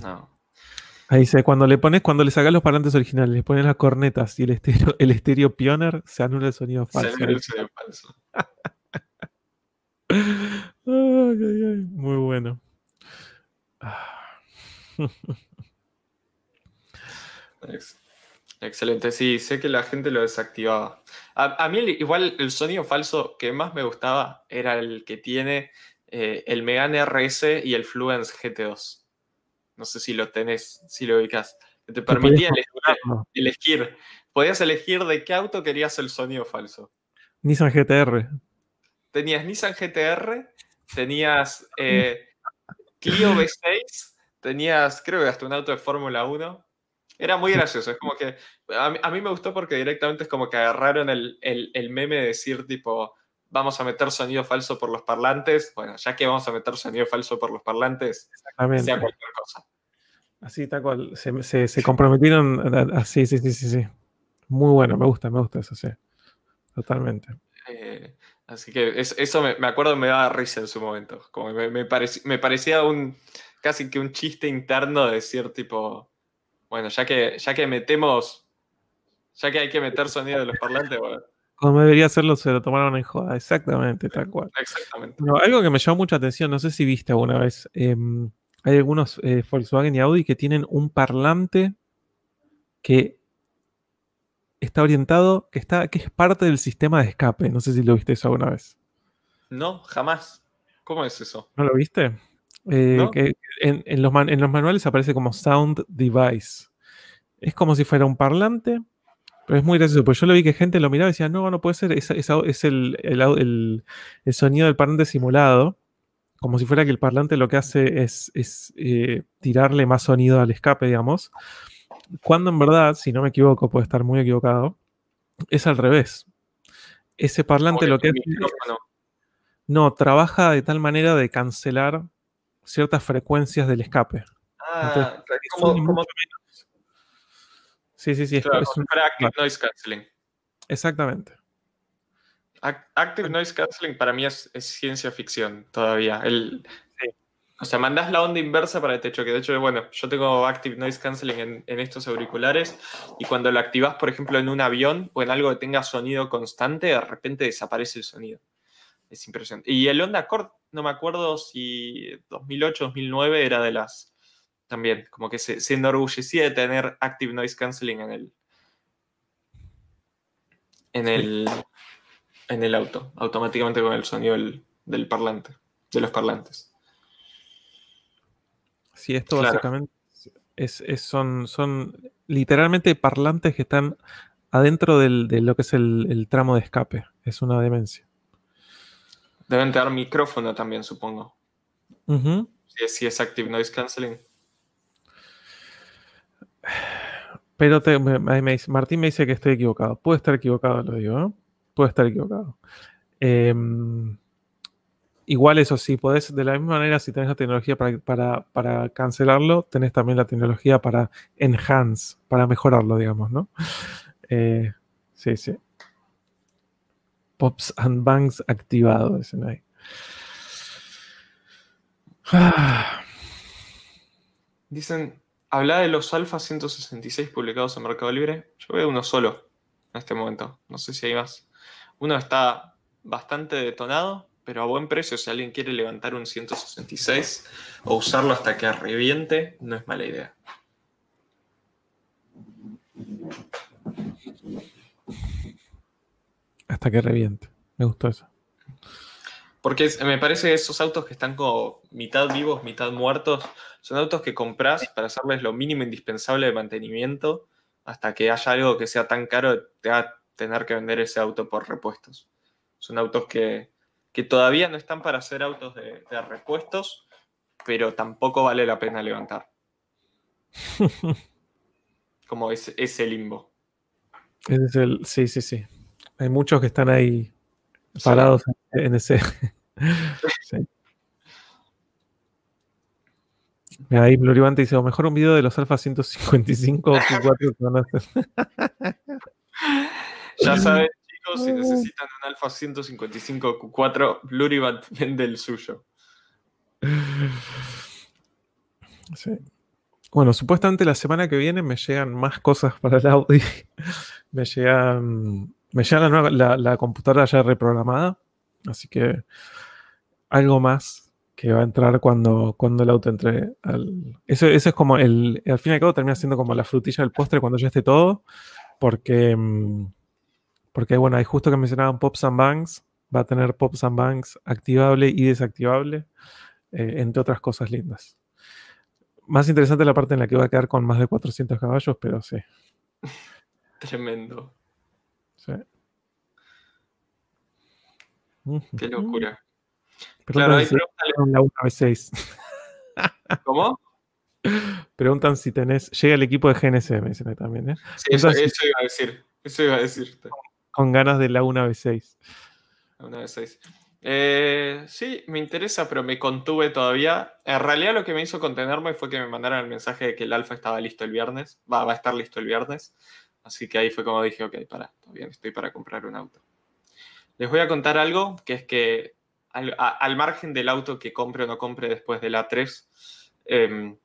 No. Ahí dice, cuando le pones, cuando le sacas los parlantes originales, le pones las cornetas y el estéreo, el estéreo Pioneer, se anula el sonido falso. Se anula el sonido falso. Muy bueno. Excelente, sí, sé que la gente lo desactivaba. A, mí igual el sonido falso que más me gustaba era el que tiene eh, el Megane RS y el Fluence GT2. No sé si lo tenés, si lo ubicas. te permitía elegir, Podías elegir de qué auto querías el sonido falso. Nissan GTR. Tenías Nissan GTR, tenías eh, Clio V6, tenías, creo que hasta un auto de Fórmula 1. Era muy gracioso, es como que a mí, me gustó porque directamente es como que agarraron el, meme de decir tipo, vamos a meter sonido falso por los parlantes. Bueno, ya que vamos a meter sonido falso por los parlantes, sea cualquier cosa. Así, tal cual. Se, comprometieron. Así, sí, sí, sí, sí. Muy bueno, me gusta, me gusta eso, sí. Totalmente. Eh, Así que eso me, acuerdo me daba risa en su momento. Como me, me, parecía un casi que un chiste interno de decir tipo, bueno, ya que, ya que metemos, ya que hay que meter sonido de los parlantes, bueno. Como debería hacerlo, se lo tomaron en joda, exactamente, tal cual. Exactamente. algo que me llamó mucha atención, no sé si viste alguna vez, em, hay algunos eh, Volkswagen y Audi que tienen un parlante que está orientado, que, está, que es parte del sistema de escape. No sé si lo viste eso alguna vez. No, jamás. ¿Cómo es eso? ¿No lo viste? Eh, que en, los manuales aparece como Sound Device. Es como si fuera un parlante, pero es muy gracioso, porque yo lo vi que gente lo miraba y decía, no, no puede ser, es, es, el, sonido del parlante simulado, como si fuera que el parlante lo que hace es, eh, tirarle más sonido al escape, digamos. Cuando en verdad, si no me equivoco, puede estar muy equivocado, es al revés. Ese parlante lo que hace. No, trabaja de tal manera de cancelar ciertas frecuencias del escape. Ah, como, Sí, sí, sí. es, active noise canceling. Exactamente. Active noise canceling para mí es, ciencia ficción todavía. El, o sea, mandás la onda inversa para el techo, que de hecho, bueno, yo tengo Active Noise Cancelling en, estos auriculares y cuando lo activas, por ejemplo, en un avión o en algo que tenga sonido constante, de repente desaparece el sonido. Es impresionante. Y el Onda Accord, no me acuerdo si 2008, 2009 era de las... También, como que se, enorgullecía de tener Active Noise Cancelling en el... En el, en el auto, automáticamente con el sonido del parlante, de los parlantes. Sí, esto básicamente es, son, son literalmente parlantes que están adentro de lo que es el, tramo de escape. Es una demencia. Deben tener micrófono también, supongo. si, es, Active Noise Cancelling. Pero Martín me dice que estoy equivocado. Puede estar equivocado, lo digo. ¿eh? Puede estar equivocado. Eh, Igual eso sí, podés, de la misma manera, si tenés la tecnología para, cancelarlo, tenés también la tecnología para enhance, para mejorarlo, digamos, ¿no? Eh, sí, sí. Pops and banks activado, dicen ahí. Dicen, habla de los Alfa 166 publicados en Mercado Libre. Yo veo uno solo en este momento. No sé si hay más. Uno está bastante detonado, pero a buen precio. Si alguien quiere levantar un 166 o usarlo hasta que reviente, no es mala idea. Hasta que reviente. Me gustó eso. Porque me parece que esos autos que están como mitad vivos, mitad muertos, son autos que compras para hacerles lo mínimo indispensable de mantenimiento hasta que haya algo que sea tan caro te va a tener que vender ese auto por repuestos. Son autos que, todavía no están para hacer autos de, repuestos, pero tampoco vale la pena levantar. Como ese, ese limbo. Es el, sí, sí, sí. Hay muchos que están ahí parados en ese. sí. Ahí Bluribante dice, o mejor un video de los Alfa 155 o Q4 Ya saben, chicos, si necesitan un Alfa 155 Q4, Bluribant vende el suyo. Sí. Bueno, supuestamente la semana que viene me llegan más cosas para el Audi. me llegan me llega la, computadora ya reprogramada, así que algo más que va a entrar cuando, cuando el auto entre al... Eso, es como el... Al fin y al cabo termina siendo como la frutilla del postre cuando ya esté todo, porque... Mm, porque bueno, hay justo que mencionaban Pops and Banks, va a tener Pops and Banks activable y desactivable, eh, entre otras cosas lindas. Más interesante la parte en la que va a quedar con más de 400 caballos, pero sí. Tremendo. Qué locura. claro, ahí la 1v6. ¿Cómo? Preguntan si tenés. Llega el equipo de GNC, me dicen también, ¿eh? Sí, eso, iba a decir. Eso iba a decir. Con ganas de la 1v6. La 1v6. Eh, sí, me interesa, pero me contuve todavía. En realidad lo que me hizo contenerme fue que me mandaron el mensaje de que el alfa estaba listo el viernes. Va, va a estar listo el viernes. Así que ahí fue como dije, ok, para, todavía estoy para comprar un auto. Les voy a contar algo, que es que al, margen del auto que compre o no compre después del A3, em,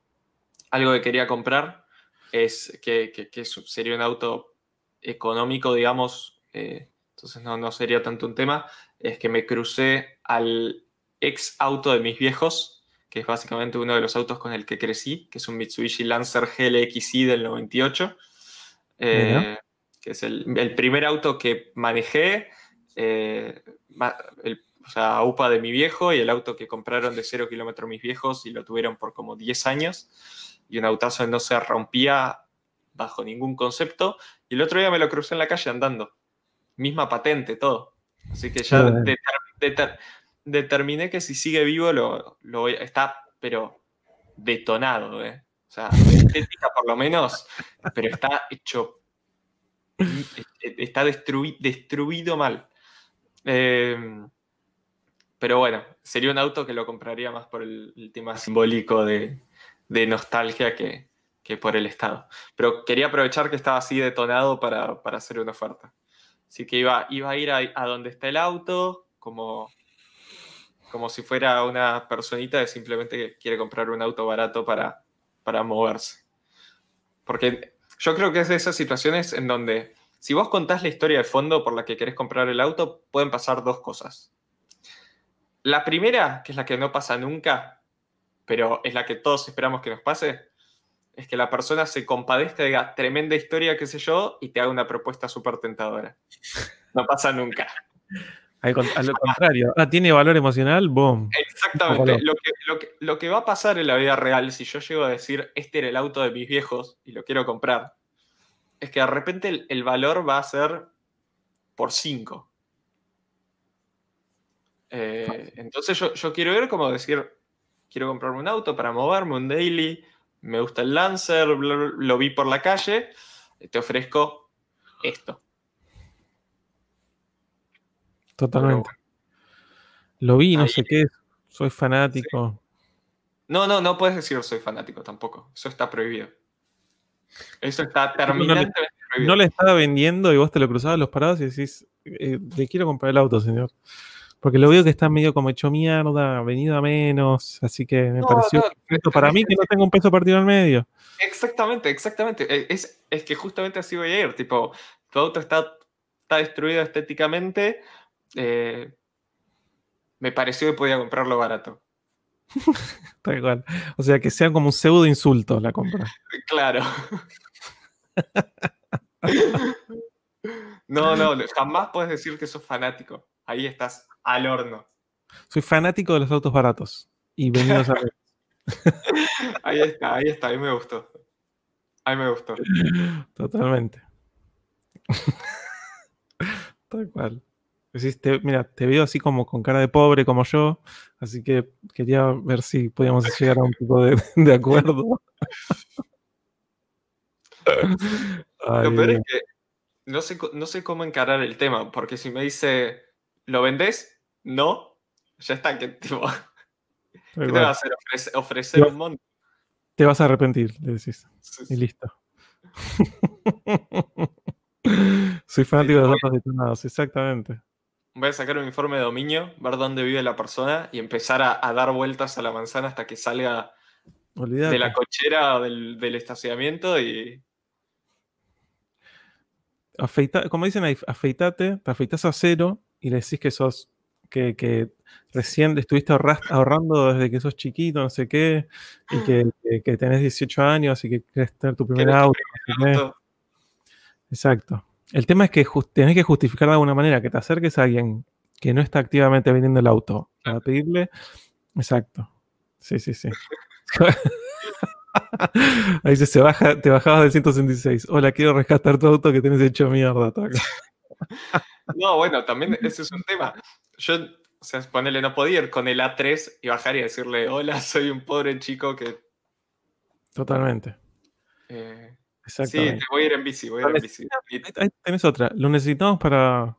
algo que quería comprar es que, sería un auto económico, digamos, eh, entonces no, no sería tanto un tema, es que me crucé al ex auto de mis viejos, que es básicamente uno de los autos con el que crecí, que es un Mitsubishi Lancer GLXI del 98 eh, que es el, primer auto que manejé, eh, o sea, UPA de mi viejo y el auto que compraron de cero kilómetros mis viejos y lo tuvieron por como 10 años. Y un autazo no se rompía bajo ningún concepto. Y el otro día me lo crucé en la calle andando, misma patente, todo. Así que ya determiné que si sigue vivo lo, lo está, pero detonado, ¿eh? O sea, estética por lo menos, pero está hecho. Está destruido mal. Em, pero bueno, sería un auto que lo compraría más por el, tema simbólico de, nostalgia que, por el estado. Pero quería aprovechar que estaba así detonado para, hacer una oferta. Así que iba, iba a ir a, donde está el auto, como, como si fuera una personita que simplemente quiere comprar un auto barato para, para moverse. Porque yo creo que es de esas situaciones en donde si vos contás la historia de fondo por la que querés comprar el auto, pueden pasar dos cosas. La primera, que es la que no pasa nunca, pero es la que todos esperamos que nos pase, es que la persona se compadezca, diga tremenda historia, qué sé yo, y te haga una propuesta súper tentadora. No pasa nunca. Al, lo contrario, ah, tiene valor emocional, boom. Exactamente. Lo que, va a pasar en la vida real, si yo llego a decir, este era el auto de mis viejos y lo quiero comprar, es que de repente el, valor va a ser por 5. Eh, entonces yo, yo, quiero ver como decir, quiero comprarme un auto para moverme, un daily, me gusta el Lancer, lo vi por la calle, te ofrezco esto. Totalmente. Lo vi, no sé qué, soy fanático. No, no, no puedes decir soy fanático tampoco. Eso está prohibido. Eso está terminantemente prohibido. No le estaba vendiendo y vos te lo cruzabas los parados y decís, eh, le quiero comprar el auto, señor. Porque lo veo que está medio como hecho mierda, venido a menos, así que me pareció perfecto para mí que no tengo un peso partido en medio. Exactamente, exactamente. E, es, es que justamente así voy a ir. Tipo, tu auto está, está destruido estéticamente. Eh, me pareció que podía comprarlo barato. Tal cual. O sea, que sea como un pseudo insulto la compra. Claro. no, no, jamás puedes decir que sos fanático. Ahí estás al horno. Soy fanático de los autos baratos y venidos a ver. ahí está, ahí está, ahí me gustó. Ahí me gustó. Totalmente. Tal cual. Mira, te veo así como con cara de pobre como yo, así que quería ver si podíamos llegar a un tipo de, acuerdo. Lo peor es que no sé, no sé cómo encarar el tema, porque si me dice, ¿lo vendés? No, ya está, que tipo, ¿qué te va a hacer? Ofrecer, un montón. Te vas a arrepentir, le decís. Y listo. Soy fanático de los datos detonados, exactamente. Voy a sacar un informe de dominio, ver dónde vive la persona y empezar a, dar vueltas a la manzana hasta que salga de la cochera del, del estacionamiento y. Afeita, como dicen ahí, afeitate, te afeitas a cero y le decís que sos que, recién estuviste ahorrando desde que sos chiquito, no sé qué, y que, tenés 18 años y que querés tener tu primer auto. Exacto. El tema es que tenés que justificar de alguna manera que te acerques a alguien que no está activamente vendiendo el auto para pedirle. Exacto. Sí, sí, sí. Ahí se, se baja, te bajabas del 166. Hola, quiero rescatar tu auto que tenés hecho mierda. no, bueno, también ese es un tema. Yo, o sea, ponele, no podía ir con el A3 y bajar y decirle, hola, soy un pobre chico que... Totalmente. Eh, sí, te voy a ir en bici, voy a ir en bici. Ahí tenés otra. Lo necesitamos para,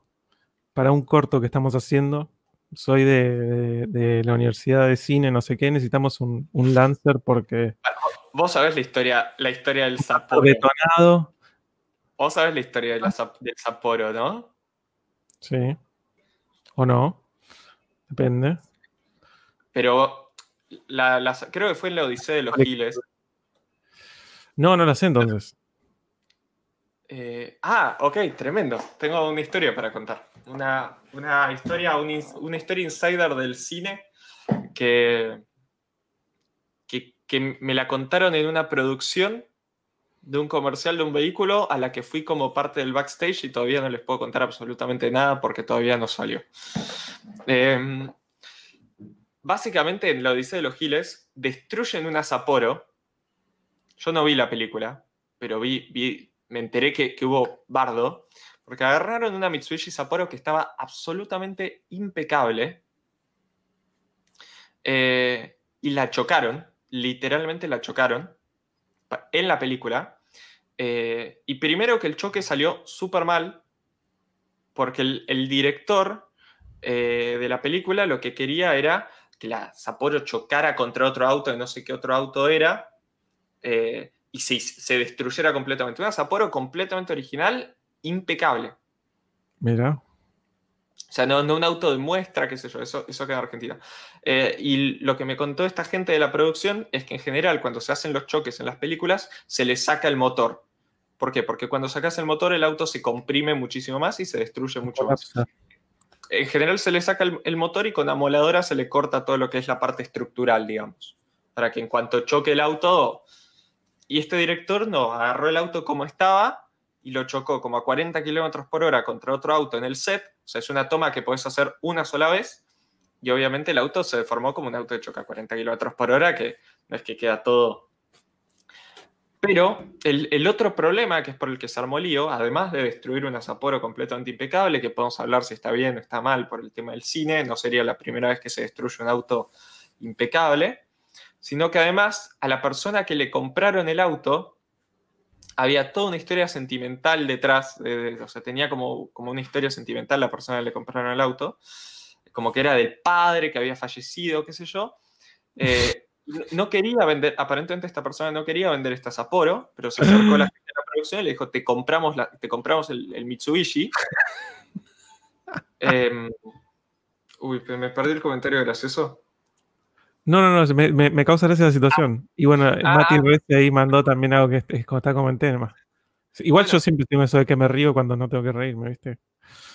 para un corto que estamos haciendo. Soy de, la Universidad de Cine, no sé qué. Necesitamos un, Lancer porque. Vos sabés la historia, la historia del Sapporo. Detonado. Vos sabés la historia del Sapporo, ¿no? Sí. ¿O no? Depende. Pero la, creo que fue en la Odisea de los Giles. No, no la sé entonces. Eh, ah, ok, tremendo. Tengo una historia para contar. Una, historia, una historia insider del cine que, que, me la contaron en una producción de un comercial de un vehículo a la que fui como parte del backstage y todavía no les puedo contar absolutamente nada porque todavía no salió. Em, básicamente en la Odisea de los Giles destruyen una Sapporo. Yo no vi la película, pero vi me enteré que, hubo bardo, porque agarraron una Mitsubishi Sapporo que estaba absolutamente impecable eh, y la chocaron, literalmente la chocaron en la película. Eh, y primero que el choque salió súper mal, porque el, director eh, de la película lo que quería era que la Sapporo chocara contra otro auto, de no sé qué otro auto era, y se, se, destruyera completamente. Una Sapporo completamente original, impecable. Mira. O sea, no, no, un auto de muestra, qué sé yo, eso, eso queda en Argentina. Eh, y lo que me contó esta gente de la producción es que en general cuando se hacen los choques en las películas, se le saca el motor. ¿Por qué? Porque cuando sacas el motor el auto se comprime muchísimo más y se destruye mucho más. En general se le saca el, motor y con amoladora se le corta todo lo que es la parte estructural, digamos. Para que en cuanto choque el auto... Y este director no, agarró el auto como estaba y lo chocó como a 40 kilómetros por hora contra otro auto en el set. O sea, es una toma que puedes hacer una sola vez. Y obviamente el auto se deformó como un auto de choque a 40 kilómetros por hora, que no es que queda todo. Pero el, otro problema, que es por el que se armó lío, además de destruir un Sapporo completamente impecable, que podemos hablar si está bien o está mal por el tema del cine, no sería la primera vez que se destruye un auto impecable, sino que además a la persona que le compraron el auto había toda una historia sentimental detrás, o sea, tenía como, como una historia sentimental la persona que le compraron el auto, como que era del padre que había fallecido, qué sé yo. Eh, no quería vender, aparentemente esta persona no quería vender esta Sapporo, pero se acercó a la gente de la producción y le dijo, te compramos, la, te compramos el, Mitsubishi. Em, Uy, me perdí el comentario gracioso. No, no, no, me, me, causa gracia la situación. Y bueno, ah. Mati Reyes ahí mandó también algo que está como en tema. Igual yo siempre tengo eso de que me río cuando no tengo que reírme, ¿viste?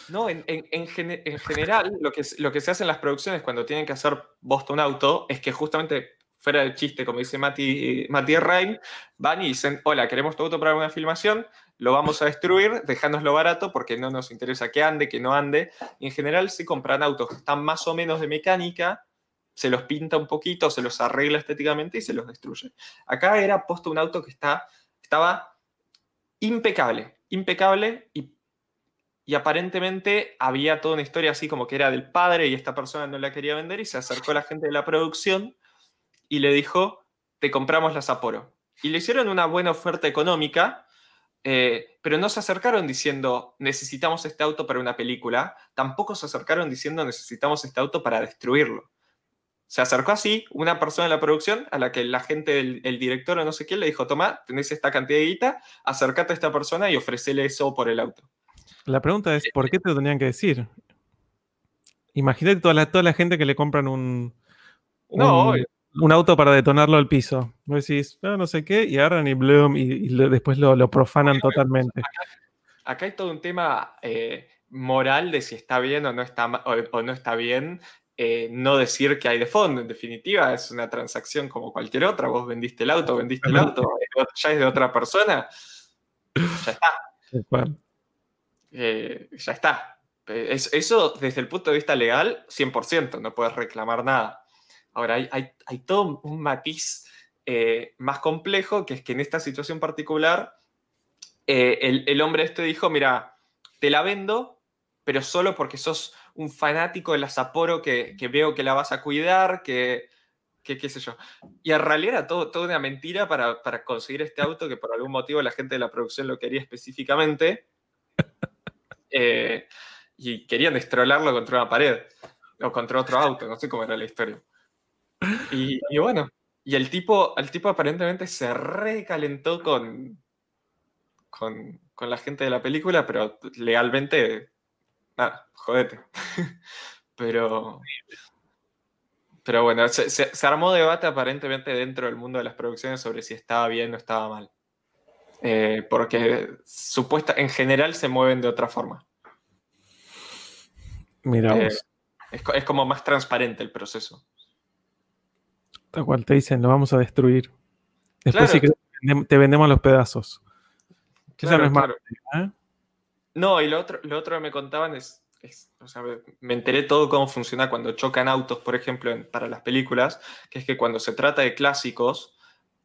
No, en, en, general, lo que, lo que se hace en las producciones cuando tienen que hacer Boston Auto es que justamente, fuera del chiste, como dice Mati, Mati Rain, van y dicen: Hola, queremos tu auto para una filmación, lo vamos a destruir, dejándonoslo barato porque no nos interesa que ande, que no ande. Y en general, si compran autos que están más o menos de mecánica, se los pinta un poquito, se los arregla estéticamente y se los destruye. Acá era puesto un auto que está, estaba impecable, impecable y, y, aparentemente había toda una historia así como que era del padre y esta persona no la quería vender y se acercó a la gente de la producción y le dijo, te compramos la Sapporo. Y le hicieron una buena oferta económica, eh, pero no se acercaron diciendo, necesitamos este auto para una película, tampoco se acercaron diciendo, necesitamos este auto para destruirlo se acercó así una persona de la producción a la que la gente del director o no sé quién le dijo, toma, tenés esta cantidad de guita, acércate a esta persona y ofrecele eso por el auto. La pregunta es, ¿por qué te lo tenían que decir? Imagínate toda la, toda la gente que le compran un, un, auto para detonarlo al piso. Vos decís, no, no sé qué, y agarran y bloom, y, después lo, profanan totalmente. Acá, hay todo un tema eh, moral de si está bien o no está, o no está bien eh, no decir que hay de fondo. En definitiva, es una transacción como cualquier otra. Vos vendiste el auto, vendiste el auto, ya es de otra persona. Ya está. Eh, ya está. eso, desde el punto de vista legal, 100%, no puedes reclamar nada. Ahora, hay, todo un matiz eh, más complejo, que es que en esta situación particular, el, el hombre este dijo, mira, te la vendo, pero solo porque sos un fanático de la Sapporo que, veo que la vas a cuidar, que, qué sé yo. Y en realidad era todo, toda una mentira para, conseguir este auto que por algún motivo la gente de la producción lo quería específicamente. Eh, y querían destrolarlo contra una pared o contra otro auto, no sé cómo era la historia. Y, bueno, y el tipo, el tipo aparentemente se recalentó con, con, con la gente de la película, pero legalmente nada, jodete. pero, pero bueno, se, armó debate aparentemente dentro del mundo de las producciones sobre si estaba bien o estaba mal. Eh, porque supuesta, en general se mueven de otra forma. Mira, eh, es, como más transparente el proceso. Tal cual te dicen, lo vamos a destruir. Después te vendemos los pedazos. Claro, no es malo. ¿eh? No, y lo otro, lo otro que me contaban es, o sea, me enteré todo cómo funciona cuando chocan autos, por ejemplo, para las películas, que es que cuando se trata de clásicos,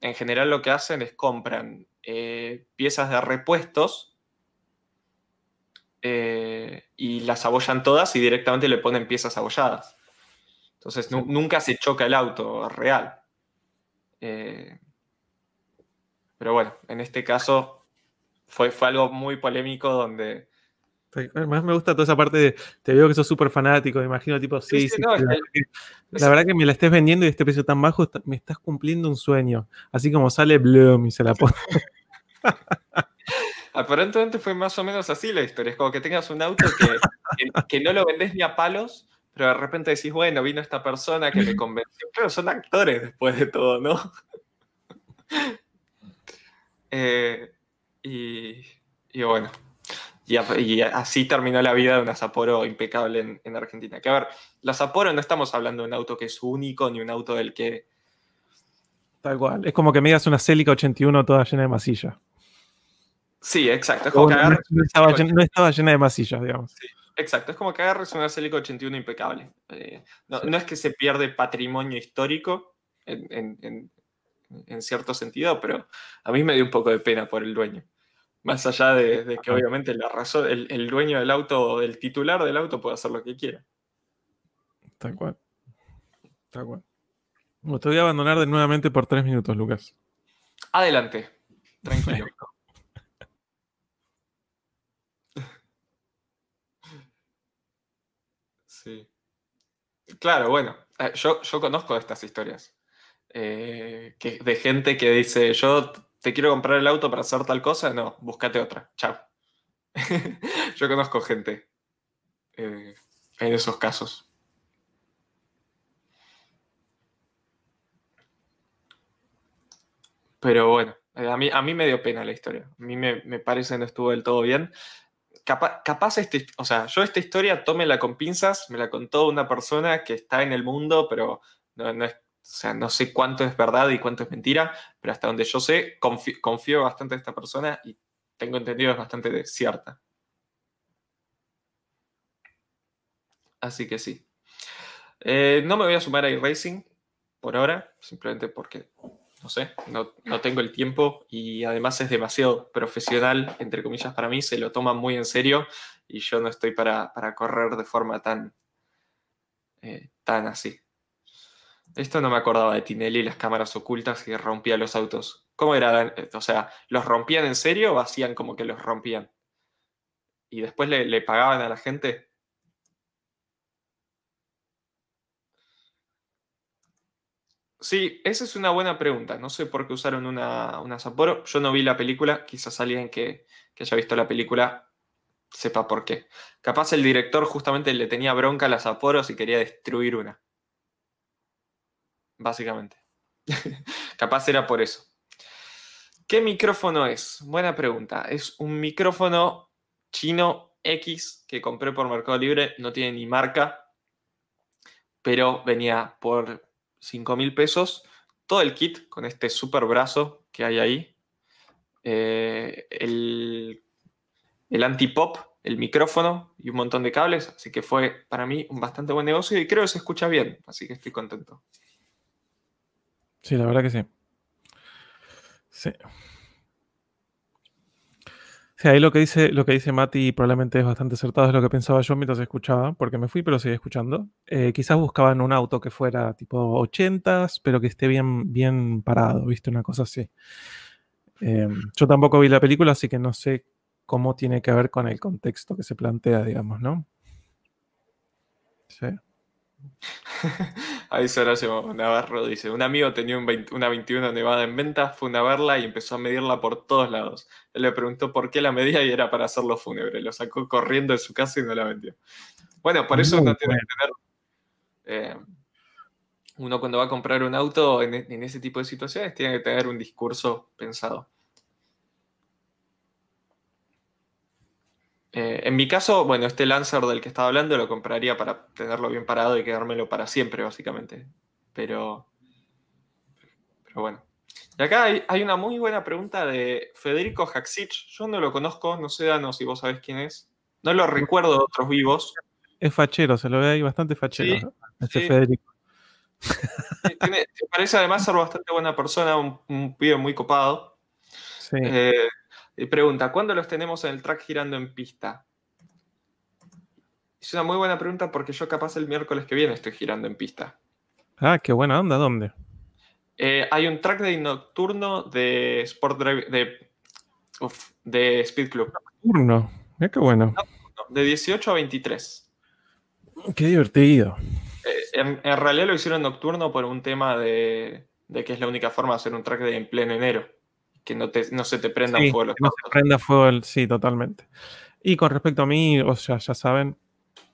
en general lo que hacen es compran eh, piezas de repuestos eh, y las abollan todas y directamente le ponen piezas abolladas. Entonces nunca se choca el auto real. Eh, pero bueno, en este caso fue, fue algo muy polémico donde... Además me gusta toda esa parte de, te veo que sos súper fanático, me imagino tipo, sí, sí, la, verdad que me la estés vendiendo y este precio tan bajo, me estás cumpliendo un sueño. Así como sale Bloom y se la pone. Aparentemente fue más o menos así la historia. Es como que tengas un auto que, que, no lo vendés ni a palos, pero de repente decís, bueno, vino esta persona que me convenció. Pero son actores después de todo, ¿no? eh, y, bueno, y, así terminó la vida de una Sapporo impecable en, Argentina. Que a ver, la Sapporo no estamos hablando de un auto que es único, ni un auto del que... Tal cual, es como que me digas una Celica 81 toda llena de masilla. Sí, exacto. Es como que no, estaba llena, de masillas, digamos. exacto, es como que agarres una Celica 81 impecable. Eh, no, es que se pierde patrimonio histórico en, en cierto sentido, pero a mí me dio un poco de pena por el dueño. Más allá de, que obviamente la razón, el, dueño del auto, el titular del auto puede hacer lo que quiera. Tal cual. Tal cual. te voy a abandonar de nuevamente por tres minutos, Lucas. Adelante. Tranquilo. sí. Claro, bueno. Eh, yo, yo conozco estas historias. Eh, que, de gente que dice, yo te quiero comprar el auto para hacer tal cosa, no, búscate otra, chao. yo conozco gente eh, en esos casos. Pero bueno, eh, a mí, a mí me dio pena la historia. A mí me, me parece que no estuvo del todo bien. Capaz, capaz, este, o sea, yo esta historia tómela con pinzas, me la contó una persona que está en el mundo, pero no, no es o sea, no sé cuánto es verdad y cuánto es mentira, pero hasta donde yo sé, confío, bastante en esta persona y tengo entendido es bastante cierta. Así que sí. Eh, no me voy a sumar a iRacing por ahora, simplemente porque no sé, no, tengo el tiempo y además es demasiado profesional, entre comillas, para mí, se lo toman muy en serio y yo no estoy para, correr de forma tan, eh, tan así. Esto no me acordaba de Tinelli, las cámaras ocultas y rompía los autos. ¿Cómo era? O sea, ¿los rompían en serio o hacían como que los rompían? Y después le, pagaban a la gente. Sí, esa es una buena pregunta. No sé por qué usaron una, una Sapporo. Yo no vi la película. Quizás alguien que, haya visto la película sepa por qué. Capaz el director justamente le tenía bronca a las Sapporo y quería destruir una. Básicamente. Capaz era por eso. ¿Qué micrófono es? Buena pregunta. Es un micrófono chino X que compré por Mercado Libre. No tiene ni marca, pero venía por 5 mil pesos, todo el kit con este super brazo que hay ahí, eh, el, el anti-pop, el micrófono y un montón de cables, así que fue para mí un bastante buen negocio y creo que se escucha bien, así que estoy contento. Sí, la verdad que sí. Sí. Sí, ahí lo que dice, lo que dice Mati probablemente es bastante acertado, es lo que pensaba yo mientras escuchaba, porque me fui, pero seguí escuchando. Eh, quizás buscaban un auto que fuera tipo 80s, pero que esté bien, bien parado, ¿viste? Una cosa así. Em, yo tampoco vi la película, así que no sé cómo tiene que ver con el contexto que se plantea, digamos, ¿no? Sí. Ahí Horacio Navarro dice, un amigo tenía una 21 Nevada en venta, fue a verla y empezó a medirla por todos lados. Él le preguntó por qué la medía y era para hacerlo fúnebre. Lo sacó corriendo de su casa y no la vendió. Bueno, por eso uno tiene que tener... Eh, uno cuando va a comprar un auto en, en ese tipo de situaciones tiene que tener un discurso pensado. Eh, en mi caso, bueno, este Lancer del que estaba hablando lo compraría para tenerlo bien parado y quedármelo para siempre, básicamente. Pero, pero bueno. Y acá hay, una muy buena pregunta de Federico Haxich. Yo no lo conozco, no sé, Dano, si vos sabés quién es. No lo recuerdo de otros vivos. Es fachero, se lo ve ahí bastante fachero. Este Federico. parece además ser bastante buena persona, un, pibe muy copado. Sí. Eh, pregunta, ¿cuándo los tenemos en el track girando en pista? Es una muy buena pregunta porque yo capaz el miércoles que viene estoy girando en pista. Ah, qué buena onda, ¿dónde? Eh, hay un track day nocturno de Sport Drive, de, de Speed Club. Nocturno, qué bueno. de 18 a 23. Qué divertido. Eh, en, realidad lo hicieron nocturno por un tema de, de que es la única forma de hacer un track day en pleno enero que no, se te prenda fuego los No se prenda fuego, sí, totalmente. Y con respecto a mí, o sea, ya saben,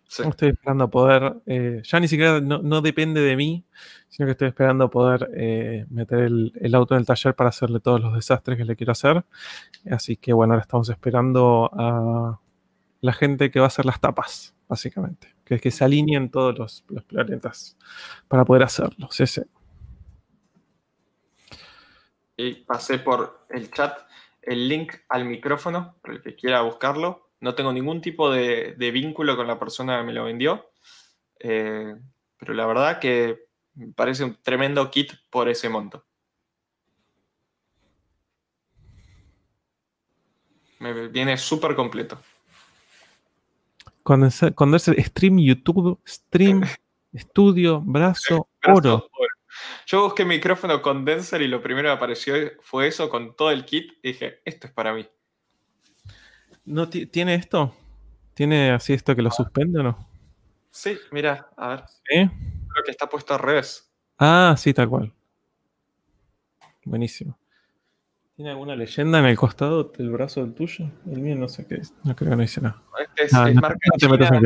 estoy esperando poder, eh, ya ni siquiera no, depende de mí, sino que estoy esperando poder eh, meter el, auto en el taller para hacerle todos los desastres que le quiero hacer. Así que bueno, ahora estamos esperando a la gente que va a hacer las tapas, básicamente. Que es que se alineen todos los, planetas para poder hacerlo. Sí, sí y pasé por el chat el link al micrófono, para el que quiera buscarlo. No tengo ningún tipo de, vínculo con la persona que me lo vendió, eh, pero la verdad que me parece un tremendo kit por ese monto. Me viene súper completo. Cuando es, cuando es stream YouTube, stream, estudio, brazo, oro. Yo busqué micrófono condenser y lo primero que apareció fue eso con todo el kit y dije, esto es para mí. ¿No tiene esto? ¿Tiene así esto que lo suspende o no? Sí, mira, a ver. Creo que está puesto al revés. Ah, sí, tal cual. Buenísimo. ¿Tiene alguna leyenda en el costado del brazo del tuyo? El mío no sé qué es. No creo que no dice nada. Este es, ah, marca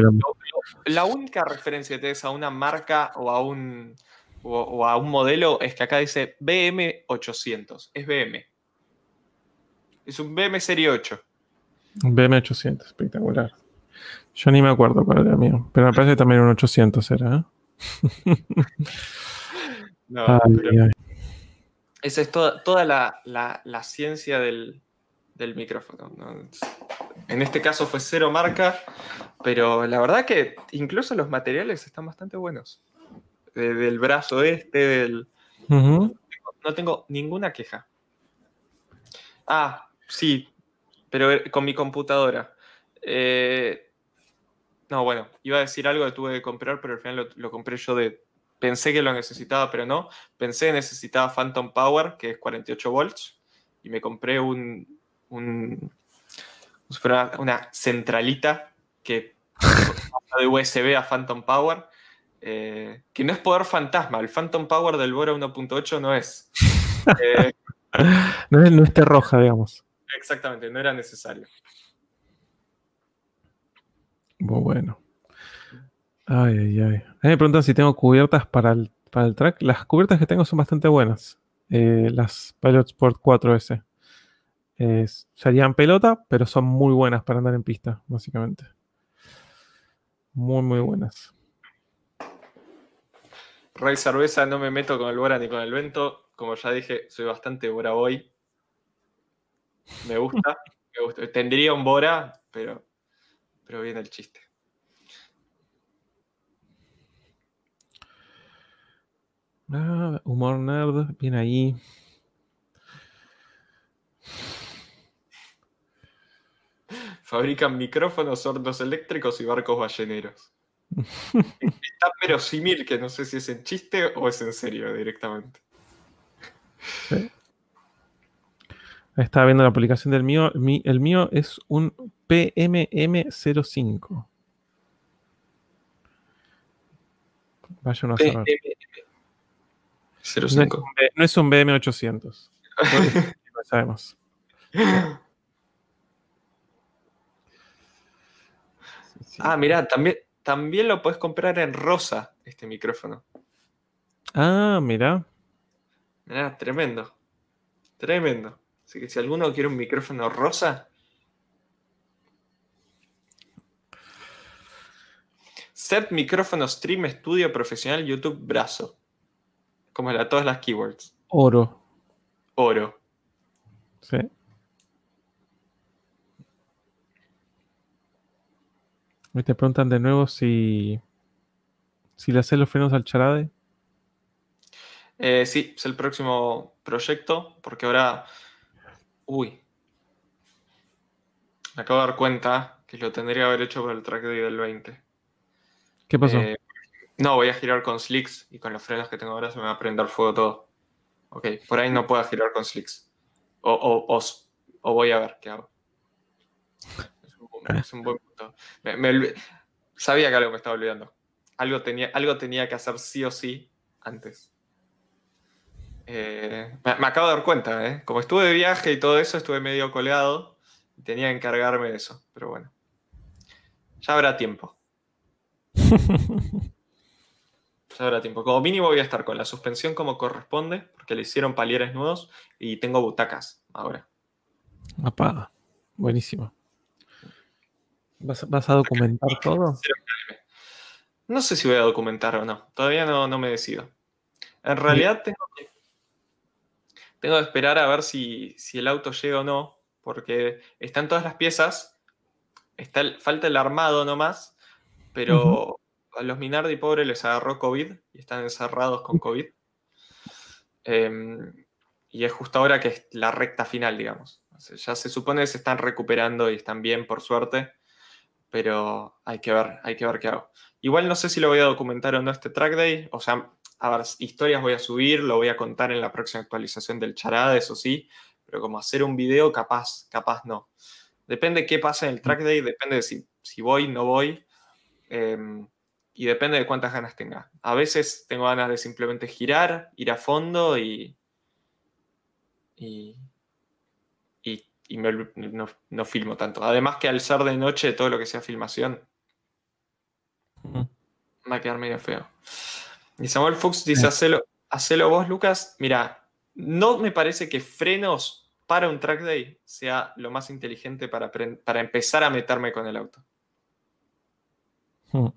La única referencia que tienes a una marca o a un o, a un modelo es que acá dice BM800. Es BM. Es un BM Serie 8. Un BM800, espectacular. Yo ni me acuerdo cuál era mío, pero me parece que también un 800 era. ¿eh? no, Esa es toda, la, ciencia del, micrófono. En este caso fue cero marca, pero la verdad que incluso los materiales están bastante buenos del brazo este, del... No tengo ninguna queja. Ah, sí, pero con mi computadora. Eh, no, bueno, iba a decir algo que tuve que comprar, pero al final lo, compré yo de... Pensé que lo necesitaba, pero no. Pensé que necesitaba Phantom Power, que es 48 volts, y me compré un... un una centralita que de USB a Phantom Power eh, que no es poder fantasma, el Phantom Power del Bora 1.8 no es. Eh, no es. No es roja, digamos. Exactamente, no era necesario. Bueno. Ay, ay, ay. A mí me preguntan si tengo cubiertas para el, para el track. Las cubiertas que tengo son bastante buenas. Eh, las Pilot Sport 4S. serían pelota, pero son muy buenas para andar en pista, básicamente. Muy, muy buenas. Ray Cerveza, no me meto con el Bora ni con el Vento. Como ya dije, soy bastante Bora Boy. Me gusta, me gusta. Tendría un Bora, pero, pero viene el chiste. Ah, humor nerd, viene ahí. Fabrican micrófonos, sordos eléctricos y barcos balleneros. Es tan verosímil que no sé si es en chiste o es en serio directamente. Estaba viendo la publicación del mío. El mío es un PMM05. Vaya uno a saber. No es un BM800. lo sabemos. Ah, mira, también, también lo puedes comprar en rosa, este micrófono. Ah, mira. Mira, tremendo. Tremendo. Así que si alguno quiere un micrófono rosa. Set micrófono stream estudio profesional YouTube brazo. Como la, todas las keywords. Oro. Oro. Sí. Me te preguntan de nuevo si, si le haces los frenos al charade. Eh, sí, es el próximo proyecto, porque ahora. Uy. Me acabo de dar cuenta que lo tendría que haber hecho por el track day del 20. ¿Qué pasó? Eh, no, voy a girar con slicks y con los frenos que tengo ahora se me va a prender fuego todo. Ok, por ahí no puedo girar con slicks. O, o, o voy a ver qué hago. Es un buen punto. sabía que algo me estaba olvidando. Algo tenía, algo tenía que hacer sí o sí antes. Eh, me, acabo de dar cuenta, ¿eh? Como estuve de viaje y todo eso, estuve medio colgado y tenía que encargarme de eso. Pero bueno, ya habrá tiempo. ya habrá tiempo. Como mínimo voy a estar con la suspensión como corresponde, porque le hicieron palieres nuevos y tengo butacas ahora. Apaga. Buenísimo. ¿Vas, a documentar todo? No sé si voy a documentar o no. Todavía no, no me decido. En realidad tengo que, tengo que esperar a ver si, el auto llega o no, porque están todas las piezas, está falta el armado nomás, pero a los Minardi pobres les agarró COVID y están encerrados con COVID. Em, y es justo ahora que es la recta final, digamos. ya se supone que se están recuperando y están bien, por suerte pero hay que ver, hay que ver qué hago. Igual no sé si lo voy a documentar o no este track day, o sea, a ver, historias voy a subir, lo voy a contar en la próxima actualización del charada, eso sí, pero como hacer un video, capaz, capaz no. Depende qué pasa en el track day, depende de si, si voy, no voy, em, y depende de cuántas ganas tenga. A veces tengo ganas de simplemente girar, ir a fondo y, y, y no, filmo tanto. Además que al ser de noche todo lo que sea filmación va a quedar medio feo. Y Samuel Fuchs dice, hacelo, hacelo vos, Lucas. Mira, no me parece que frenos para un track day sea lo más inteligente para, para empezar a meterme con el auto. Hmm.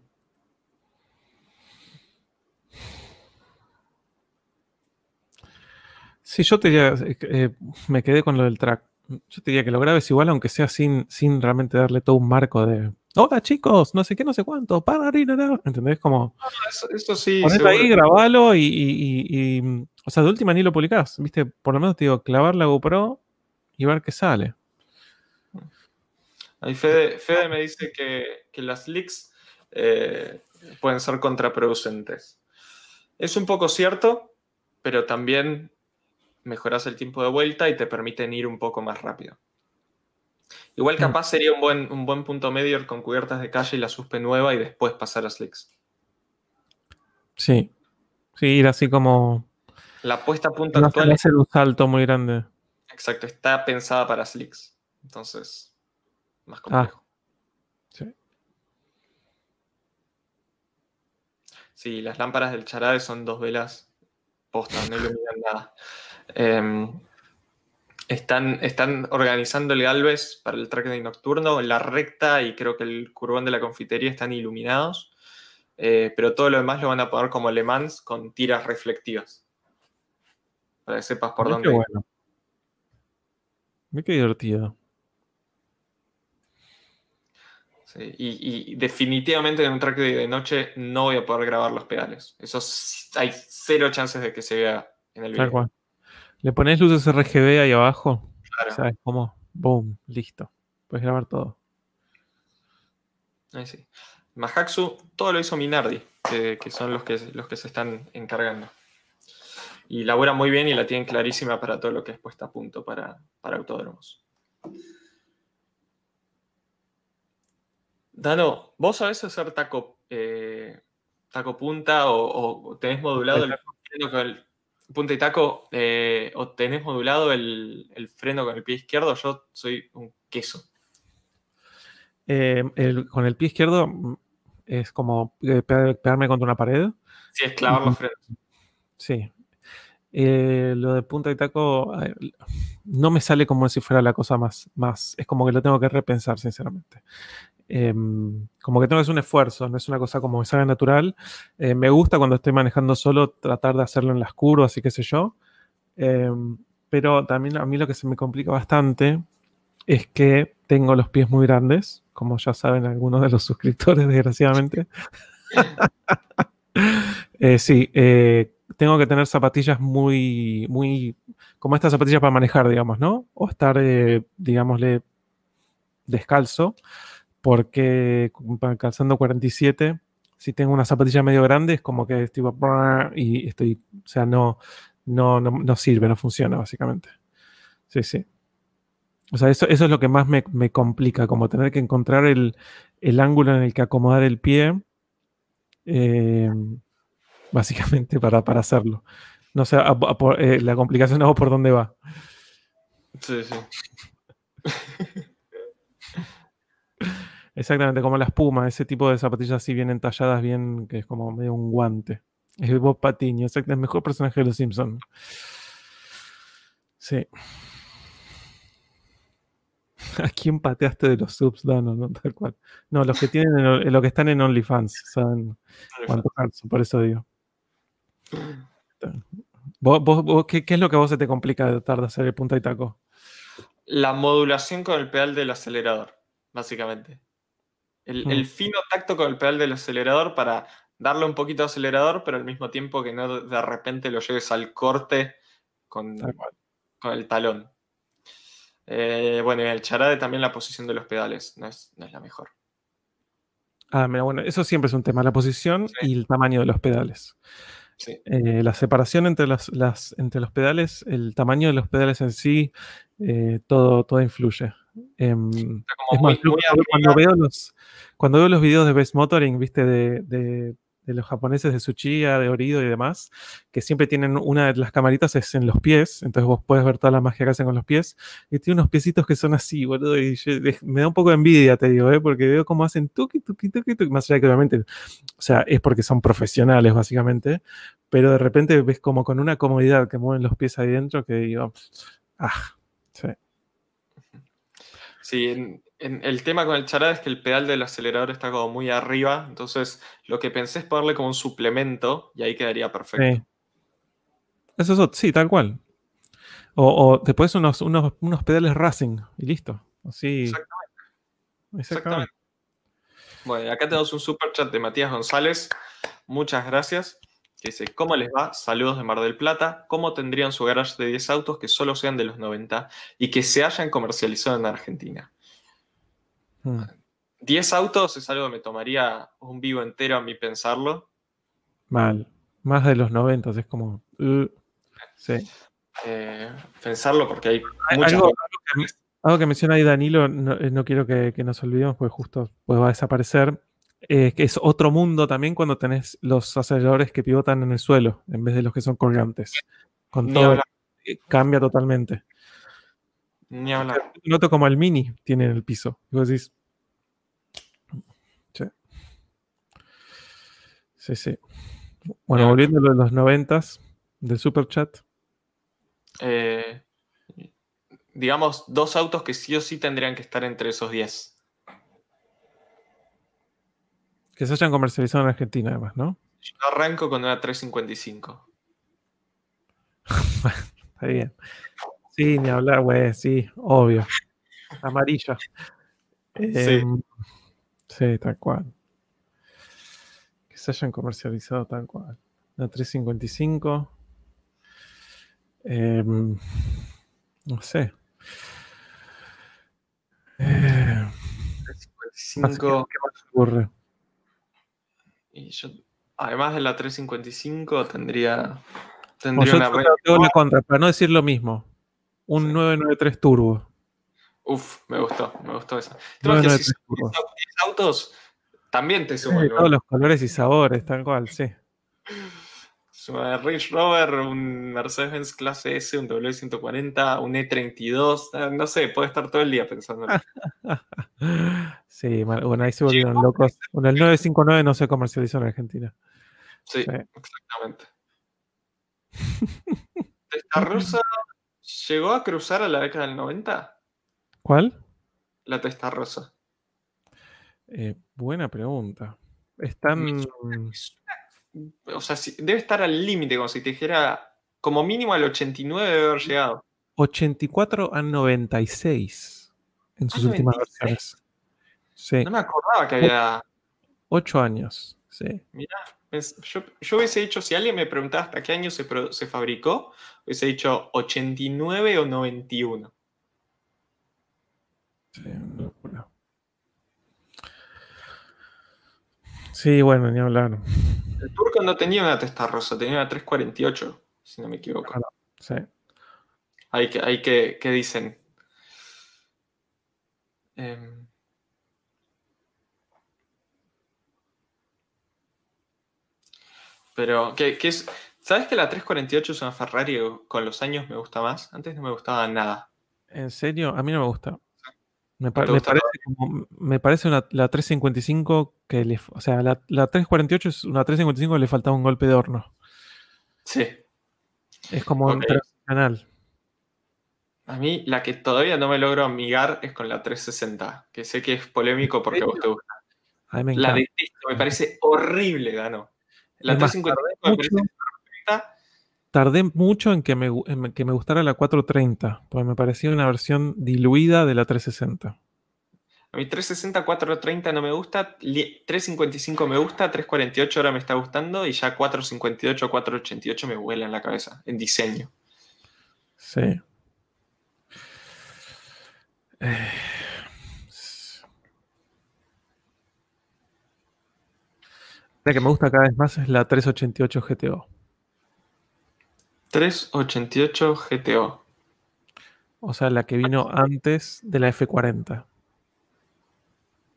Sí, yo te diría, eh, eh, me quedé con lo del track. Yo te diría que lo grabes igual, aunque sea sin, sin realmente darle todo un marco de. Hola chicos, no sé qué, no sé cuánto, para, ¿entendés? Como. eso, sí. Ponelo ahí, grabalo y, O sea, de última ni lo publicás, ¿viste? Por lo menos te digo, clavar la GoPro y ver qué sale. Ahí Fede, me dice que, las leaks eh, pueden ser contraproducentes. Es un poco cierto, pero también mejoras el tiempo de vuelta y te permiten ir un poco más rápido. Igual capaz sería un buen, un buen punto medio con cubiertas de calle y la suspe nueva y después pasar a slicks. Sí. Sí, ir así como. La puesta a punto no actual. hacer un salto muy grande. Exacto, está pensada para slicks. Entonces, más complejo. Ah. Sí. Sí, las lámparas del charade son dos velas postas, no iluminan nada. Em, están, están organizando el Galvez para el tracking nocturno, la recta y creo que el curbón de la confitería están iluminados, eh, pero todo lo demás lo van a poner como Le Mans con tiras reflectivas. Para que sepas por dónde. Qué bueno. Qué divertido. y, definitivamente en un track de, noche no voy a poder grabar los pedales. Eso hay cero chances de que se vea en el video. Le pones luces RGB ahí abajo. Claro. ¿Sabes cómo? Boom, listo. Puedes grabar todo. Ahí sí. Mahaxu, todo lo hizo Minardi, que, son los que, los que se están encargando. Y labora muy bien y la tienen clarísima para todo lo que es puesta a punto para, autódromos. Dano, ¿vos sabés hacer taco, eh, taco punta o, tenés modulado el el, punta y taco, eh, o tenés modulado el, freno con el pie izquierdo, yo soy un queso. Eh, con el pie izquierdo mm, es como eh, pegarme contra una pared. Sí, es clavar los frenos. Sí. lo de punta y taco no me sale como si fuera la cosa más, más. Es como que lo tengo que repensar, sinceramente. Em, como que que hacer un esfuerzo, no es una cosa como que salga natural. Eh, me gusta cuando estoy manejando solo tratar de hacerlo en las curvas y qué sé yo. Em, pero también a mí lo que se me complica bastante es que tengo los pies muy grandes, como ya saben algunos de los suscriptores, desgraciadamente. Eh, sí, eh, tengo que tener zapatillas muy, muy, como estas zapatillas para manejar, digamos, ¿no? O estar, digámosle, descalzo porque calzando 47, si tengo una zapatilla medio grande, es como que estoy y estoy, o sea, no, no, no, sirve, no funciona, básicamente. Sí, sí. O sea, eso, eso es lo que más me, complica, como tener que encontrar el, ángulo en el que acomodar el pie, eh, básicamente para, hacerlo. No sé, eh, la complicación no por dónde va. Sí, sí. Exactamente, como la espuma, ese tipo de zapatillas así bien entalladas, bien, que es como medio un guante. Es Bob Patiño, exacto, el mejor personaje de los Simpsons. Sí. ¿A quién pateaste de los subs, Dano? No, tal cual. No, los que tienen, lo que están en OnlyFans, saben cuánto por eso digo. qué, es lo que a vos se te complica de tratar de hacer el punta y taco? La modulación con el pedal del acelerador, básicamente. Mm. El, fino tacto con el pedal del acelerador para darle un poquito de acelerador, pero al mismo tiempo que no de repente lo lleves al corte con, con el talón. Eh, bueno, en el charade también la posición de los pedales no es, la mejor. Ah, mira, bueno, eso siempre es un tema, la posición y el tamaño de los pedales. Eh, la separación entre, las, entre los pedales, el tamaño de los pedales en sí, eh, todo, todo influye. Em, es más, cuando, veo los, cuando veo los videos de Best Motoring, viste, de, de los japoneses de Tsuchiya, de Orido y demás, que siempre tienen una de las camaritas es en los pies, entonces vos puedes ver toda la magia que hacen con los pies, y tiene unos piecitos que son así, boludo, y me da un poco de envidia, te digo, ¿eh? porque veo cómo hacen tuki, tuki, tuki, tuki, más allá que obviamente, o sea, es porque son profesionales básicamente, pero de repente ves como con una comodidad que mueven los pies ahí dentro que digo, ah, sí. Sí, en, el tema con el charada es que el pedal del acelerador está como muy arriba, entonces lo que pensé es ponerle como un suplemento y ahí quedaría perfecto. Sí. Eso es, sí, tal cual. O, después unos, unos, unos, pedales racing y listo. Así. Exactamente. Exactamente. Bueno, acá tenemos un super chat de Matías González. Muchas gracias. Que dice, ¿cómo les va? Saludos de Mar del Plata. ¿Cómo tendrían su garage de 10 autos que solo sean de los 90 y que se hayan comercializado en Argentina? 10 hmm. autos es algo que me tomaría un vivo entero a mí pensarlo. Mal. Más de los 90 es como... Uh, sí. Eh, pensarlo porque hay, algo, que, menciona ahí Danilo, no, eh, quiero que, nos olvidemos porque justo pues va a desaparecer. Eh, que es otro mundo también cuando tenés los aceleradores que pivotan en el suelo en vez de los que son colgantes. Con todo, cambia totalmente. Ni hablar. Noto como el mini tiene en el piso. Y vos decís. Sí. Sí, sí. Bueno, volviendo a los noventas del super chat. Eh, digamos, dos autos que sí o sí tendrían que estar entre esos 10. Que se hayan comercializado en Argentina, además, ¿no? Yo arranco con una 355. Está bien. Sí, ni hablar, güey, sí, obvio. Amarilla. sí. Em, sí, tal cual. Que se hayan comercializado tal cual. La 355. Em, no sé. Eh, 355. ¿Qué más ocurre? Y yo, además de la 355, tendría. tendría una. contra, para no decir lo mismo. Un 993 Turbo. Uf, me gustó, me gustó esa. que si autos, también te sumo. todos los colores y sabores, tal cual, sí. Suma Range Rover, un Mercedes-Benz clase S, un W140, un E32, ah, no sé, puede estar todo el día pensando. sí, bueno, ahí se volvieron locos. Bueno, el 959 no se comercializó en Argentina. Sí, exactamente. Esta rosa ¿Llegó a cruzar a la década del 90? ¿Cuál? La testa rosa. Eh, buena pregunta. Están. O sea, debe estar al límite, como si te dijera, como mínimo al 89 debe haber llegado. 84 a 96 en sus últimas versiones. Sí. No me acordaba que había. 8 años, sí. Mira, yo, hubiese dicho, si alguien me preguntaba hasta qué año se, se fabricó, hubiese dicho 89 o 91. Sí, Sí, bueno, ni hablar. El turco no tenía una testa rosa, tenía una 348, si no me equivoco. sí. Hay que, hay que, ¿qué dicen? Eh, Pero, ¿qué, es? ¿Sabes que la 348 es una Ferrari con los años me gusta más? Antes no me gustaba nada. ¿En serio? A mí no me gusta. Me, parece, me parece una, la 355 que le. O sea, la, 348 es una 355 que le faltaba un golpe de horno. Sí. Es como un tradicional. A mí la que todavía no me logro amigar es con la 360, que sé que es polémico porque a vos te gusta. A mí me la detesto, me parece horrible, Gano. La 350 tardé mucho en que, me, que me gustara la 430, porque me parecía una versión diluida de la 360. A mí 360, 430 no me gusta, 355 me gusta, 348 ahora me está gustando y ya 458, 488 me vuela en la cabeza, en diseño. Sí. Eh, La que me gusta cada vez más es la 388 GTO. 388 GTO. O sea, la que vino antes de la F40.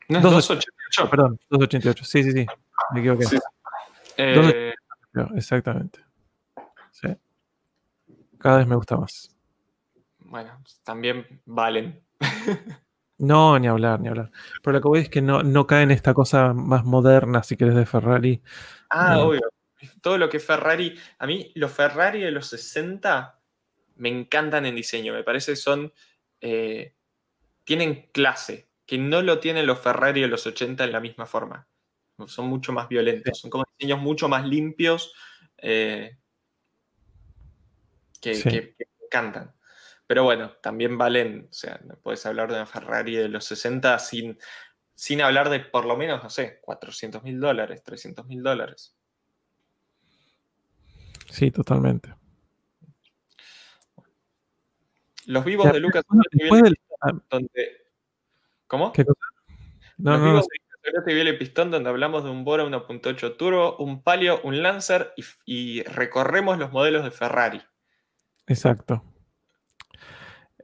¿No es 288? Perdón, 288. Sí, sí, sí. Me equivoqué. Eh, Exactamente. Sí. Cada vez me gusta más. bueno, también valen. No, ni hablar, ni hablar. Pero lo que voy es que no, no cae en esta cosa más moderna, si querés, de Ferrari. Ah, Eh. obvio. Todo lo que Ferrari. A mí, los Ferrari de los 60 me encantan en diseño. Me parece que son. eh, tienen clase. Que no lo tienen los Ferrari de los 80 en la misma forma. Son mucho más violentos. Son como diseños mucho más limpios. eh, que, Sí. que- que me encantan. Pero bueno, también valen. O sea, no puedes hablar de una Ferrari de los 60 sin, sin hablar de por lo menos, no sé, 400 mil dólares, 300 mil dólares. Sí, totalmente. Los vivos Ya, de Lucas después del- ah, Pistón, donde. ¿Cómo? ¿Qué cosa? No, Los no, no, vivos de Lucas Pistón, donde hablamos de un Bora 1.8 Turbo, un Palio, un Lancer y, y recorremos los modelos de Ferrari. Exacto.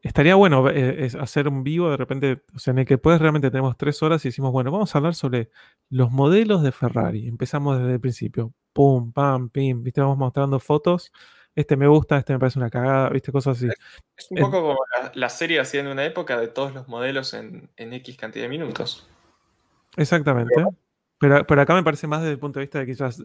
Estaría bueno eh, es hacer un vivo de repente, o sea, en el que después realmente tenemos tres horas y decimos, bueno, vamos a hablar sobre los modelos de Ferrari. Empezamos desde el principio. Pum, pam, pim, viste, vamos mostrando fotos. Este me gusta, este me parece una cagada, viste, cosas así. Es un poco como la, la serie hacía en una época de todos los modelos en, en X cantidad de minutos. Exactamente. Pero, pero acá me parece más desde el punto de vista de quizás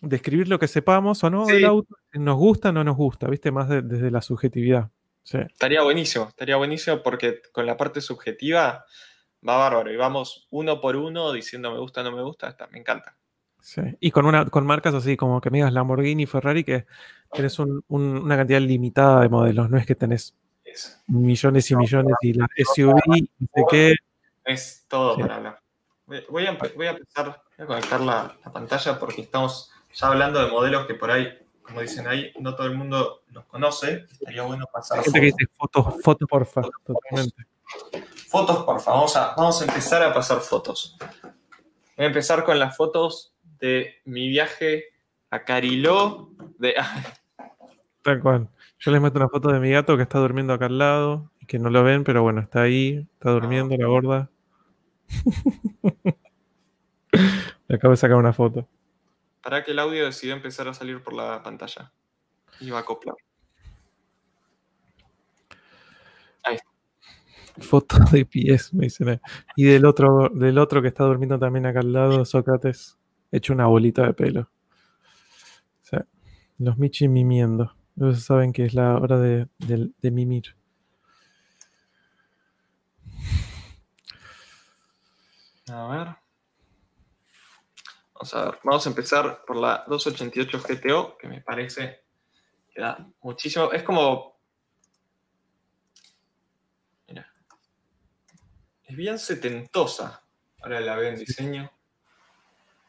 describir lo que sepamos o no Sí. del auto, nos gusta o no nos gusta, viste, más de- desde la subjetividad. Sí. Estaría buenísimo, estaría buenísimo porque con la parte subjetiva va bárbaro. Y vamos uno por uno diciendo me gusta, no me gusta. Está, me encanta. Sí. Y con, una, con marcas así como que me digas Lamborghini, Ferrari, que tenés un- un- una cantidad limitada de modelos, no es que tenés Es, millones y millones y la SUV, no sé qué. es todo Sí. para hablar. Voy a, voy a empezar voy a conectar la, la pantalla porque estamos ya hablando de modelos que por ahí, como dicen ahí, no todo el mundo los conoce. Estaría bueno pasar Hay gente que fotos. dice fotos, foto porfa, totalmente. Fotos, por favor. Vamos a, vamos a empezar a pasar fotos. Voy a empezar con las fotos de mi viaje a Cariló. De, Tal cual. Yo les meto una foto de mi gato que está durmiendo acá al lado y que no lo ven, pero bueno, está ahí, está durmiendo la gorda. Le acabo de sacar una foto. Para que el audio decidió empezar a salir por la pantalla. Iba a acoplar. Foto de pies, me dicen. ahí. Y del otro, del otro que está durmiendo también acá al lado, Sócrates, hecho una bolita de pelo. O sea, los Michi mimiendo. Ellos saben que es la hora de, de- de mimir. A ver. Vamos a ver. Vamos a empezar por la 288 GTO, que me parece que da muchísimo. Es como. Mira. Es bien setentosa. Ahora la veo en diseño.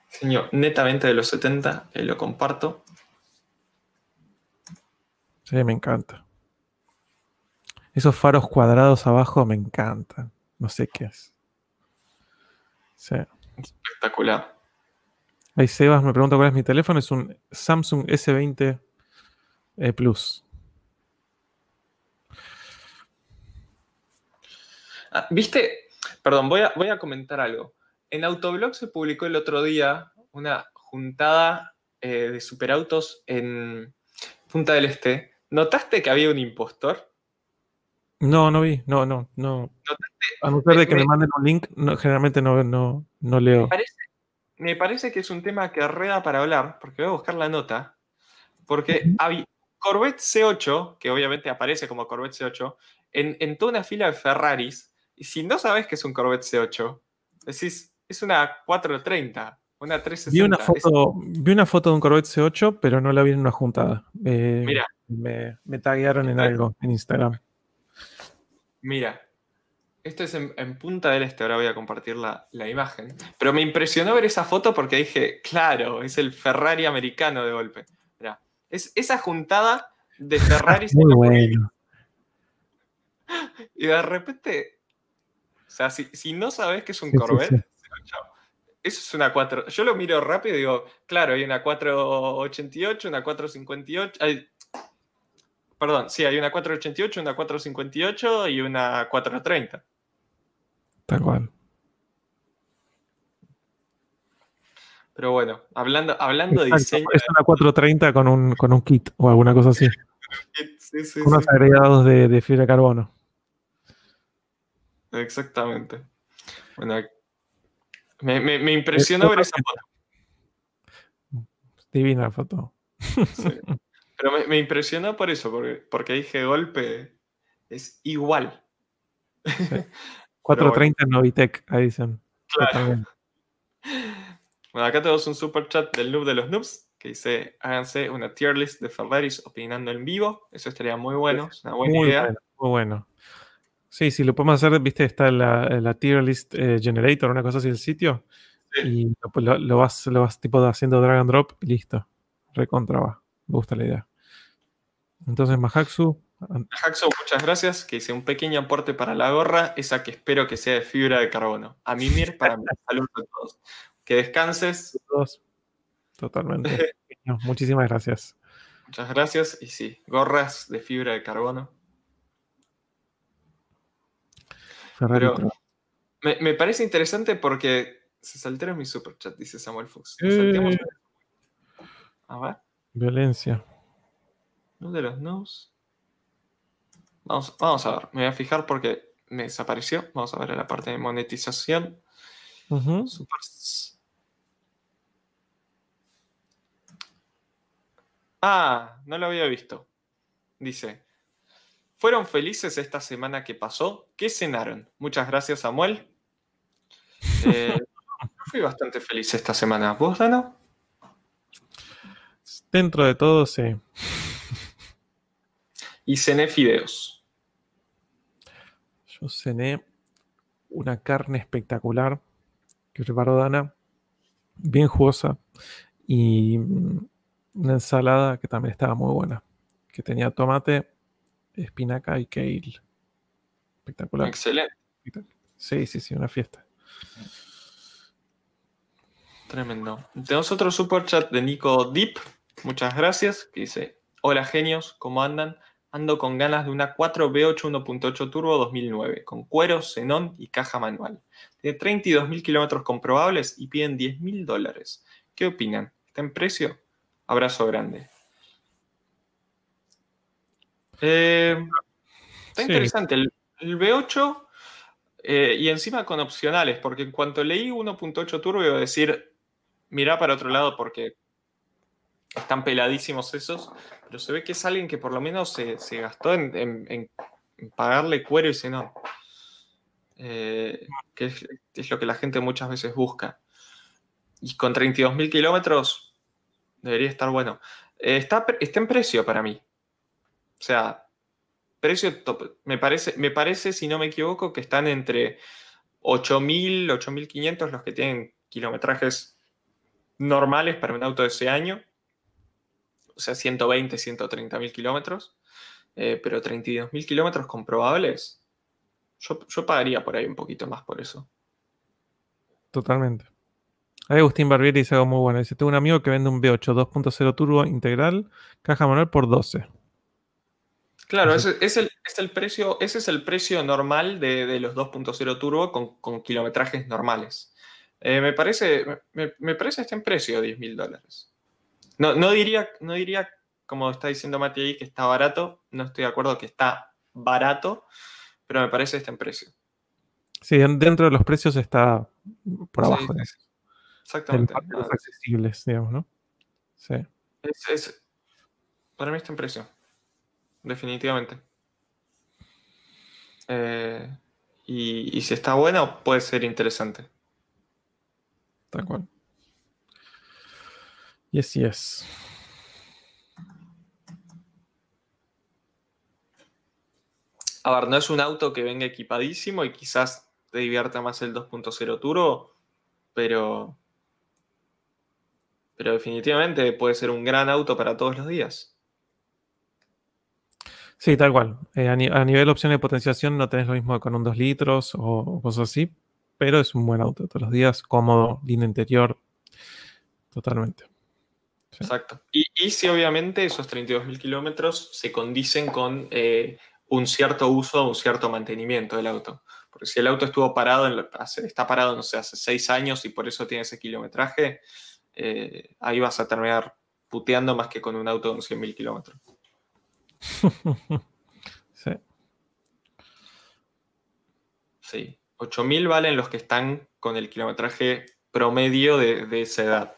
Diseño netamente de los 70, que lo comparto. Sí, me encanta. Esos faros cuadrados abajo me encantan. No sé qué es. Sí. Espectacular. Ahí Sebas me pregunta cuál es mi teléfono. Es un Samsung S20 eh, Plus. Ah, ¿Viste? Perdón, voy a, voy a comentar algo. En Autoblog se publicó el otro día una juntada eh, de superautos en Punta del Este. ¿Notaste que había un impostor? No, no vi. No, no, no. Notaste- A no ser de que me- me manden un link, no, generalmente no, no, no leo. Me parece, me parece que es un tema que arreda para hablar, porque voy a buscar la nota. Porque Ujú. había Corvette C8, que obviamente aparece como Corvette C8, en, en toda una fila de Ferraris. Y si no sabes que es un Corvette C8, decís, es una 430, una 360. Vi una, es- foto, vi una foto de un Corvette C8, pero no la vi en una juntada. Eh, Mira. Me, me taguearon en algo en Instagram. Mira, esto es en, en Punta del Este, ahora voy a compartir la, la imagen. Pero me impresionó ver esa foto porque dije, claro, es el Ferrari americano de golpe. Es esa juntada de Ferraris Muy bueno. y de repente, o sea, si, si no sabes que es un Sí, sí, Corvette, chao. eso es una 4. Yo lo miro rápido y digo, claro, hay una 488, una 458. hay- perdón, sí, hay una 488, una 458 y una 430. Tal cual. Pero bueno, hablando, hablando de diseño. Es una 430 con un, con un kit o alguna cosa así. Sí, sí, Unos sí. agregados de, de fibra de carbono. Exactamente. Bueno, me, me- me impresionó ver esa foto. Divina la foto. Pero me, me impresionó por eso, porque, porque dije golpe es igual. 430 en Novitec, ahí dicen. Claro. Bueno, acá tenemos un super chat del noob de los noobs que dice: háganse una tier list de Ferraris opinando en vivo. Eso estaría muy bueno, es una buena Muy idea. bueno, muy bueno. Sí, sí, lo podemos hacer, viste, está la, la tier list eh, generator, una cosa así del sitio. Sí. Y lo, lo- vas, lo vas tipo haciendo drag and drop y listo. Recontra va. Me gusta la idea. Entonces, Mahaxu, Jackson, muchas gracias. Que hice un pequeño aporte para la gorra, esa que espero que sea de fibra de carbono. A mimir para mí. Saludos a todos. Que descanses. Totalmente. No, muchísimas gracias. Muchas gracias. Y sí, gorras de fibra de carbono. Pero-. Me, me parece interesante porque se saltaron mi super chat, dice Samuel Fuchs. Eh, A ver, violencia. uno de los no's. Vamos, vamos a ver, me voy a fijar porque me desapareció. Vamos a ver en la parte de monetización. Super- Ah, no lo había visto. Dice, ¿fueron felices esta semana que pasó? ¿Qué cenaron? Muchas gracias, Samuel. Eh, yo fui bastante feliz esta semana. ¿Vos, Dano? Dentro de todo, sí. Y cené fideos. Yo cené una carne espectacular que preparó Dana, bien jugosa, y mm, una ensalada que también estaba muy buena, que tenía tomate, espinaca y kale. Espectacular. Excelente, Sí, sí, sí, una fiesta. tremendo. Tenemos otro super chat de Nico Deep. Muchas gracias. Que dice: Hola genios, ¿cómo andan? Ando con ganas de una 4V8 1.8 Turbo 2009, con cuero, xenón y caja manual. Tiene 32.000 kilómetros comprobables y piden 10.000 dólares. ¿Qué opinan? ¿Está en precio? Abrazo grande. Eh, está Sí. interesante. El, el V8 eh, y encima con opcionales, porque en cuanto leí 1.8 Turbo iba a decir, mirá para otro lado porque están peladísimos esos, pero se ve que es alguien que por lo menos se, se gastó en, en- pagarle cuero y xenón. Eh, que es, lo que la gente muchas veces busca. Y con 32.000 kilómetros debería estar bueno. Eh, está, está en precio para mí. O sea, precio. Me parece, me parece, si no me equivoco, que están entre 8.000, 8.500 los que tienen kilometrajes normales para un auto de ese año. O sea, 120, 130 mil kilómetros. Eh, pero 32 mil kilómetros comprobables. Yo, yo pagaría por ahí un poquito más por eso. Totalmente. Ahí Agustín Barbieri dice algo muy bueno. Dice, tengo un amigo que vende un V8 2.0 turbo integral, caja manual por 12. Claro, ese, es el, es el precio, ese es el precio normal de, de los 2.0 turbo con, con kilometrajes normales. Eh, me parece, me, me parece este en precio, 10 mil dólares. No, no, diría, no diría, como está diciendo Mati ahí, que está barato. No estoy de acuerdo que está barato, pero me parece este en precio. Sí, en- dentro de los precios está por abajo. sí, de- Exactamente. de los accesibles, digamos, ¿no? Sí. es- es- para mí está en precio. Definitivamente. Eh, y, y si está bueno, puede ser interesante. Tal cual. Y así es. A ver, no es un auto que venga equipadísimo y quizás te divierta más el 2.0 Turbo, pero. Pero definitivamente puede ser un gran auto para todos los días. Sí, tal cual. Eh, a, ni- a nivel opción de potenciación no tenés lo mismo con un 2 litros o cosas así, pero es un buen auto todos los días, cómodo, línea interior, totalmente. Sí. Exacto. Y, y si obviamente esos 32.000 kilómetros se condicen con eh, un cierto uso, un cierto mantenimiento del auto. Porque si el auto estuvo parado, en está parado, no sé, hace seis años y por eso tiene ese kilometraje, eh, ahí vas a terminar puteando más que con un auto con 100.000 kilómetros. sí. Sí. 8.000 valen los que están con el kilometraje promedio de, esa edad.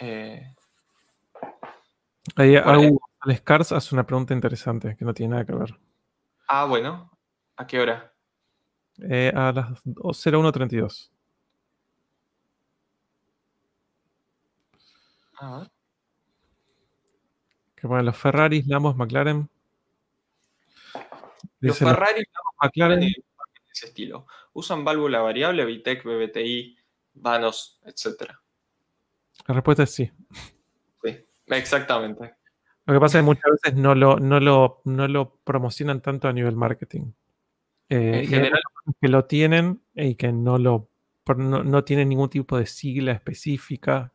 Eh, ahí, Alex Cars hace una pregunta interesante que no tiene nada que ver. Ah, bueno. ¿A qué hora? Eh, a las 01.32. Ah. Que bueno, los Ferraris, Lamos, McLaren. los Ferraris, Lamos, McLaren. ese estilo. Usan válvula variable, VTEC, BBTI, vanos, etc. La respuesta es sí. Sí, exactamente. Lo que pasa es que muchas veces no lo, no lo, no lo promocionan tanto a nivel marketing. Eh, en general. Que lo tienen y que no lo no, tienen ningún tipo de sigla específica.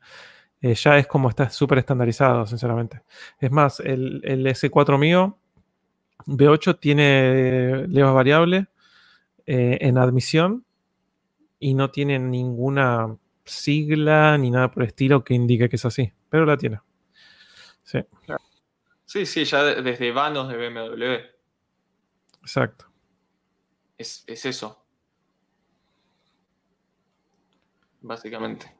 Eh, ya es como está súper estandarizado, sinceramente. Es más, el, S4 mío, B8, tiene leva variable eh, en admisión y no tiene ninguna sigla ni nada por el estilo que indique que es así, pero la tiene. Sí. Sí, sí, ya desde vanos de BMW. Exacto. Es, eso. Básicamente.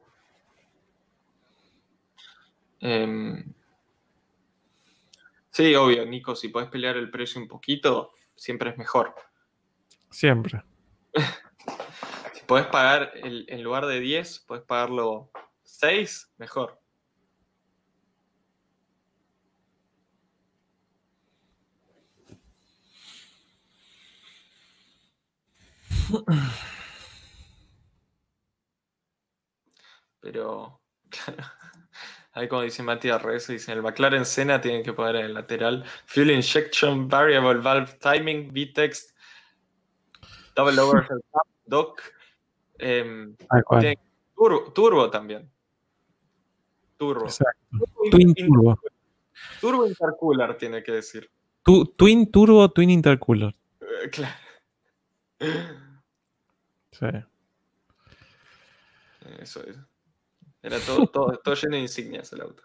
Em, sí, obvio, Nico, si puedes pelear el precio un poquito, siempre es mejor. Siempre. puedes pagar en lugar de 10, puedes pagarlo 6, mejor. Pero, ahí como dice Matías Reyes, dice el McLaren Senna tienen que poner en el lateral. Fuel injection, variable valve timing, V-text, double overhead Em, turbo, turbo, también. Turbo. twin turbo. Turbo intercooler tiene que decir. twin turbo, twin intercooler. Eh, claro. Sí. Eso es. Era todo, todo, lleno de insignias el auto.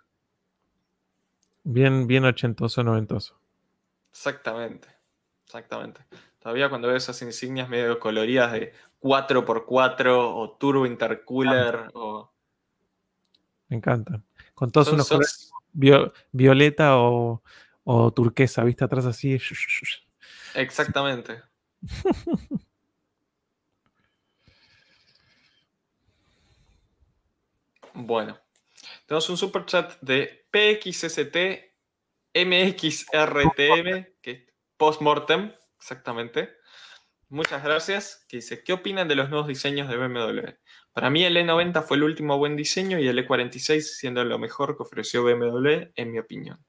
Bien, bien ochentoso, noventoso. Exactamente. Exactamente. Todavía cuando veo esas insignias medio coloridas de 4x4 o turbo intercooler o... Me encantan. Con todos unos colores violeta o, o turquesa, ¿viste? Atrás así. Exactamente. Bueno, tenemos un super chat de PXST MXRTM, que es postmortem, exactamente. Muchas gracias. Que dice, ¿qué opinan de los nuevos diseños de BMW? Para mí el E90 fue el último buen diseño y el E46 siendo lo mejor que ofreció BMW, en mi opinión.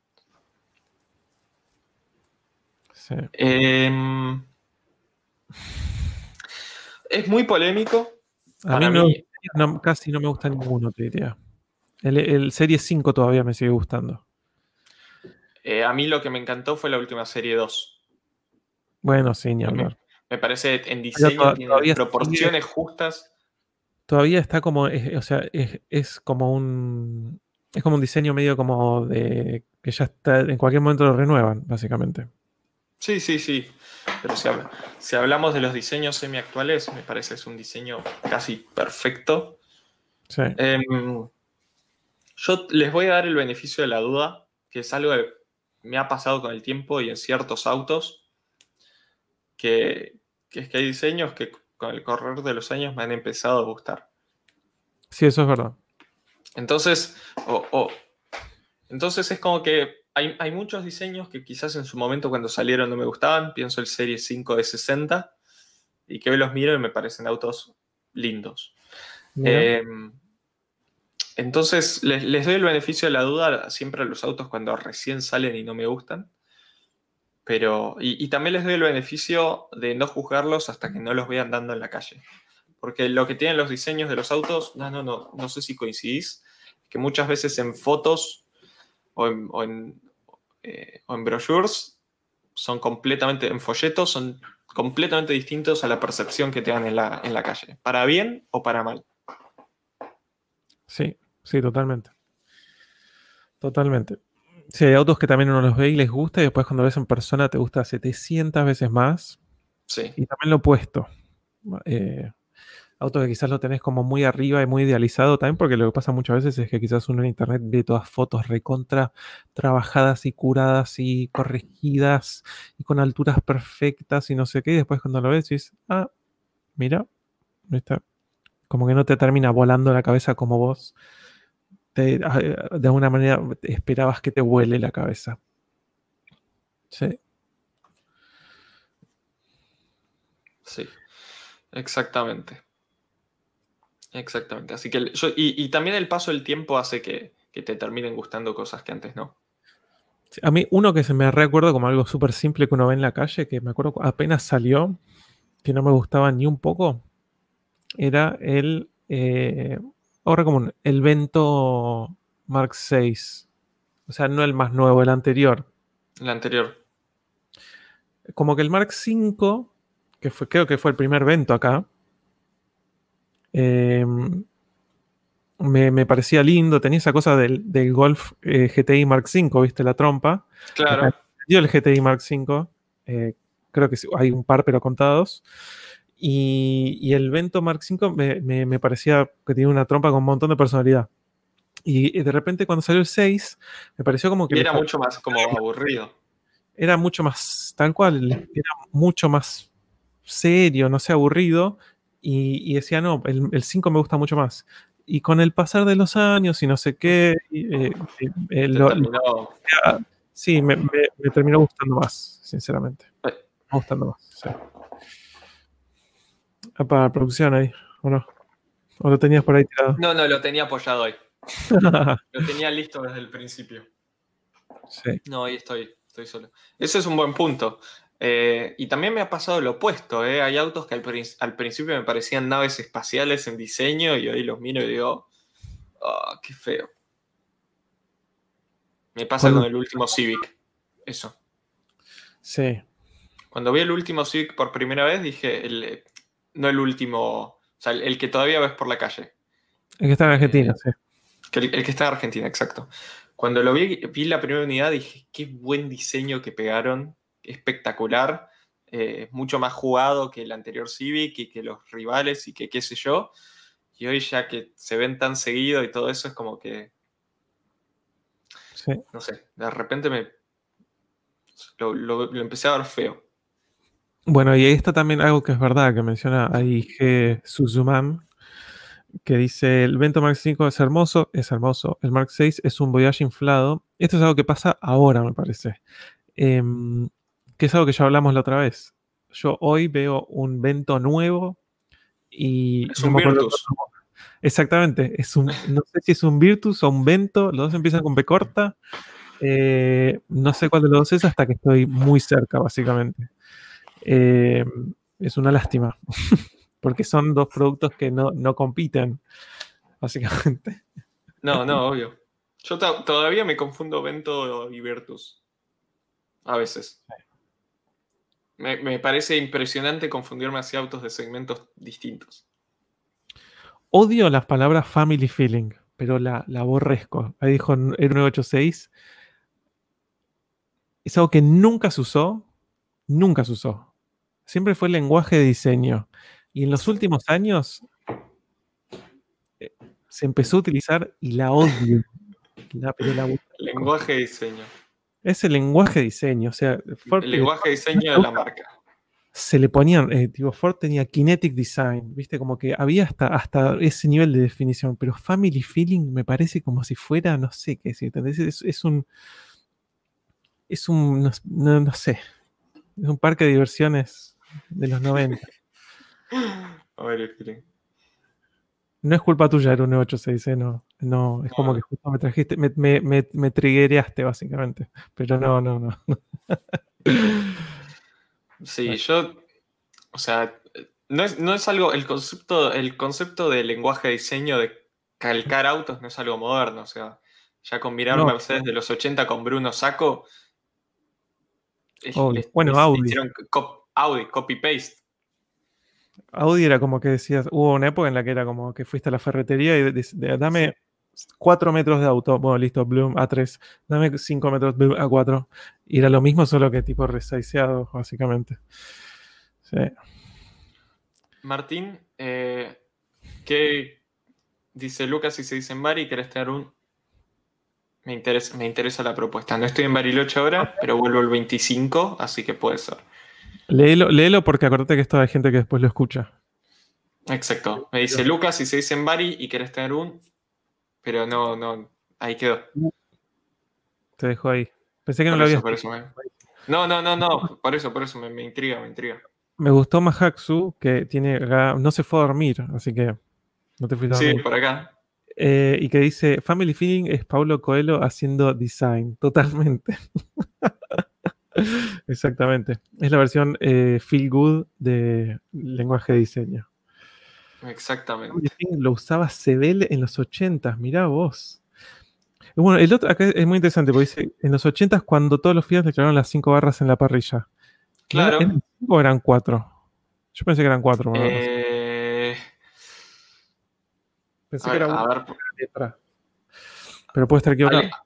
Em, es muy polémico. A mí, casi no me gusta ninguno, te diría. El, Serie 5 todavía me sigue gustando. Eh, a mí lo que me encantó fue la última Serie 2. Bueno, sí, ni Me parece en diseño tiene proporciones justas. Todavía está como, o sea, es, como un es como un diseño medio como de que ya está, en cualquier momento lo renuevan, básicamente. Sí, sí, sí. Pero si, hablamos de los diseños semi-actuales, me parece es un diseño casi perfecto. Sí. Em, yo les voy a dar el beneficio de la duda, que es algo que me ha pasado con el tiempo y en ciertos autos, que, es que hay diseños que con el correr de los años me han empezado a gustar. Sí, eso es verdad. Entonces, entonces es como que hay, muchos diseños que quizás en su momento cuando salieron no me gustaban. Pienso el Serie 5 de 60 y que hoy los miro y me parecen autos lindos. Em, entonces les, doy el beneficio de la duda siempre a los autos cuando recién salen y no me gustan. Pero, y, también les doy el beneficio de no juzgarlos hasta que no los vean dando en la calle. Porque lo que tienen los diseños de los autos, no, no, no, no sé si coincidís, que muchas veces en fotos o en, eh, o en brochures son completamente, en folletos, son completamente distintos a la percepción que te dan en la, en la calle, para bien o para mal. Sí, sí, totalmente. Totalmente. Sí, hay autos que también uno los ve y les gusta y después cuando ves en persona te gusta 700 veces más. Sí. Y también lo opuesto. Eh, autos que quizás lo tenés como muy arriba y muy idealizado también, porque lo que pasa muchas veces es que quizás uno en internet ve todas fotos recontra trabajadas y curadas y corregidas y con alturas perfectas y no sé qué, y después cuando lo ves dices, ah, mira, está, como que no te termina volando la cabeza como vos. Te- ah, de alguna manera esperabas que te vuele la cabeza. Sí. Sí, exactamente. Exactamente. Así que el- yo, y, y también el paso del tiempo hace que, que te terminen gustando cosas que antes no. Sí, A mí uno que se me recuerda como algo súper simple que uno ve en la calle, que me acuerdo cu- apenas salió, que no me gustaba ni un poco, era el, eh, ahora como un- el Vento Mark VI. O sea, no el más nuevo, el anterior. El anterior. Como que el Mark V, que fue, creo que fue el primer Vento acá, eh, me, me parecía lindo, tenía esa cosa del, del Golf eh, GTI Mark V, ¿viste? La trompa. Claro. Dio el GTI Mark V. eh, creo que hay un par, pero contados. Y, y el Vento Mark V me, me- me parecía que tenía una trompa con un montón de personalidad. Y, y de repente cuando salió el 6, me pareció como que Y era mucho más como aburrido. era mucho más, tal cual, era mucho más serio, no sé, aburrido. Y, y decía, no, el, el 5 me gusta mucho más. Y con el pasar de los años y no sé qué, eh, eh, lo- terminó- Sí, me, me- me terminó gustando más, sinceramente. Eh. Me gustando más, sí. Ah, para producción ahí, ¿o no? ¿O lo tenías por ahí tirado? No, no, lo tenía apoyado ahí. Lo tenía listo desde el principio. sí. No, ahí estoy, estoy solo. Ese es un buen punto. Eh, y también me ha pasado lo opuesto, ¿eh? Hay autos que al, prin- al principio me parecían naves espaciales en diseño y hoy los miro y digo, "Ah, qué feo. Me pasa con el último Civic. Eso. Sí. Cuando vi el último Civic por primera vez dije, el, no el último, o sea, el, el que todavía ves por la calle. Es que está en Argentina, Eh, sí. Que el, el que está en Argentina, exacto. Cuando lo vi, vi la primera unidad, dije, qué buen diseño que pegaron, espectacular, eh, mucho más jugado que el anterior Civic y que los rivales y que qué sé yo. Y hoy ya que se ven tan seguido y todo eso es como que, sí. no sé, de repente me lo, lo- lo empecé a ver feo. Bueno, y ahí está también algo que es verdad, que menciona ahí G. Suzuman, que dice, el Vento Mark V es hermoso, es hermoso. El Mark VI es un Voyage inflado. Esto es algo que pasa ahora, me parece. Em, que es algo que ya hablamos la otra vez. Yo hoy veo un Vento nuevo y... Es no un Virtus. Exactamente, es un, no sé si es un Virtus o un Vento, los dos empiezan con B corta. Eh, no sé cuál de los dos es hasta que estoy muy cerca, básicamente. Eh, es una lástima, porque son dos productos que no, no compiten, básicamente. No, no, obvio. Yo to- todavía me confundo Vento y Virtus. A veces. Me, me parece impresionante confundirme hacia autos de segmentos distintos. Odio las palabras family feeling, pero la, la aborrezco. Ahí dijo el 986. Es algo que nunca se usó, nunca se usó. Siempre fue lenguaje de diseño. Y en los últimos años eh, se empezó a utilizar y la odio. La- pero la- Lenguaje de diseño. es el lenguaje de diseño. O sea, Ford, El lenguaje de diseño de la marca. se le ponían, eh, tipo, Ford tenía kinetic design, viste, como que había hasta, hasta ese nivel de definición, pero family feeling me parece como si fuera, no sé qué decir, ¿entendés? Es, es un, es un, no- no sé, es un parque de diversiones de los 90. A ver. No es culpa tuya, un 986, ¿eh? no, no, es como que justo me trajiste, me, me, me, me triggereaste básicamente, pero no, no, no. Sí, yo. O sea, no es, no es algo. El concepto, el concepto de lenguaje de diseño de calcar autos no es algo moderno. O sea, ya combinar No. Mercedes de los 80 con Bruno Saco. es- les- Bueno, les Audi. hicieron cop- Audi, copy-paste. Audi era como que decías, hubo una época en la que era como que fuiste a la ferretería y de- de- dame 4 metros de auto. Bueno, listo, Bloom A3. Dame 5 metros, Bloom A4. Y era lo mismo, solo que tipo resizeado, básicamente. Sí. Martín, eh, ¿qué dice Lucas si se dice en Bari? ¿Querés tener un...? Me interesa, me interesa la propuesta. No estoy en Bariloche ahora, pero vuelvo el 25, así que puede ser. Léelo, léelo porque acuérdate que esto hay gente que después lo escucha. Exacto. Me dice Lucas si se dice en Bari y querés tener un... Pero no, no, ahí quedó. Te dejo ahí. Pensé que no lo eso, habías por eso me- No, no, no, no, por eso, por eso me, me intriga, me intriga. Me gustó Mahaxu, que tiene no se fue a dormir, así que no te fuiste a Sí, dormir. por acá. Eh, y que dice, Family Feeling es Paulo Coelho haciendo design, totalmente. Exactamente. Es la versión eh, Feel Good de lenguaje de diseño. Exactamente. Lo usaba Sebel en los 80, mirá vos. Bueno, el otro acá es muy interesante porque dice, en los 80 cuando todos los Fiat declararon las cinco barras en la parrilla. Claro. ¿Eran cinco o eran cuatro? Yo pensé que eran cuatro. ¿no? Eh, pensé a que ver, era una letra. Pero puede estar equivocado. alguien,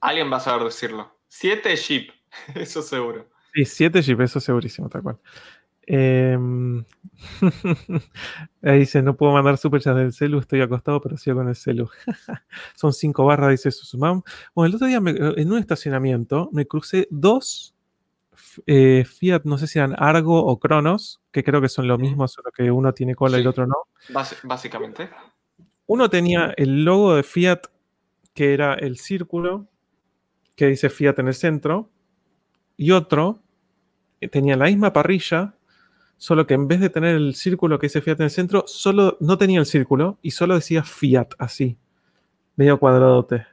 alguien va a saber decirlo. 7 Jeep, eso seguro. Sí, 7 Jeep, eso segurísimo, tal cual. Em, ahí dice, no puedo mandar superchats del celu, estoy acostado, pero sigo con el celu. Son 5 barras, dice Susumam. Bueno, el otro día me- en un estacionamiento me crucé dos eh, Fiat, no sé si eran Argo o Cronos, que creo que son lo mismo, solo que uno tiene cola y el otro no. Básicamente. Uno tenía el logo de Fiat, que era el círculo, que dice Fiat en el centro, y otro eh, tenía la misma parrilla, solo que en vez de tener el círculo que dice Fiat en el centro, solo no tenía el círculo y solo decía Fiat así, medio cuadradote.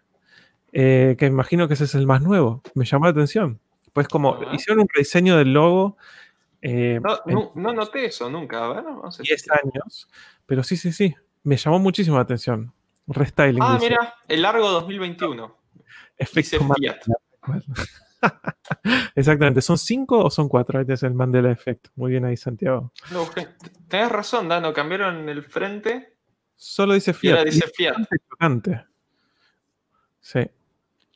Eh, que imagino que ese es el más nuevo. Me llamó la atención. Pues como hicieron un rediseño del logo eh, No, en no, no noté eso nunca. A ver, vamos a 10 años, pero sí, sí, sí, me llamó muchísimo la atención. Restyling. Ah, dice. mira, el largo 2021. Dice Efecto Fiat. Mandela. Exactamente. ¿Son cinco o son cuatro? Este es el Mandela Effect. Muy bien ahí, Santiago. Busqué. Tenés razón, Dano, cambiaron el frente Solo dice y Fiat. ahora dice Fiat. chocante. Sí.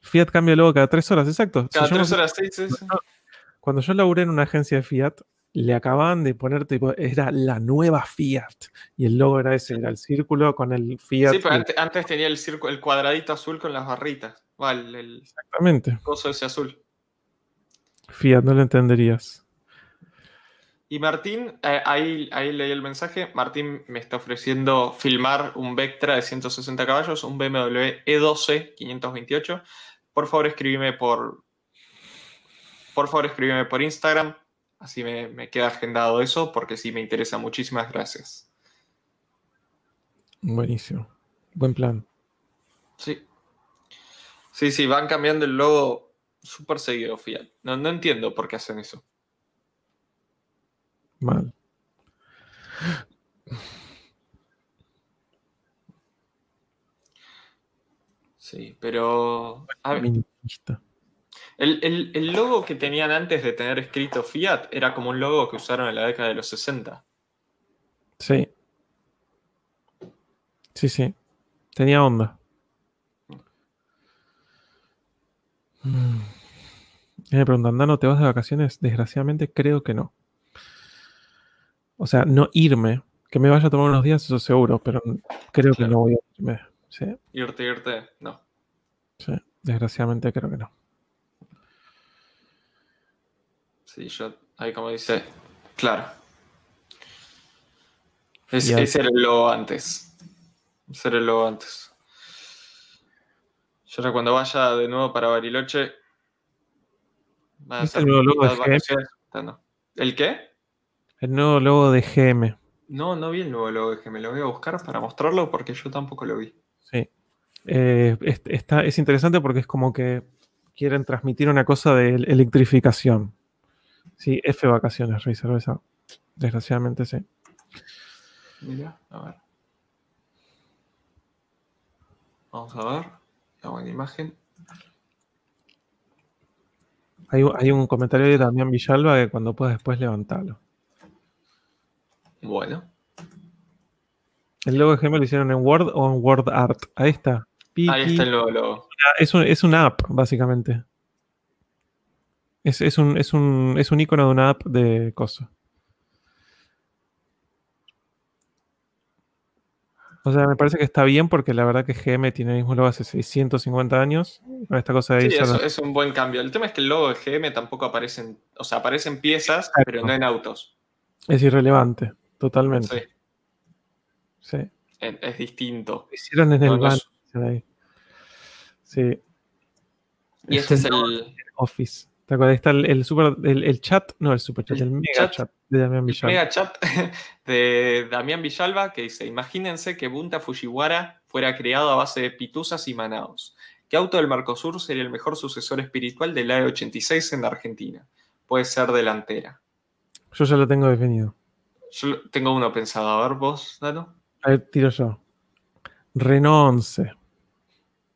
Fiat cambia luego cada tres horas, exacto. Si Cada me tres horas, sí, sí. Cuando yo laburé en una agencia de Fiat, le acababan de poner, tipo, era la nueva Fiat. Y el logo era ese, era el círculo con el Fiat. Sí, pero antes, antes tenía el, circo, el cuadradito azul con las barritas. Va, el, el Exactamente. coso ese azul. Fiat, no lo entenderías. Y Martín, eh, ahí, ahí leí el mensaje. Martín me está ofreciendo filmar un Vectra de 160 caballos, un BMW E12 528. Por favor, escríbeme por. Por favor, escríbeme por Instagram. Así me, me queda agendado eso, porque sí me interesa. Muchísimas gracias. Buenísimo. Buen plan. Sí. Sí, sí, van cambiando el logo súper seguido, Fiat. No, no entiendo por qué hacen eso. Mal. Sí, pero. a ver, Feminista. El, el- el logo que tenían antes de tener escrito Fiat era como un logo que usaron en la década de los 60. Sí. Sí, sí. Tenía onda. Mm. Me preguntan, Dano, ¿te vas de vacaciones? Desgraciadamente creo que no. O sea, no irme. Que me vaya a tomar unos días, eso seguro, pero creo que no voy a irme. Sí, Irte, irte, no. sí. Desgraciadamente creo que no. Sí, yo, ahí como dice, claro. Es- ese era el logo antes. Ese era el logo antes. Yo ahora cuando vaya de nuevo para Bariloche. Va a ¿Viste ser el nuevo logo de no. ¿El qué? El nuevo logo de GM. No, no vi el nuevo logo, que me lo voy a buscar para mostrarlo porque yo tampoco lo vi. Sí. Eh, es, está, es interesante porque es como que quieren transmitir una cosa de electrificación. Sí, F vacaciones, Rey Cerveza. Desgraciadamente sí. Mira, a ver. Vamos a ver. La buena imagen. Hay, un- hay un comentario de Damián Villalba que cuando puedas después levantarlo. Bueno. El logo de GM lo hicieron en Word o en Word Art. Ahí está. Ahí está el nuevo logo. Es, un, es una app, básicamente. Es, es, un, es, un, es un icono de una app de cosas. O sea, me parece que está bien porque la verdad que GM tiene el mismo logo hace 650 años. Esta cosa de sí, eso, es un buen cambio. El tema es que el logo de GM tampoco aparece en, o sea, aparecen piezas, pero no en autos. Es irrelevante, totalmente. Sí. sí. Es, distinto. hicieron en el Sí. Y este es el Office. ¿Te acuerdas? Está el, super, el, chat, no el super chat, el, mega chat, de Damián Villalba. El mega chat de Damián Villalba que dice: Imagínense que Bunta Fujiwara fuera creado a base de pituzas y manados. ¿Qué auto del Mercosur sería el mejor sucesor espiritual del AE86 en la Argentina? Puede ser delantera. Yo ya lo tengo definido. Yo tengo uno pensado. A ver, vos, Dano. A ver, tiro yo. Renault 11.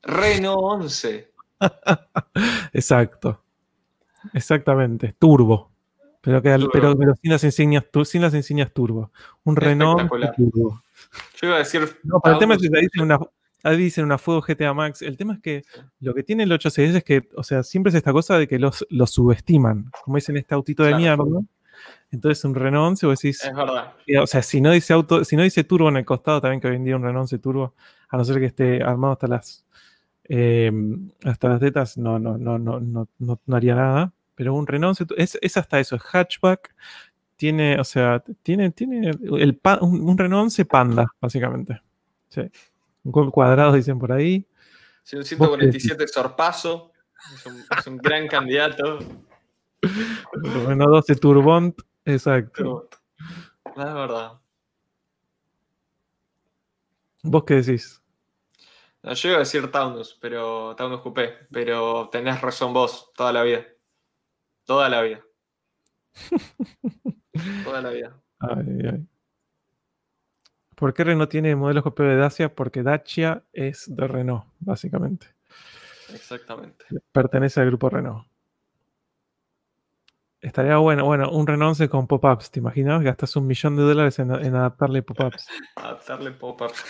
Renault 11. Exacto. Exactamente, turbo. Pero, que, pero, sin las insignias sin las insignias turbo. Un Renault turbo. Yo iba a decir. No, pero el tema es que ahí dicen una, ahí dicen una Fuego GTA Max. El tema es que lo que tiene el 806 es que, o sea, siempre es esta cosa de que los, los subestiman. Como dicen este autito de mierda. Entonces un Renault 11 vos decís. Es verdad. O sea, si no dice auto, si no dice turbo en el costado, también que hoy en día un Renault 11 turbo, a no ser que esté armado hasta las Em, hasta las tetas no, no, no, no, no, no, haría nada. Pero un Renault es, es hasta eso, es hatchback. Tiene, o sea, tiene, tiene el un, Renault 11 Panda, básicamente. Sí. Un gol cuadrado, dicen por ahí. Sí, un 147 Sorpaso. Es un, es un gran candidato. Renault 12 Turbont, exacto. La ah, verdad. ¿Vos qué decís? Yo iba a decir Taunus, pero Taunus Coupé, pero tenés razón vos, toda la vida. Toda la vida. toda la vida. Ay, ay. ¿Por qué Renault tiene modelos coupé de Dacia? Porque Dacia es de Renault, básicamente. Exactamente. Pertenece al grupo Renault. Estaría bueno, bueno, un Renault con pop-ups, ¿te imaginas? Gastas un millón de dólares en, adaptarle pop-ups. adaptarle pop-ups.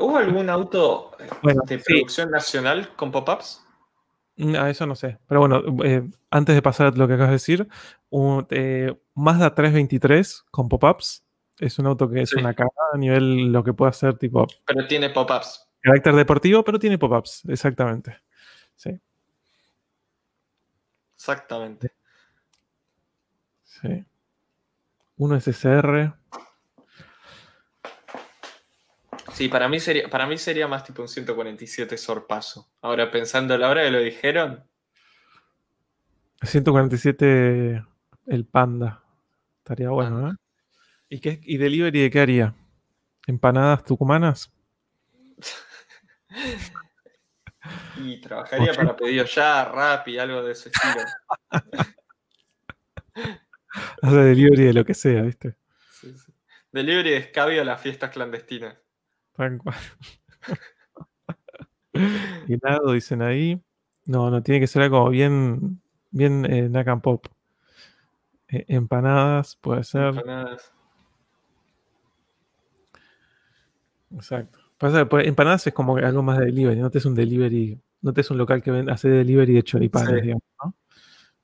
¿Hubo algún auto de producción nacional con pop-ups? Mm, ah, eso no sé. Pero bueno, eh, antes de pasar a lo que acabas de decir, un, eh, Mazda 323 con pop-ups es un auto que es una cara a nivel lo que puede hacer tipo. Pero tiene pop-ups. Carácter deportivo, pero tiene pop-ups, exactamente. Sí. Exactamente. Sí. Uno SSR. Sí, para mí sería, para mí sería más tipo un 147 sorpaso. Ahora pensando a la hora que lo dijeron. 147 el panda. Estaría bueno, ¿eh? ¿Y, qué, ¿Y delivery de qué haría? ¿Empanadas tucumanas? y trabajaría para pedido ya, rap y algo de ese estilo. Hace delivery de lo que sea, ¿viste? Sí, sí. Delivery de escabio a las fiestas clandestinas. Tal cual. Helado, dicen ahí. No, no, tiene que ser algo bien, bien eh, Pop. Eh, empanadas, puede ser. Empanadas. Exacto. Pasa pues, empanadas es como algo más de delivery, no te es un delivery, no te es un local que hace delivery de choripanes, digamos, ¿no?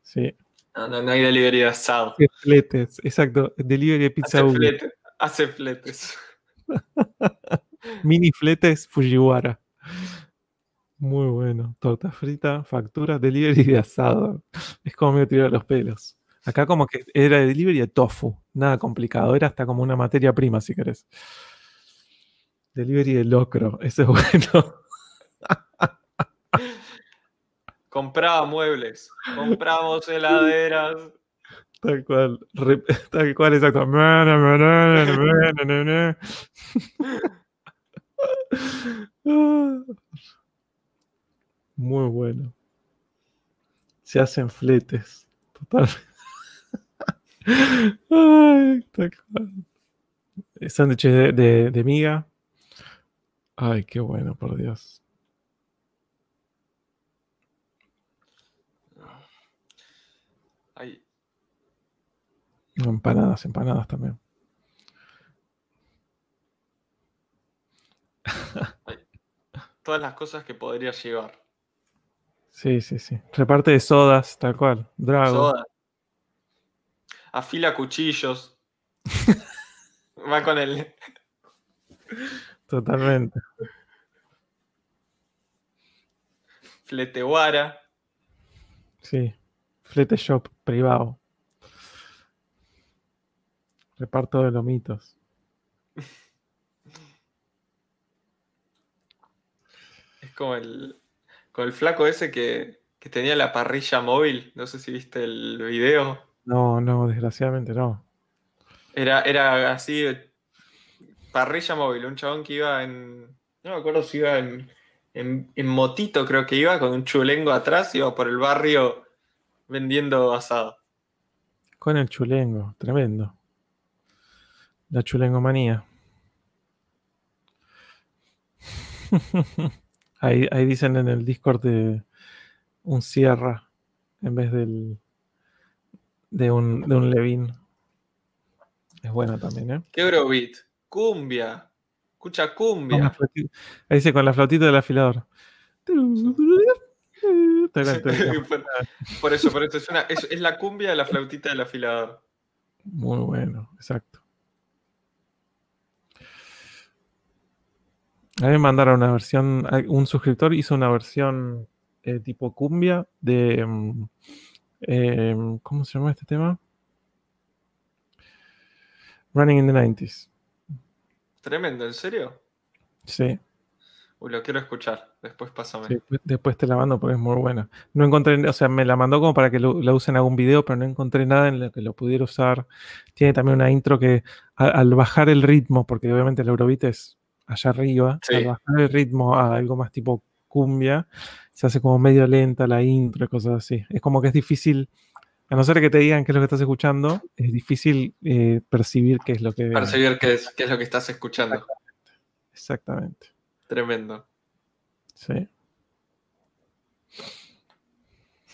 Sí. No, no, no hay delivery de asado. Hace fletes, exacto. Delivery de pizza. Hace, flete, hace fletes. Mini fletes Fujiwara. Muy bueno. Torta frita, factura, delivery de asado. Es como me tiró los pelos. Acá como que era delivery de tofu. Nada complicado. Era hasta como una materia prima, si querés. Delivery de locro. Ese es bueno. Compraba muebles, compramos heladeras. Tal cual, tal cual, exacto. Muy bueno. Se hacen fletes. Total. Ay, tal de, de, de miga. Ay, qué bueno, por Dios. Empanadas, empanadas también. todas las cosas que podría llevar. Sí, sí, sí. Reparte de sodas, tal cual. Drago. Soda. Afila cuchillos. Va con el. Totalmente. Fletewara. Sí. Flete shop privado. Reparto de lomitos. Es como el. Con el flaco ese que, que tenía la parrilla móvil. No sé si viste el video. No, no, desgraciadamente no. Era, era así, parrilla móvil, un chabón que iba en. No me acuerdo si iba en, en, en motito, creo que iba, con un chulengo atrás, iba por el barrio vendiendo asado. Con el chulengo, tremendo. La chulengomanía. ahí, ahí dicen en el Discord de un Sierra en vez del de un, de un Levin. Es bueno también, ¿eh? ¿Qué Eurobeat? Cumbia. Escucha cumbia. ahí dice con la flautita del afilador. Por, por eso, por eso. Es, una- es- es la cumbia de la flautita del afilador. Muy bueno, exacto. A mí me mandaron una versión, hay- un suscriptor hizo una versión eh, tipo cumbia de... mm, em, ¿Cómo se llama este tema? Running in the 90s. Tremendo, ¿en serio? Sí, Uy, lo quiero escuchar. Después pásame. sí, después- te la mando porque es muy buena. No encontré, o sea, me la mandó como para que lo, la use en algún video, pero no encontré nada en lo que lo pudiera usar. Tiene también una intro que a- al bajar el ritmo, porque obviamente el Eurobeat es allá arriba, Sí. al bajar el ritmo a algo más tipo cumbia, se hace como medio lenta la intro y cosas así. Es como que es difícil, a no ser que te digan qué es lo que estás escuchando, es difícil eh, percibir qué es lo que... Percibir qué es, qué es lo que estás escuchando. Exactamente. Tremendo. Sí.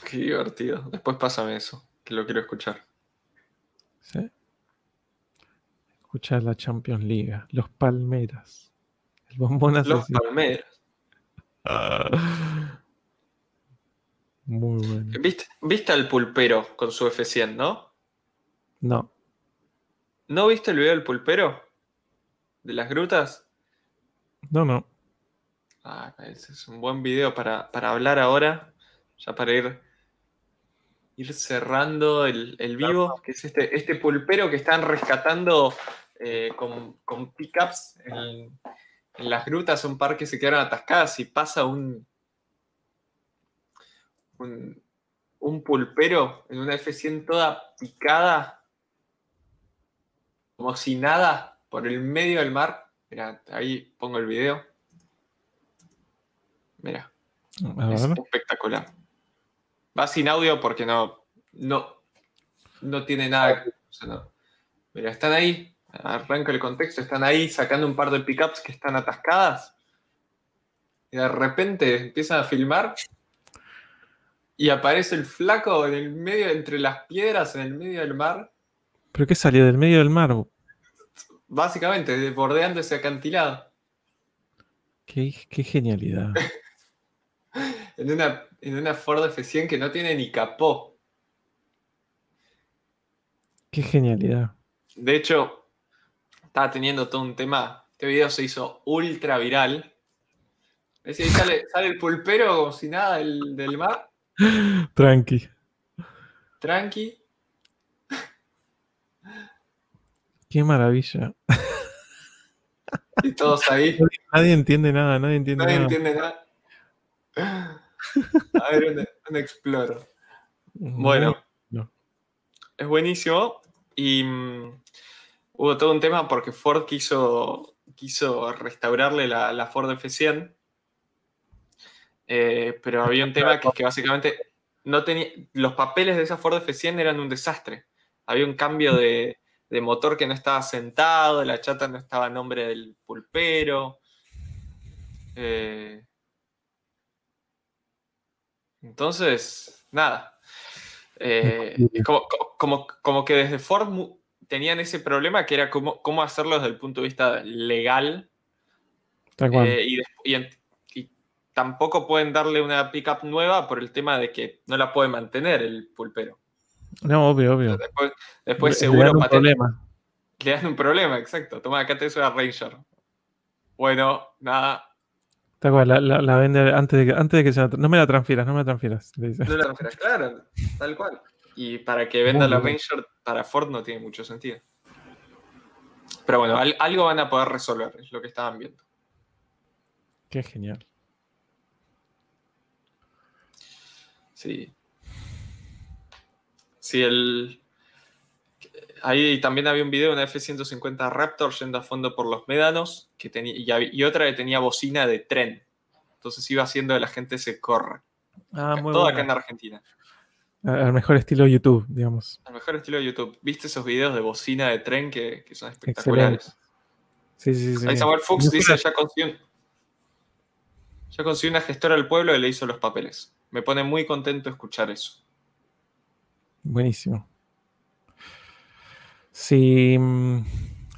Qué divertido. Después pásame eso, que lo quiero escuchar. Sí. Escuchar la Champions League, los Palmeras, el bombón Los palmeros. Ah. Muy bueno. ¿Viste, viste al pulpero con su F100, no? No, ¿No viste el video del pulpero? ¿De las grutas? no, no. Ah, ese es un buen video para, para hablar ahora, ya para ir, ir cerrando el, el vivo, que es este, este pulpero que están rescatando eh, con, con pickups en, en las grutas, un par que se quedaron atascadas y pasa un, un, un pulpero en una F100 toda picada, como si nada, por el medio del mar. Mira, ahí pongo el video. Mira, es espectacular. Va sin audio porque no, no, no tiene nada. o sea, no. Mira, están ahí, arranca el contexto, están ahí sacando un par de pickups que están atascadas. Y de repente empiezan a filmar y aparece el flaco en el medio, entre las piedras, en el medio del mar, ¿Pero qué salió del medio del mar? básicamente bordeando ese acantilado. Qué, qué genialidad. En una, en una Ford F100 que no tiene ni capó. Qué genialidad. De hecho, estaba teniendo todo un tema. Este video se hizo ultra viral. Es decir, sale, sale el pulpero como si nada del, del mar, Tranqui. tranqui. Qué maravilla. Y todos ahí. Nadie entiende nada, nadie entiende Nadie nada. entiende nada. A ver, un, Explorer. Bueno, No. es buenísimo. Y mm, hubo todo un tema porque Ford quiso, quiso restaurarle la, la Ford F100. Eh, pero había un tema que que básicamente no tenía. Los papeles de esa Ford F100 eran un desastre. Había un cambio de, de motor que no estaba sentado, la chata no estaba a nombre del pulpero. Eh, entonces, nada. Eh, como, como, como que desde Ford tenían ese problema que era cómo, cómo hacerlo desde el punto de vista legal Tal cual. eh, y, y tampoco pueden darle una pickup nueva por el tema de que no la puede mantener el pulpero. No, obvio, obvio. Después, después Le- seguro le dan un problema. le dan un problema, exacto. Toma, acá tenés una Ranger. Bueno, nada, Tal cual, la, la- la vende antes de que, antes de que se la No me la transfieras, no me la transfieras. no la transfieras, claro, tal cual. Y para que venda la. Ranger para Ford no tiene mucho sentido. Pero bueno, al- algo van a poder resolver, es lo que estaban viendo. Qué genial. Sí. Sí, el. Ahí también había un video de una F-150 Raptor yendo a fondo por los médanos que tenía, y, otra que tenía bocina de tren. Entonces iba haciendo que la gente se corra. Ah, muy Todo acá en Argentina. Al mejor estilo YouTube, digamos. Al mejor estilo YouTube. ¿Viste esos videos de bocina de tren que, que son espectaculares? Sí, sí, sí. Ahí Samuel Fuchs dice, ya consiguió, ya consiguió una gestora del pueblo y le hizo los papeles. Me pone muy contento escuchar eso. Buenísimo. Si, mm,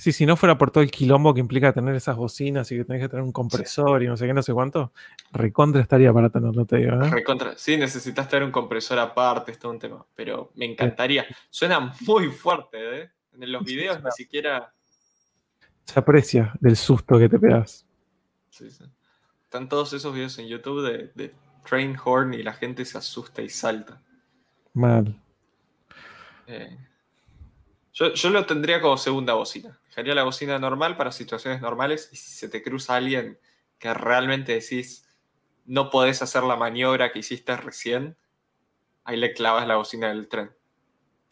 sí, si no fuera por todo el quilombo que implica tener esas bocinas y que tenés que tener un compresor y no sé qué, no sé cuánto, recontra estaría para tenerlo, te digo. ¿eh? Recontra. Sí, necesitas tener un compresor aparte, es todo un tema. Pero me encantaría. Suena muy fuerte, ¿eh? En los Sí, videos ni siquiera. Se aprecia del susto que te pegas. sí, sí. Están todos esos videos en YouTube de, de Train Horn y la gente se asusta y salta. Mal. Eh, yo, yo lo tendría como segunda bocina. Dejaría la bocina normal para situaciones normales y si se te cruza alguien que realmente decís no podés hacer la maniobra que hiciste recién, ahí le clavas la bocina del tren.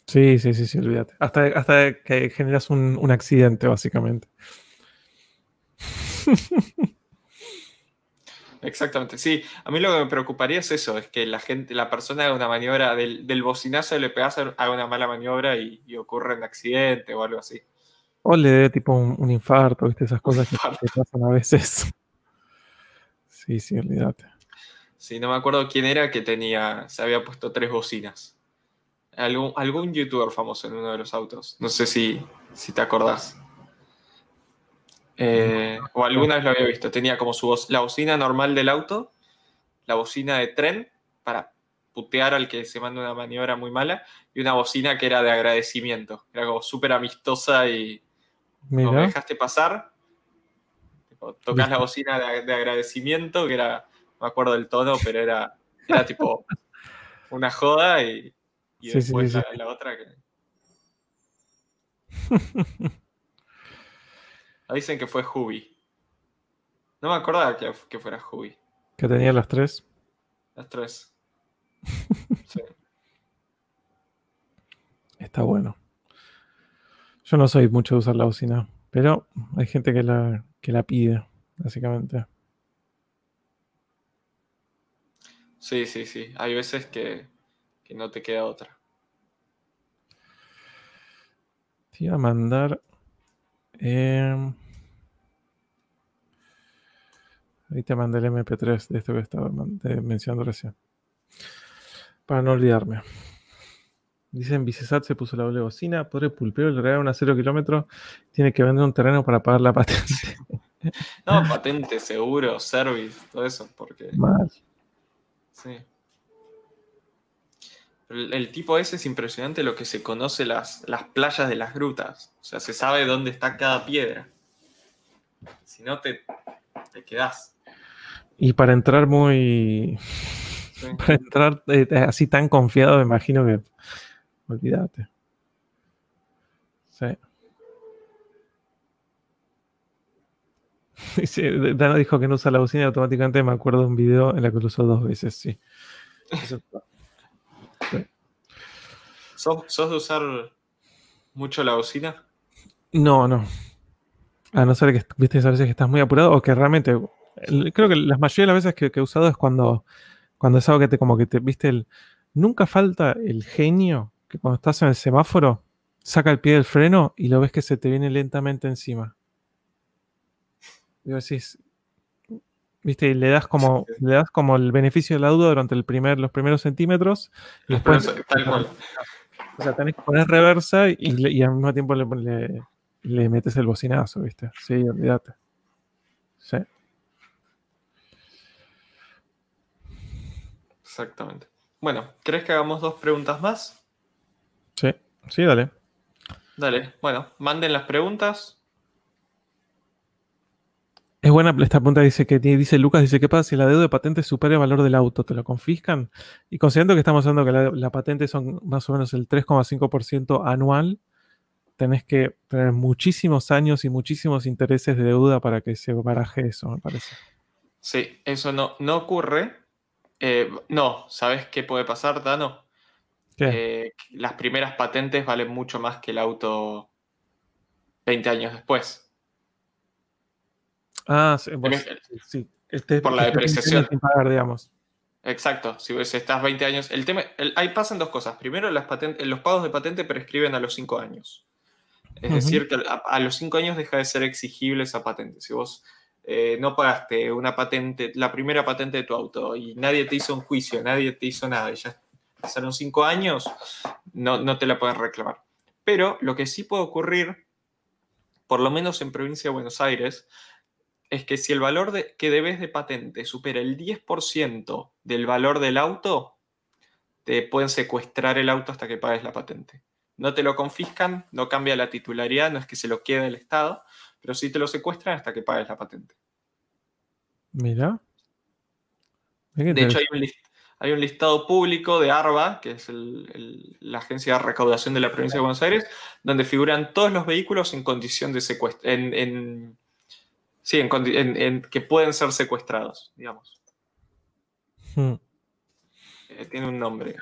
Sí, sí, sí, sí, olvídate. Hasta, hasta que generas un, un accidente, básicamente. Exactamente, sí. A mí lo que me preocuparía es eso, es que la gente, la persona haga una maniobra del, del bocinazo le pegas, haga una mala maniobra y, y ocurra un accidente o algo así. O le dé tipo un, un infarto, ¿viste? Esas cosas que pasan a veces. Sí, sí, olvídate. Sí, no me acuerdo quién era que tenía, se había puesto tres bocinas. Algún, algún youtuber famoso en uno de los autos. No sé si, si te acordás. Eh, o alguna vez lo había visto. Tenía como su voz, la bocina normal del auto, la bocina de tren para putear al que se manda una maniobra muy mala, y una bocina que era de agradecimiento. Era como súper amistosa y como me dejaste pasar. Tipo, tocas la Listo. bocina de, de agradecimiento, que era, no me acuerdo del tono, pero era, era tipo una joda y, y Sí, después sí, la, sí. la otra que. Ah, Dicen que fue Hubi. No me acordaba que, que fuera Hubi. que tenía las tres. Las tres. Sí. Está bueno. Yo no soy mucho de usar la bocina, pero hay gente que la, que la pide, básicamente. sí, sí, sí. Hay veces que, que no te queda otra. Te iba a mandar. em, ahí te mandé el MP3 de esto que estaba mencionando recién. Para no olvidarme. Dicen Vicesat se puso la doble bocina. Pobre pulpero, lograr un a cero kilómetros. Tiene que vender un terreno para pagar la patente. No, patente, seguro, service, todo eso, porque. Mal. Sí. El, el tipo ese es impresionante lo que se conoce las, las playas de las grutas. O sea, se sabe dónde está cada piedra. Si no, te, te quedás. Y para entrar muy. Sí. Para entrar eh, así tan confiado, me imagino que. Olvídate. Sí. Dano dijo que no usa la bocina y automáticamente me acuerdo de un video en el que lo usó dos veces, sí. Eso- ¿Sos, sos de usar mucho la bocina? No, no. A no ser que viste a veces que estás muy apurado o que realmente. el- Creo que la mayoría de las veces que, que he usado es cuando, cuando es algo que te como que te viste el. Nunca falta el genio que cuando estás en el semáforo saca el pie del freno y lo ves que se te viene lentamente encima. Y decís. Viste, y le das como, le das como el beneficio de la duda durante el primer, los primeros centímetros. Y después eso, tal cual. o sea, tenés que poner reversa y al mismo tiempo le, le- le metes el bocinazo, ¿viste? Sí, olvídate. Sí. Exactamente. Bueno, ¿crees que hagamos dos preguntas más? Sí, sí, dale. Dale, bueno, manden las preguntas. Es buena esta pregunta, dice que dice Lucas, dice, ¿qué pasa si la deuda de patente supera el valor del auto? ¿Te lo confiscan? Y considerando que estamos hablando que la, la patente son más o menos el 3,5% anual, tenés que tener muchísimos años y muchísimos intereses de deuda para que se baraje eso, me parece. Sí, eso no, no ocurre. Eh, no, ¿sabes qué puede pasar, Dano? Eh, las primeras patentes valen mucho más que el auto 20 años después. Ah, sí, sí. Este, por la este depreciación. pagar, digamos. Exacto, si estás 20 años. El tema, ahí pasan dos cosas. Primero, las patentes, los pagos de patente prescriben a los 5 años. Es decir, que a, los 5 años deja de ser exigible esa patente. Si vos eh, no pagaste una patente, la primera patente de tu auto y nadie te hizo un juicio, nadie te hizo nada, y ya pasaron 5 años, no, no te la pueden reclamar. Pero lo que sí puede ocurrir, por lo menos en provincia de Buenos Aires, es que si el valor de, que debes de patente supera el 10% del valor del auto, te pueden secuestrar el auto hasta que pagues la patente. No te lo confiscan, no cambia la titularidad, no es que se lo quede el Estado, pero sí te lo secuestran hasta que pagues la patente. Mira. De hecho, hay un, listado público de ARBA, que es la agencia de recaudación de la provincia de Buenos Aires, donde figuran todos los vehículos en condición de secuestro, en Sí, en, que pueden ser secuestrados, digamos. Hmm. Eh, tiene un nombre.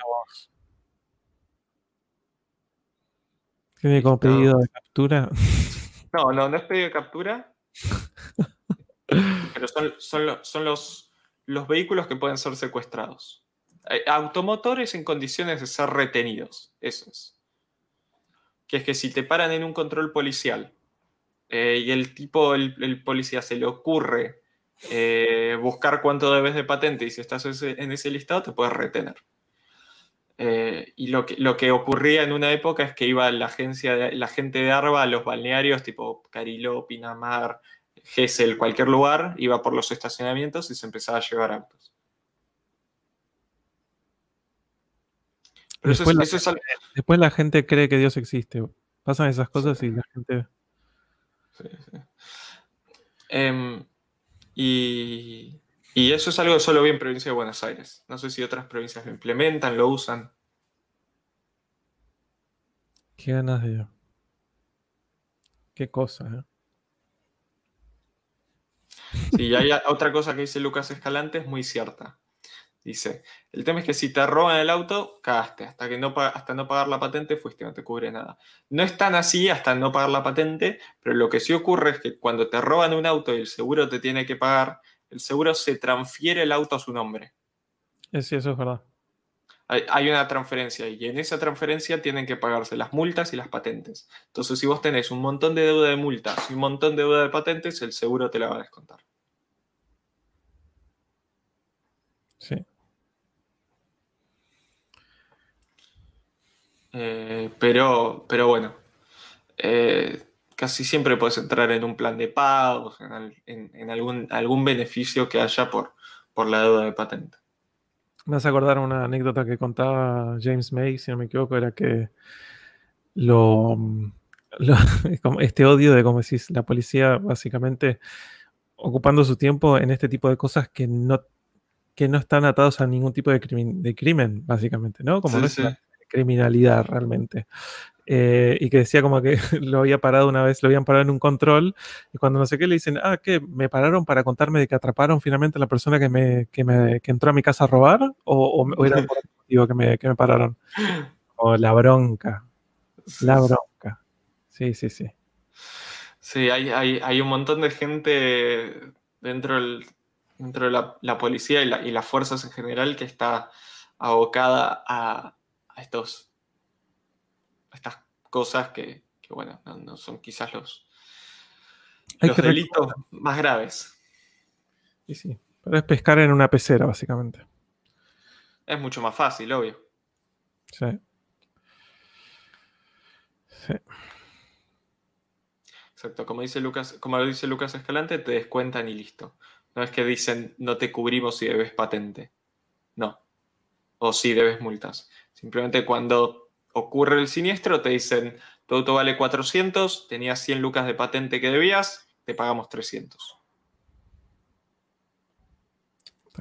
¿Tiene como pedido de captura? No, no, no es pedido de captura. pero son, los, los vehículos que pueden ser secuestrados. Eh, automotores en condiciones de ser retenidos. Eso es. Que es que si te paran en un control policial eh, y el tipo, el, policía, se le ocurre eh, buscar cuánto debes de patente y si estás en ese listado te puedes retener. Y lo que, lo que ocurría en una época es que iba la, agencia la gente de ARBA a los balnearios tipo Cariló, Pinamar, Gesell, cualquier lugar, iba por los estacionamientos y se empezaba a llevar autos. Después la gente cree que Dios existe. Pasan esas cosas y la gente... Em, y, eso es algo que solo vi en provincia de Buenos Aires. No sé si otras provincias lo implementan, lo usan. Qué ganas de... Qué cosa, ¿eh? Sí, hay otra cosa que dice Lucas Escalante, es muy cierta. Dice, el tema es que si te roban el auto, cagaste. Hasta, que no, hasta no pagar la patente fuiste, no te cubre nada. No es tan así hasta no pagar la patente, pero lo que sí ocurre es que cuando te roban un auto y el seguro te tiene que pagar, el seguro se transfiere el auto a su nombre. Sí, eso es verdad. Hay, una transferencia y en esa transferencia tienen que pagarse las multas y las patentes. Entonces, si vos tenés un montón de deuda de multas y un montón de deuda de patentes, el seguro te la va a descontar. Sí. Eh, pero, pero bueno, eh, casi siempre puedes entrar en un plan de pagos, en, algún, algún beneficio que haya por, por la deuda de patente. Me vas a acordar una anécdota que contaba James May, si no me equivoco, era que lo, este odio de, como decís, la policía básicamente ocupando su tiempo en este tipo de cosas que no, que no están atados a ningún tipo de crimen, de crimen básicamente, ¿no? Como no criminalidad realmente. Eh, y que decía como que lo había parado una vez, lo habían parado en un control, y cuando no sé qué le dicen, ah, ¿qué? ¿Me pararon para contarme de que atraparon finalmente a la persona que, me, que, me, que entró a mi casa a robar? ¿O, o, era por el motivo que me, que me pararon? O la bronca. La bronca. Sí, sí, sí. Sí, hay, hay, hay un montón de gente dentro, del, dentro de la, la policía y, la, y las fuerzas en general que está abocada a, a estos, estas cosas que, bueno, no, son quizás los, los delitos más graves. Y sí, pero es pescar en una pecera, básicamente. Es mucho más fácil, obvio. Sí. Sí. Exacto, como dice Lucas, como lo dice Lucas Escalante, te descuentan y listo. No es que dicen no te cubrimos si debes patente. No. o si debes multas. Simplemente cuando ocurre el siniestro te dicen, tu auto vale 400, tenías 100 lucas de patente que debías, te pagamos 300.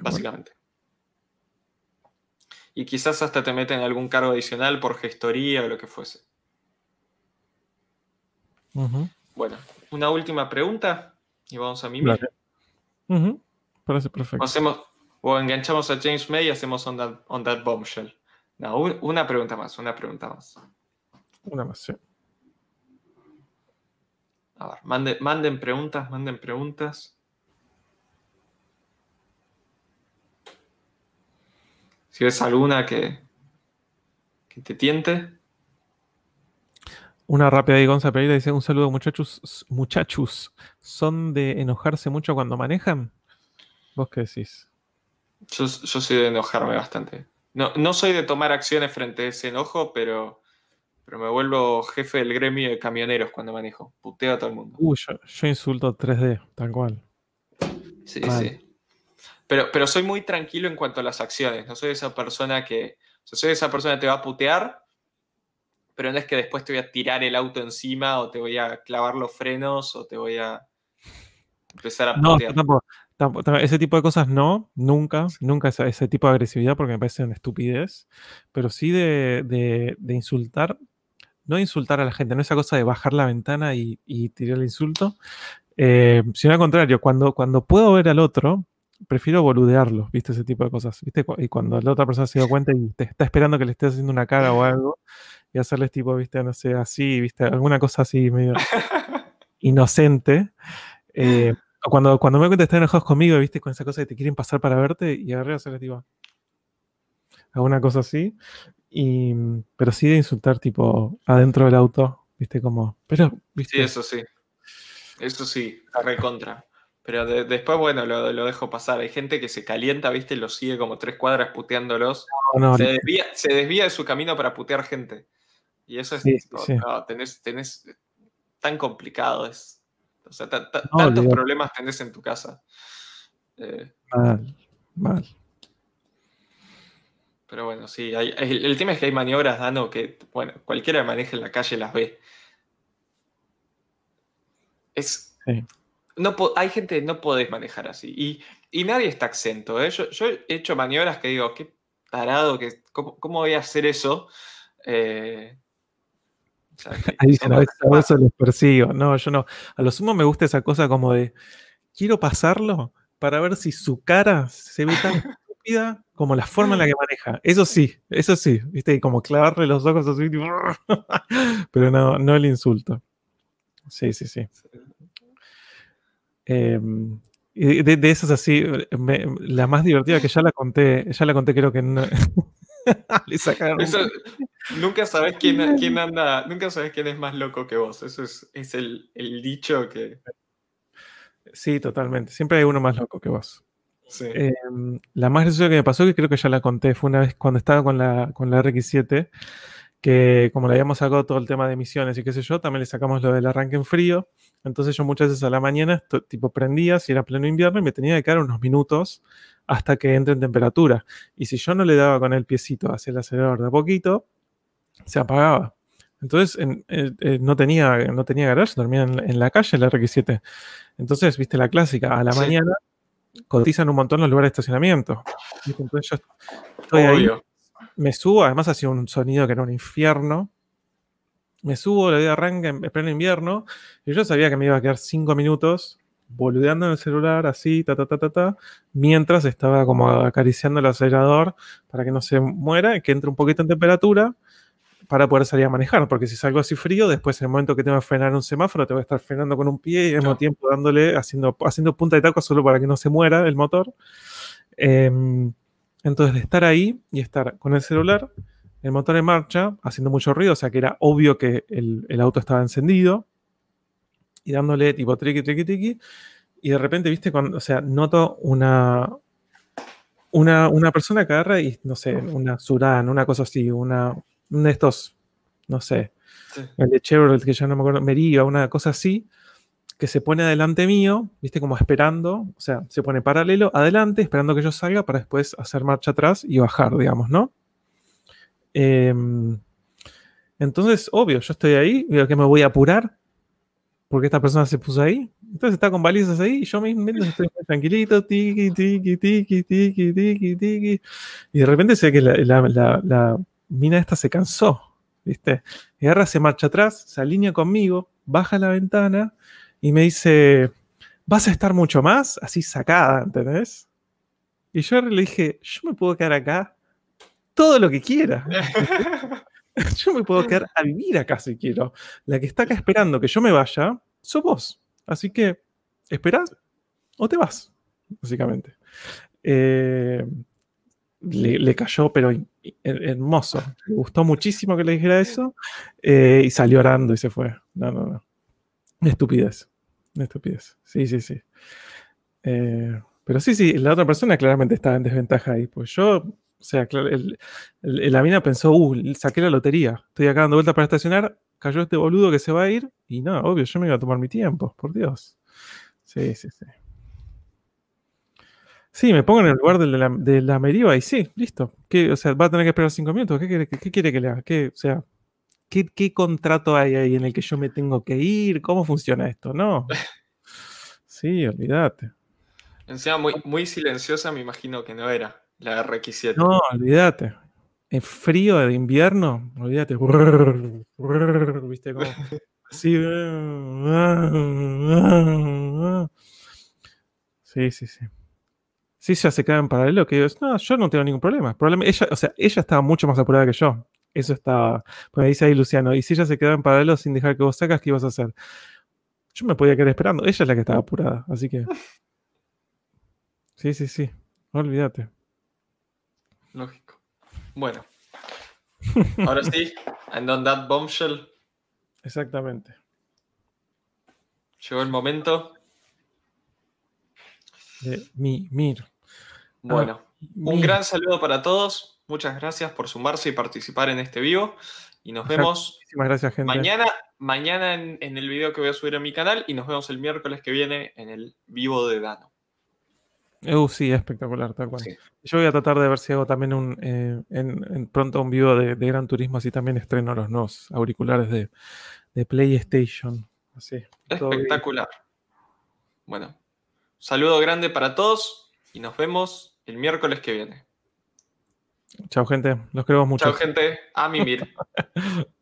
Básicamente. Y quizás hasta te meten algún cargo adicional por gestoría o lo que fuese. Bueno, una última pregunta y vamos a mí. Parece perfecto. Hacemos, o enganchamos a James May y hacemos on that, bombshell. No, una pregunta más, una pregunta más. Una más, sí. A ver, manden, manden preguntas, manden preguntas. Si ves alguna que, que te tiente. Una rápida y Gonza Pereira dice: Un saludo, muchachos. Muchachos, ¿son de enojarse mucho cuando manejan? ¿Vos qué decís? Yo, soy de enojarme bastante. No, no, soy de tomar acciones frente a ese enojo, pero, pero me vuelvo jefe del gremio de camioneros cuando manejo. Puteo a todo el mundo. Uy, yo, insulto 3D, tal cual. Sí, sí. Pero, pero soy muy tranquilo en cuanto a las acciones. No soy esa persona que. soy esa persona que te va a putear, pero no es que después te voy a tirar el auto encima o te voy a clavar los frenos o te voy a empezar a putear. Tampoco, ese tipo de cosas no, nunca, nunca ese, ese, tipo de agresividad porque me parece una estupidez, pero sí de, insultar, no insultar a la gente, no esa cosa de bajar la ventana y, tirar el insulto, eh, sino al contrario, cuando, cuando puedo ver al otro, prefiero boludearlo, ¿viste? Ese tipo de cosas, ¿viste? Y cuando la otra persona se da cuenta y te está esperando que le estés haciendo una cara o algo, y hacerles tipo, viste, no sé, así, viste, alguna cosa así medio inocente. Eh, cuando, cuando me cuenta están enojados conmigo, viste, con esa cosa que te quieren pasar para verte y agarré a hacerles tipo alguna cosa así. Y, pero sí de insultar tipo adentro del auto, viste, como, pero, viste. Sí, eso sí. Eso sí, recontra. Pero después, bueno, lo, lo, dejo pasar. Hay gente que se calienta, ¿viste? Lo sigue como tres cuadras puteándolos. se, desvía, se, desvía, de su camino para putear gente. Y eso es. tenés, tan complicado. Es, o sea, tantos problemas tenés en tu casa. Eh, mal, mal. Pero bueno, sí. el, tema es que hay maniobras, Dano, que, bueno, cualquiera que maneje en la calle las ve. Es. No, hay gente que no podés manejar así. Y, y nadie está exento. ¿eh? Yo, yo, he hecho maniobras que digo, qué parado, que, ¿cómo, ¿cómo, voy a hacer eso? Eh, Ahí a veces, los persigo. No, yo no. A lo sumo me gusta esa cosa como de, quiero pasarlo para ver si su cara se ve tan estúpida como la forma en la que maneja. Eso sí, eso sí, viste, como clavarle los ojos así, pero no, no el insulto. Sí, sí, sí. Em, de, de, esas así, la más divertida que ya la conté, ya la conté creo que nunca sabes quién, quién, anda, nunca sabes quién es más loco que vos. Eso es, es el, el, dicho que. Sí, totalmente. Siempre hay uno más loco que vos. Em, la más graciosa que me pasó, que creo que ya la conté, fue una vez cuando estaba con la, con la RX7, que como le habíamos sacado todo el tema de emisiones y qué sé yo, también le sacamos lo del arranque en frío. Entonces yo muchas veces a la mañana, tipo, prendía, si era pleno invierno, y me tenía que quedar unos minutos hasta que entre en temperatura. Y si yo no le daba con el piecito hacia el acelerador de a poquito, se apagaba. Entonces no, tenía, no tenía garage, dormía en, la calle el RX7. Entonces, viste la clásica, a la mañana cotizan un montón los lugares de estacionamiento. Entonces yo estoy ahí, me subo, además hacía un sonido que era un infierno. Me subo, le doy arranque en pleno invierno, y yo sabía que me iba a quedar cinco minutos boludeando en el celular, así, ta, ta, ta, ta, ta, mientras estaba como acariciando el acelerador para que no se muera y que entre un poquito en temperatura para poder salir a manejar, porque si salgo así frío, después en el momento que tengo que frenar un semáforo, te voy a estar frenando con un pie y al mismo tiempo dándole, haciendo, haciendo punta de taco solo para que no se muera el motor. Em, entonces, de estar ahí y estar con el celular, el motor en marcha, haciendo mucho ruido, o sea que era obvio que el, el auto estaba encendido, y dándole tipo triqui, triqui, triqui. Y de repente, viste, cuando, o sea, noto una, una, una persona que agarra y, no sé, una Suran, una cosa así, una, de estos, no sé, el de Chevrolet, que ya no me acuerdo, Meriva, una cosa así, que se pone adelante mío, viste, como esperando, o sea, se pone paralelo, adelante, esperando que yo salga para después hacer marcha atrás y bajar, digamos, ¿no? Em, entonces, obvio, yo estoy ahí, veo que me voy a apurar, porque esta persona se puso ahí. Entonces está con balizas ahí y yo mismo estoy tranquilito, tiki, tiki, tiki, tiki, tiki, tiki. Y de repente sé que la, mina esta se cansó, ¿viste? Y agarra, se marcha atrás, se alinea conmigo, baja la ventana y me dice, ¿vas a estar mucho más? Así sacada, ¿entendés? Y yo le dije, yo me puedo quedar acá todo lo que quiera. yo me puedo quedar a vivir acá si quiero. La que está acá esperando que yo me vaya, sos vos. Así que, ¿esperás o te vas? Básicamente. Eh, le, cayó, pero hermoso. Le gustó muchísimo que le dijera eso. Eh, y salió orando y se fue. No, no, no. Estupidez. Estupidez. Sí, sí, sí. Eh, pero sí, sí, la otra persona claramente estaba en desventaja ahí. Pues yo o sea, la mina pensó, uh, saqué la lotería, estoy acá dando vuelta para estacionar, cayó este boludo que se va a ir, y no, obvio, yo me iba a tomar mi tiempo, por Dios. Sí, sí, sí. Sí, me pongo en el lugar de la, de Meriva y sí, listo. ¿Qué, o sea, va a tener que esperar cinco minutos. ¿Qué quiere, qué, quiere que le haga? ¿Qué, o sea, ¿qué, ¿qué, contrato hay ahí en el que yo me tengo que ir? ¿Cómo funciona esto? No. Sí, olvídate. Encima muy, muy silenciosa, me imagino que no era. La RX7. No, olvídate. En frío de invierno, olvídate. ¿Viste cómo? Sí. Sí, sí, sí. Sí, ya se queda en paralelo. Que no, yo no tengo ningún problema. ella, o sea, ella estaba mucho más apurada que yo. Eso estaba. Pues me dice ahí Luciano. Y si ella se quedaba en paralelo sin dejar que vos sacas, ¿qué ibas a hacer? Yo me podía quedar esperando. Ella es la que estaba apurada. Así que. Sí, sí, sí. Olvídate. Lógico. Bueno. Ahora sí, and on that bombshell. Exactamente. Llegó el momento. De mi, mir. Bueno, ah, un gran saludo para todos. Muchas gracias por sumarse y participar en este vivo. Y nos vemos gracias, gente. mañana, mañana en, en, el video que voy a subir a mi canal y nos vemos el miércoles que viene en el vivo de Dano. Uh, sí, espectacular, tal cual. Yo voy a tratar de ver si hago también un, eh, en, pronto un video de, Gran Turismo, así también estreno los nuevos auriculares de, PlayStation. Así, espectacular. Bueno, saludo grande para todos y nos vemos el miércoles que viene. Chao, gente. Los queremos mucho. Chao, gente. A mimir.